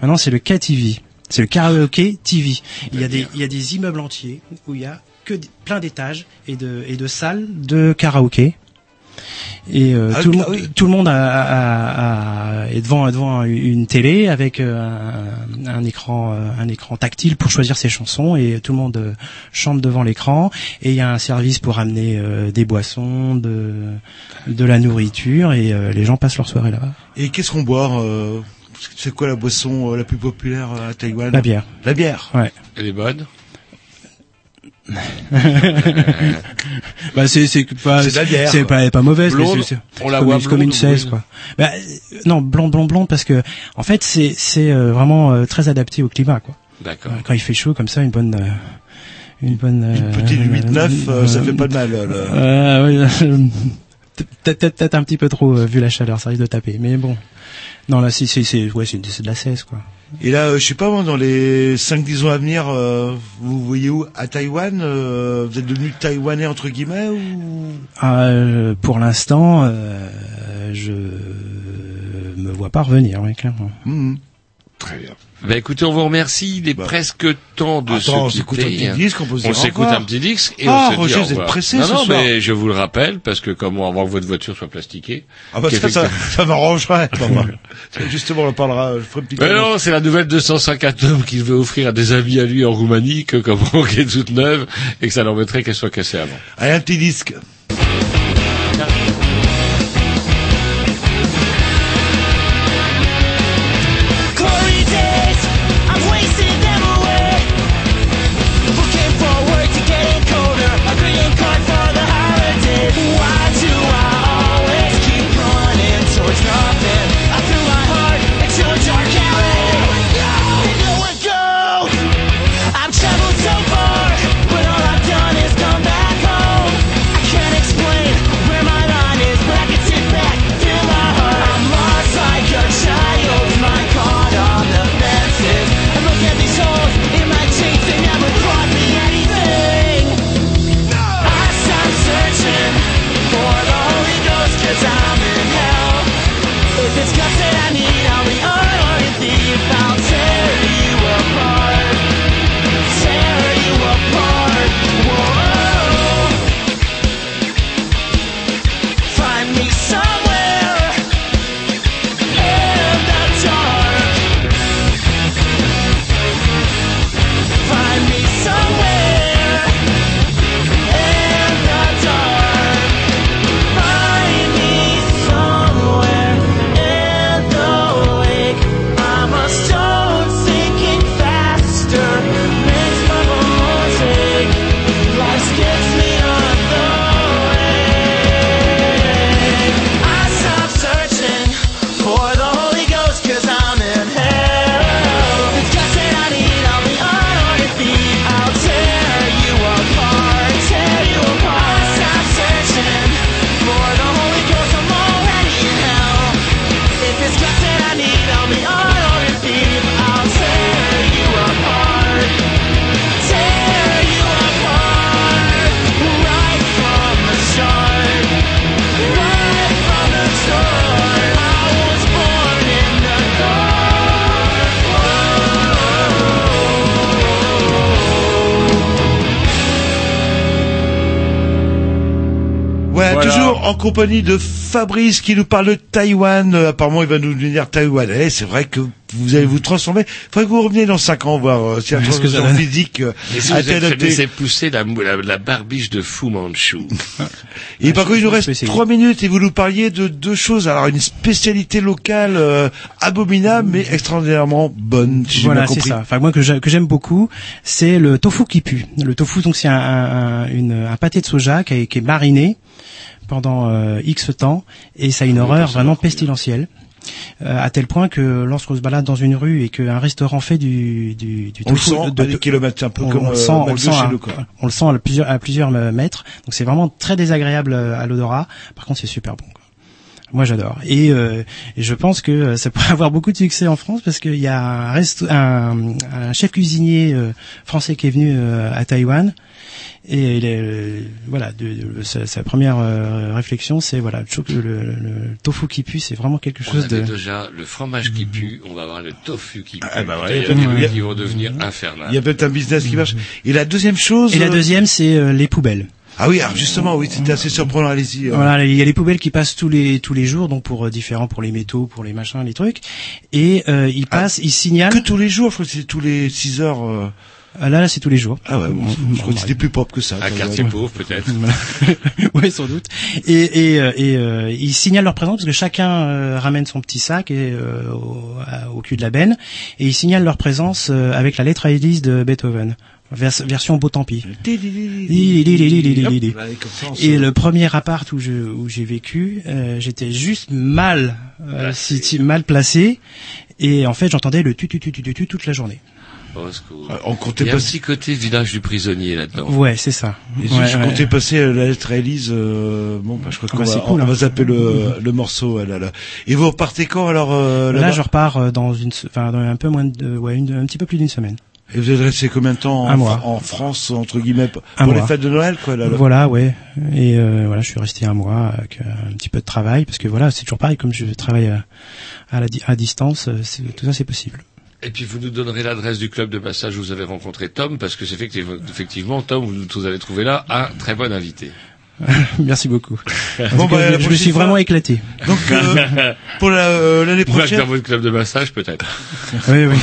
Maintenant c'est le KTV, c'est le karaoké TV. Il y a des il y a des immeubles entiers où il y a que des- plein d'étages et de et de salles de karaoké. Et euh, Ah, tout, le ah monde, oui. tout le monde a, a- a- est devant devant une télé avec euh, un, un écran euh, un écran tactile pour choisir ses chansons et tout le monde euh, chante devant l'écran et il y a un service pour amener euh, des boissons, de de la nourriture et euh, les gens passent leur soirée là-bas. Et qu'est-ce qu'on boit euh, C'est quoi la boisson euh, la plus populaire euh, à Taïwan La bière. La bière. Ouais. Elle est bonne? Bah c'est c'est pas C'est de la bière, c'est quoi. pas elle est pas mauvaise mais Blonde, c'est- c'est on la comme, voit comme une blonde ou 16 brune quoi. Bah, euh, non blonde blonde blonde parce que en fait c'est c'est euh, vraiment euh, très adapté au climat quoi. D'accord. Quand il fait chaud comme ça une bonne euh, une bonne Une petite 8-9, euh, ça fait pas de mal. euh, oui, peut-être peut-être peut-être un petit peu trop euh, vu la chaleur, ça risque de taper. Mais bon, non là c'est c'est c'est ouais c'est de la 16 quoi. Et là, euh, je sais pas, moi, dans les 5-10 ans à venir, euh, vous voyez où? À Taïwan euh, Vous êtes devenu taïwanais, entre guillemets ou... Ah, euh, pour l'instant, euh, je me vois pas revenir, oui, clairement. Mhm. Très bien. Bah écoutez, on vous remercie. Il est Bah. presque temps de Attends, on se s'écoute un quitter. petit disque, on peut se On s'écoute un petit disque et Ah, on se Roger, dit au vous êtes pressé non, ce non, soir. mais je vous le rappelle parce que comment avant que votre voiture soit plastiquée. Ah bah ça, ça, ça m'arrangerait. Justement, on en parlera. Je ferai une petite Mais annonce. non, c'est la nouvelle 259 qu'il veut offrir à des amis à lui en Roumanie que comment qu'elle est toute neuve et que ça l'embêterait qu'elle soit cassée avant. Allez, un petit disque. Compagnie de Fabrice qui nous parle de Taïwan. Euh, apparemment, il va nous devenir taïwanais. C'est vrai que vous allez vous transformer. Faudrait que vous reveniez dans 5 ans voir euh, si la Est-ce que ça transformation physique a adoptée. laissé pousser la, la, la barbiche de Fu Manchu. Et par contre, il nous reste essayer. 3 minutes et vous nous parliez de deux choses. Alors, une spécialité locale euh, abominable mais extraordinairement bonne, si Voilà, c'est ça. Enfin, moi que j'ai- que j'aime beaucoup, c'est le tofu qui pue. Le tofu, donc c'est un, un, un- un pâté de soja qui, est- qui est mariné pendant euh, X temps et ça a une horreur vraiment pestilentielle. Euh, à tel point que lorsqu'on se balade dans une rue et qu'un restaurant fait du, du, du On le sent de- à des kilomètres, c'est un peu on, comme on le euh, sent, on le sent, à, nous, on le sent à plusieurs, à plusieurs euh, mètres. Donc c'est vraiment très désagréable euh, à l'odorat. Par contre, c'est super bon. quoi. Moi, j'adore. Et, euh, et je pense que euh, ça pourrait avoir beaucoup de succès en France parce qu'il y a un, resto- un, un chef cuisinier euh, français qui est venu euh, à Taïwan. Et il est, euh, voilà, de, de- sa, sa première euh, réflexion, c'est voilà, je trouve que le, le- le tofu qui pue, c'est vraiment quelque On chose avait de. déjà le fromage qui pue, on va avoir le tofu qui pue. Ah, bah ouais, il y a des qui vont devenir infernales. Il y a peut-être un business qui marche. Et la deuxième chose. Et la deuxième, c'est euh, les poubelles. Ah oui, alors justement, oui, c'était assez surprenant. Allez-y. euh. Voilà, il y a les poubelles qui passent tous les tous les jours, donc pour euh, différents pour les métaux, pour les machins, les trucs, et euh, ils passent, ils signalent. Que tous les jours, je crois que c'est tous les 6 heures. euh. Ah, Là, là, c'est tous les jours. Ah ouais, bon, je crois que c'était plus propre que ça. Un quartier pauvre peut-être. oui, sans doute. Et, et, euh, et euh, ils signalent leur présence parce que chacun euh, ramène son petit sac et, euh, au, à- au cul de la benne et ils signalent leur présence euh, avec la lettre Alice de Beethoven. Vers- version beau tant pis. Et le premier appart où je où j'ai vécu, euh, j'étais juste mal euh, mal placé et en fait j'entendais le tu tu tu tu tu toute la journée. Ah, On comptait Il y a un passer. petit côté village du prisonnier là-dedans. Ouais, c'est ça. Et Ouais, je ouais. comptais passer la lettre à Elise. euh, bon, bah, je crois Ah qu'on bah, va, c'est cool, on hein. va zapper le, le morceau. là, là. Et vous repartez quand alors euh, Là, je repars dans une, enfin, dans un peu moins de, ouais, une, un petit peu plus d'une semaine. Et vous êtes resté combien de temps en, Un mois. en France entre guillemets pour Un les mois. fêtes de Noël quoi là, là. Voilà, ouais. Et euh, voilà, je suis resté un mois avec euh, un petit peu de travail parce que voilà, c'est toujours pareil. Comme je travaille à, à, la, di- à distance, euh, tout ça c'est possible. Et puis vous nous donnerez l'adresse du club de massage où vous avez rencontré Tom, parce que c'est effectivement, effectivement, Tom, vous, vous avez trouvé là un très bon invité. Merci beaucoup. Bon, bah, la je me suis fois- vraiment éclaté. Donc euh, pour la, euh, l'année Pas que prochaine. dans votre club de massage, peut-être. oui, oui.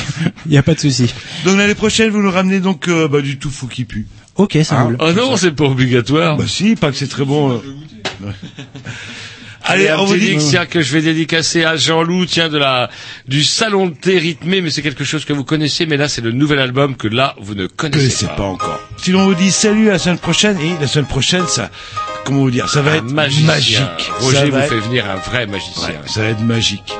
Il n'y a pas de souci. Donc l'année prochaine, vous nous ramenez donc euh, bah, du tofu qui pue. Ok, ça Ah. roule. Oh non, c'est pas obligatoire. Bah si, pas que c'est très bon. Allez, on vous dit- tiens, que je vais dédicacer à Jean-Loup, tiens, de la, du salon de thé rythmé, mais c'est quelque chose que vous connaissez, mais là, c'est le nouvel album que là, vous ne connaissez pas. pas encore. Sinon, on vous dit salut à la semaine prochaine. Et la semaine prochaine, ça, comment vous dire, ça va Un être magicien. magique. Roger Ça vous fait être- venir un vrai magicien. Ouais, ça va être magique.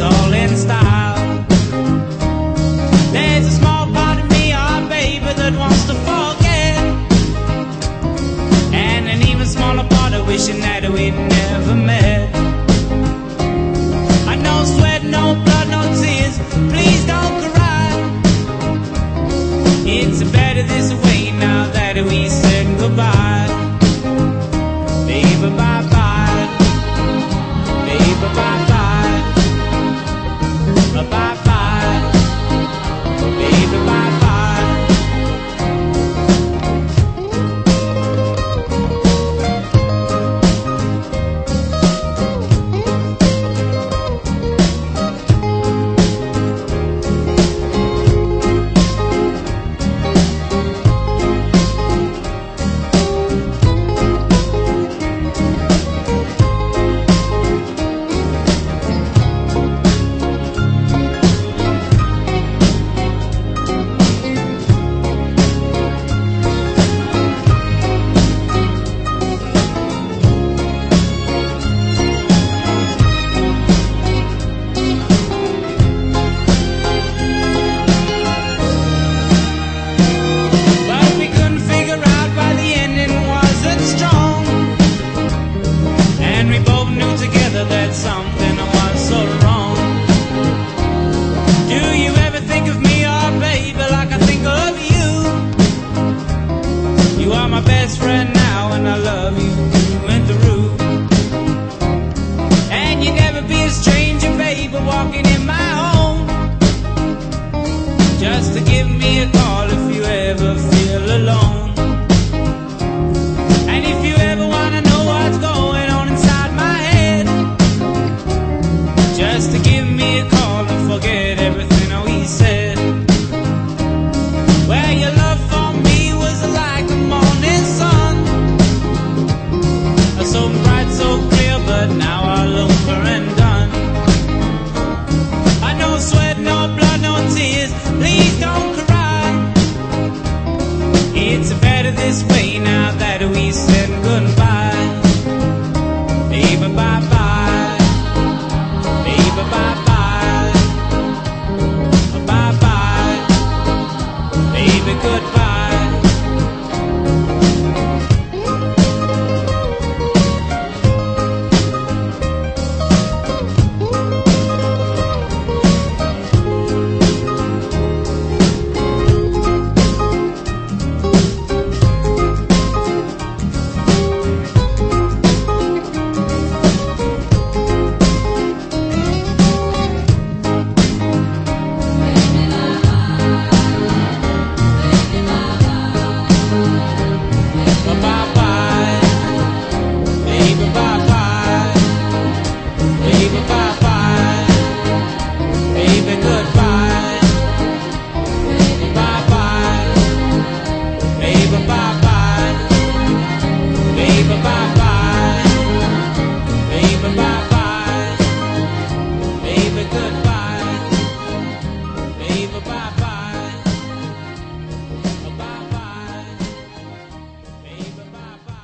All in style.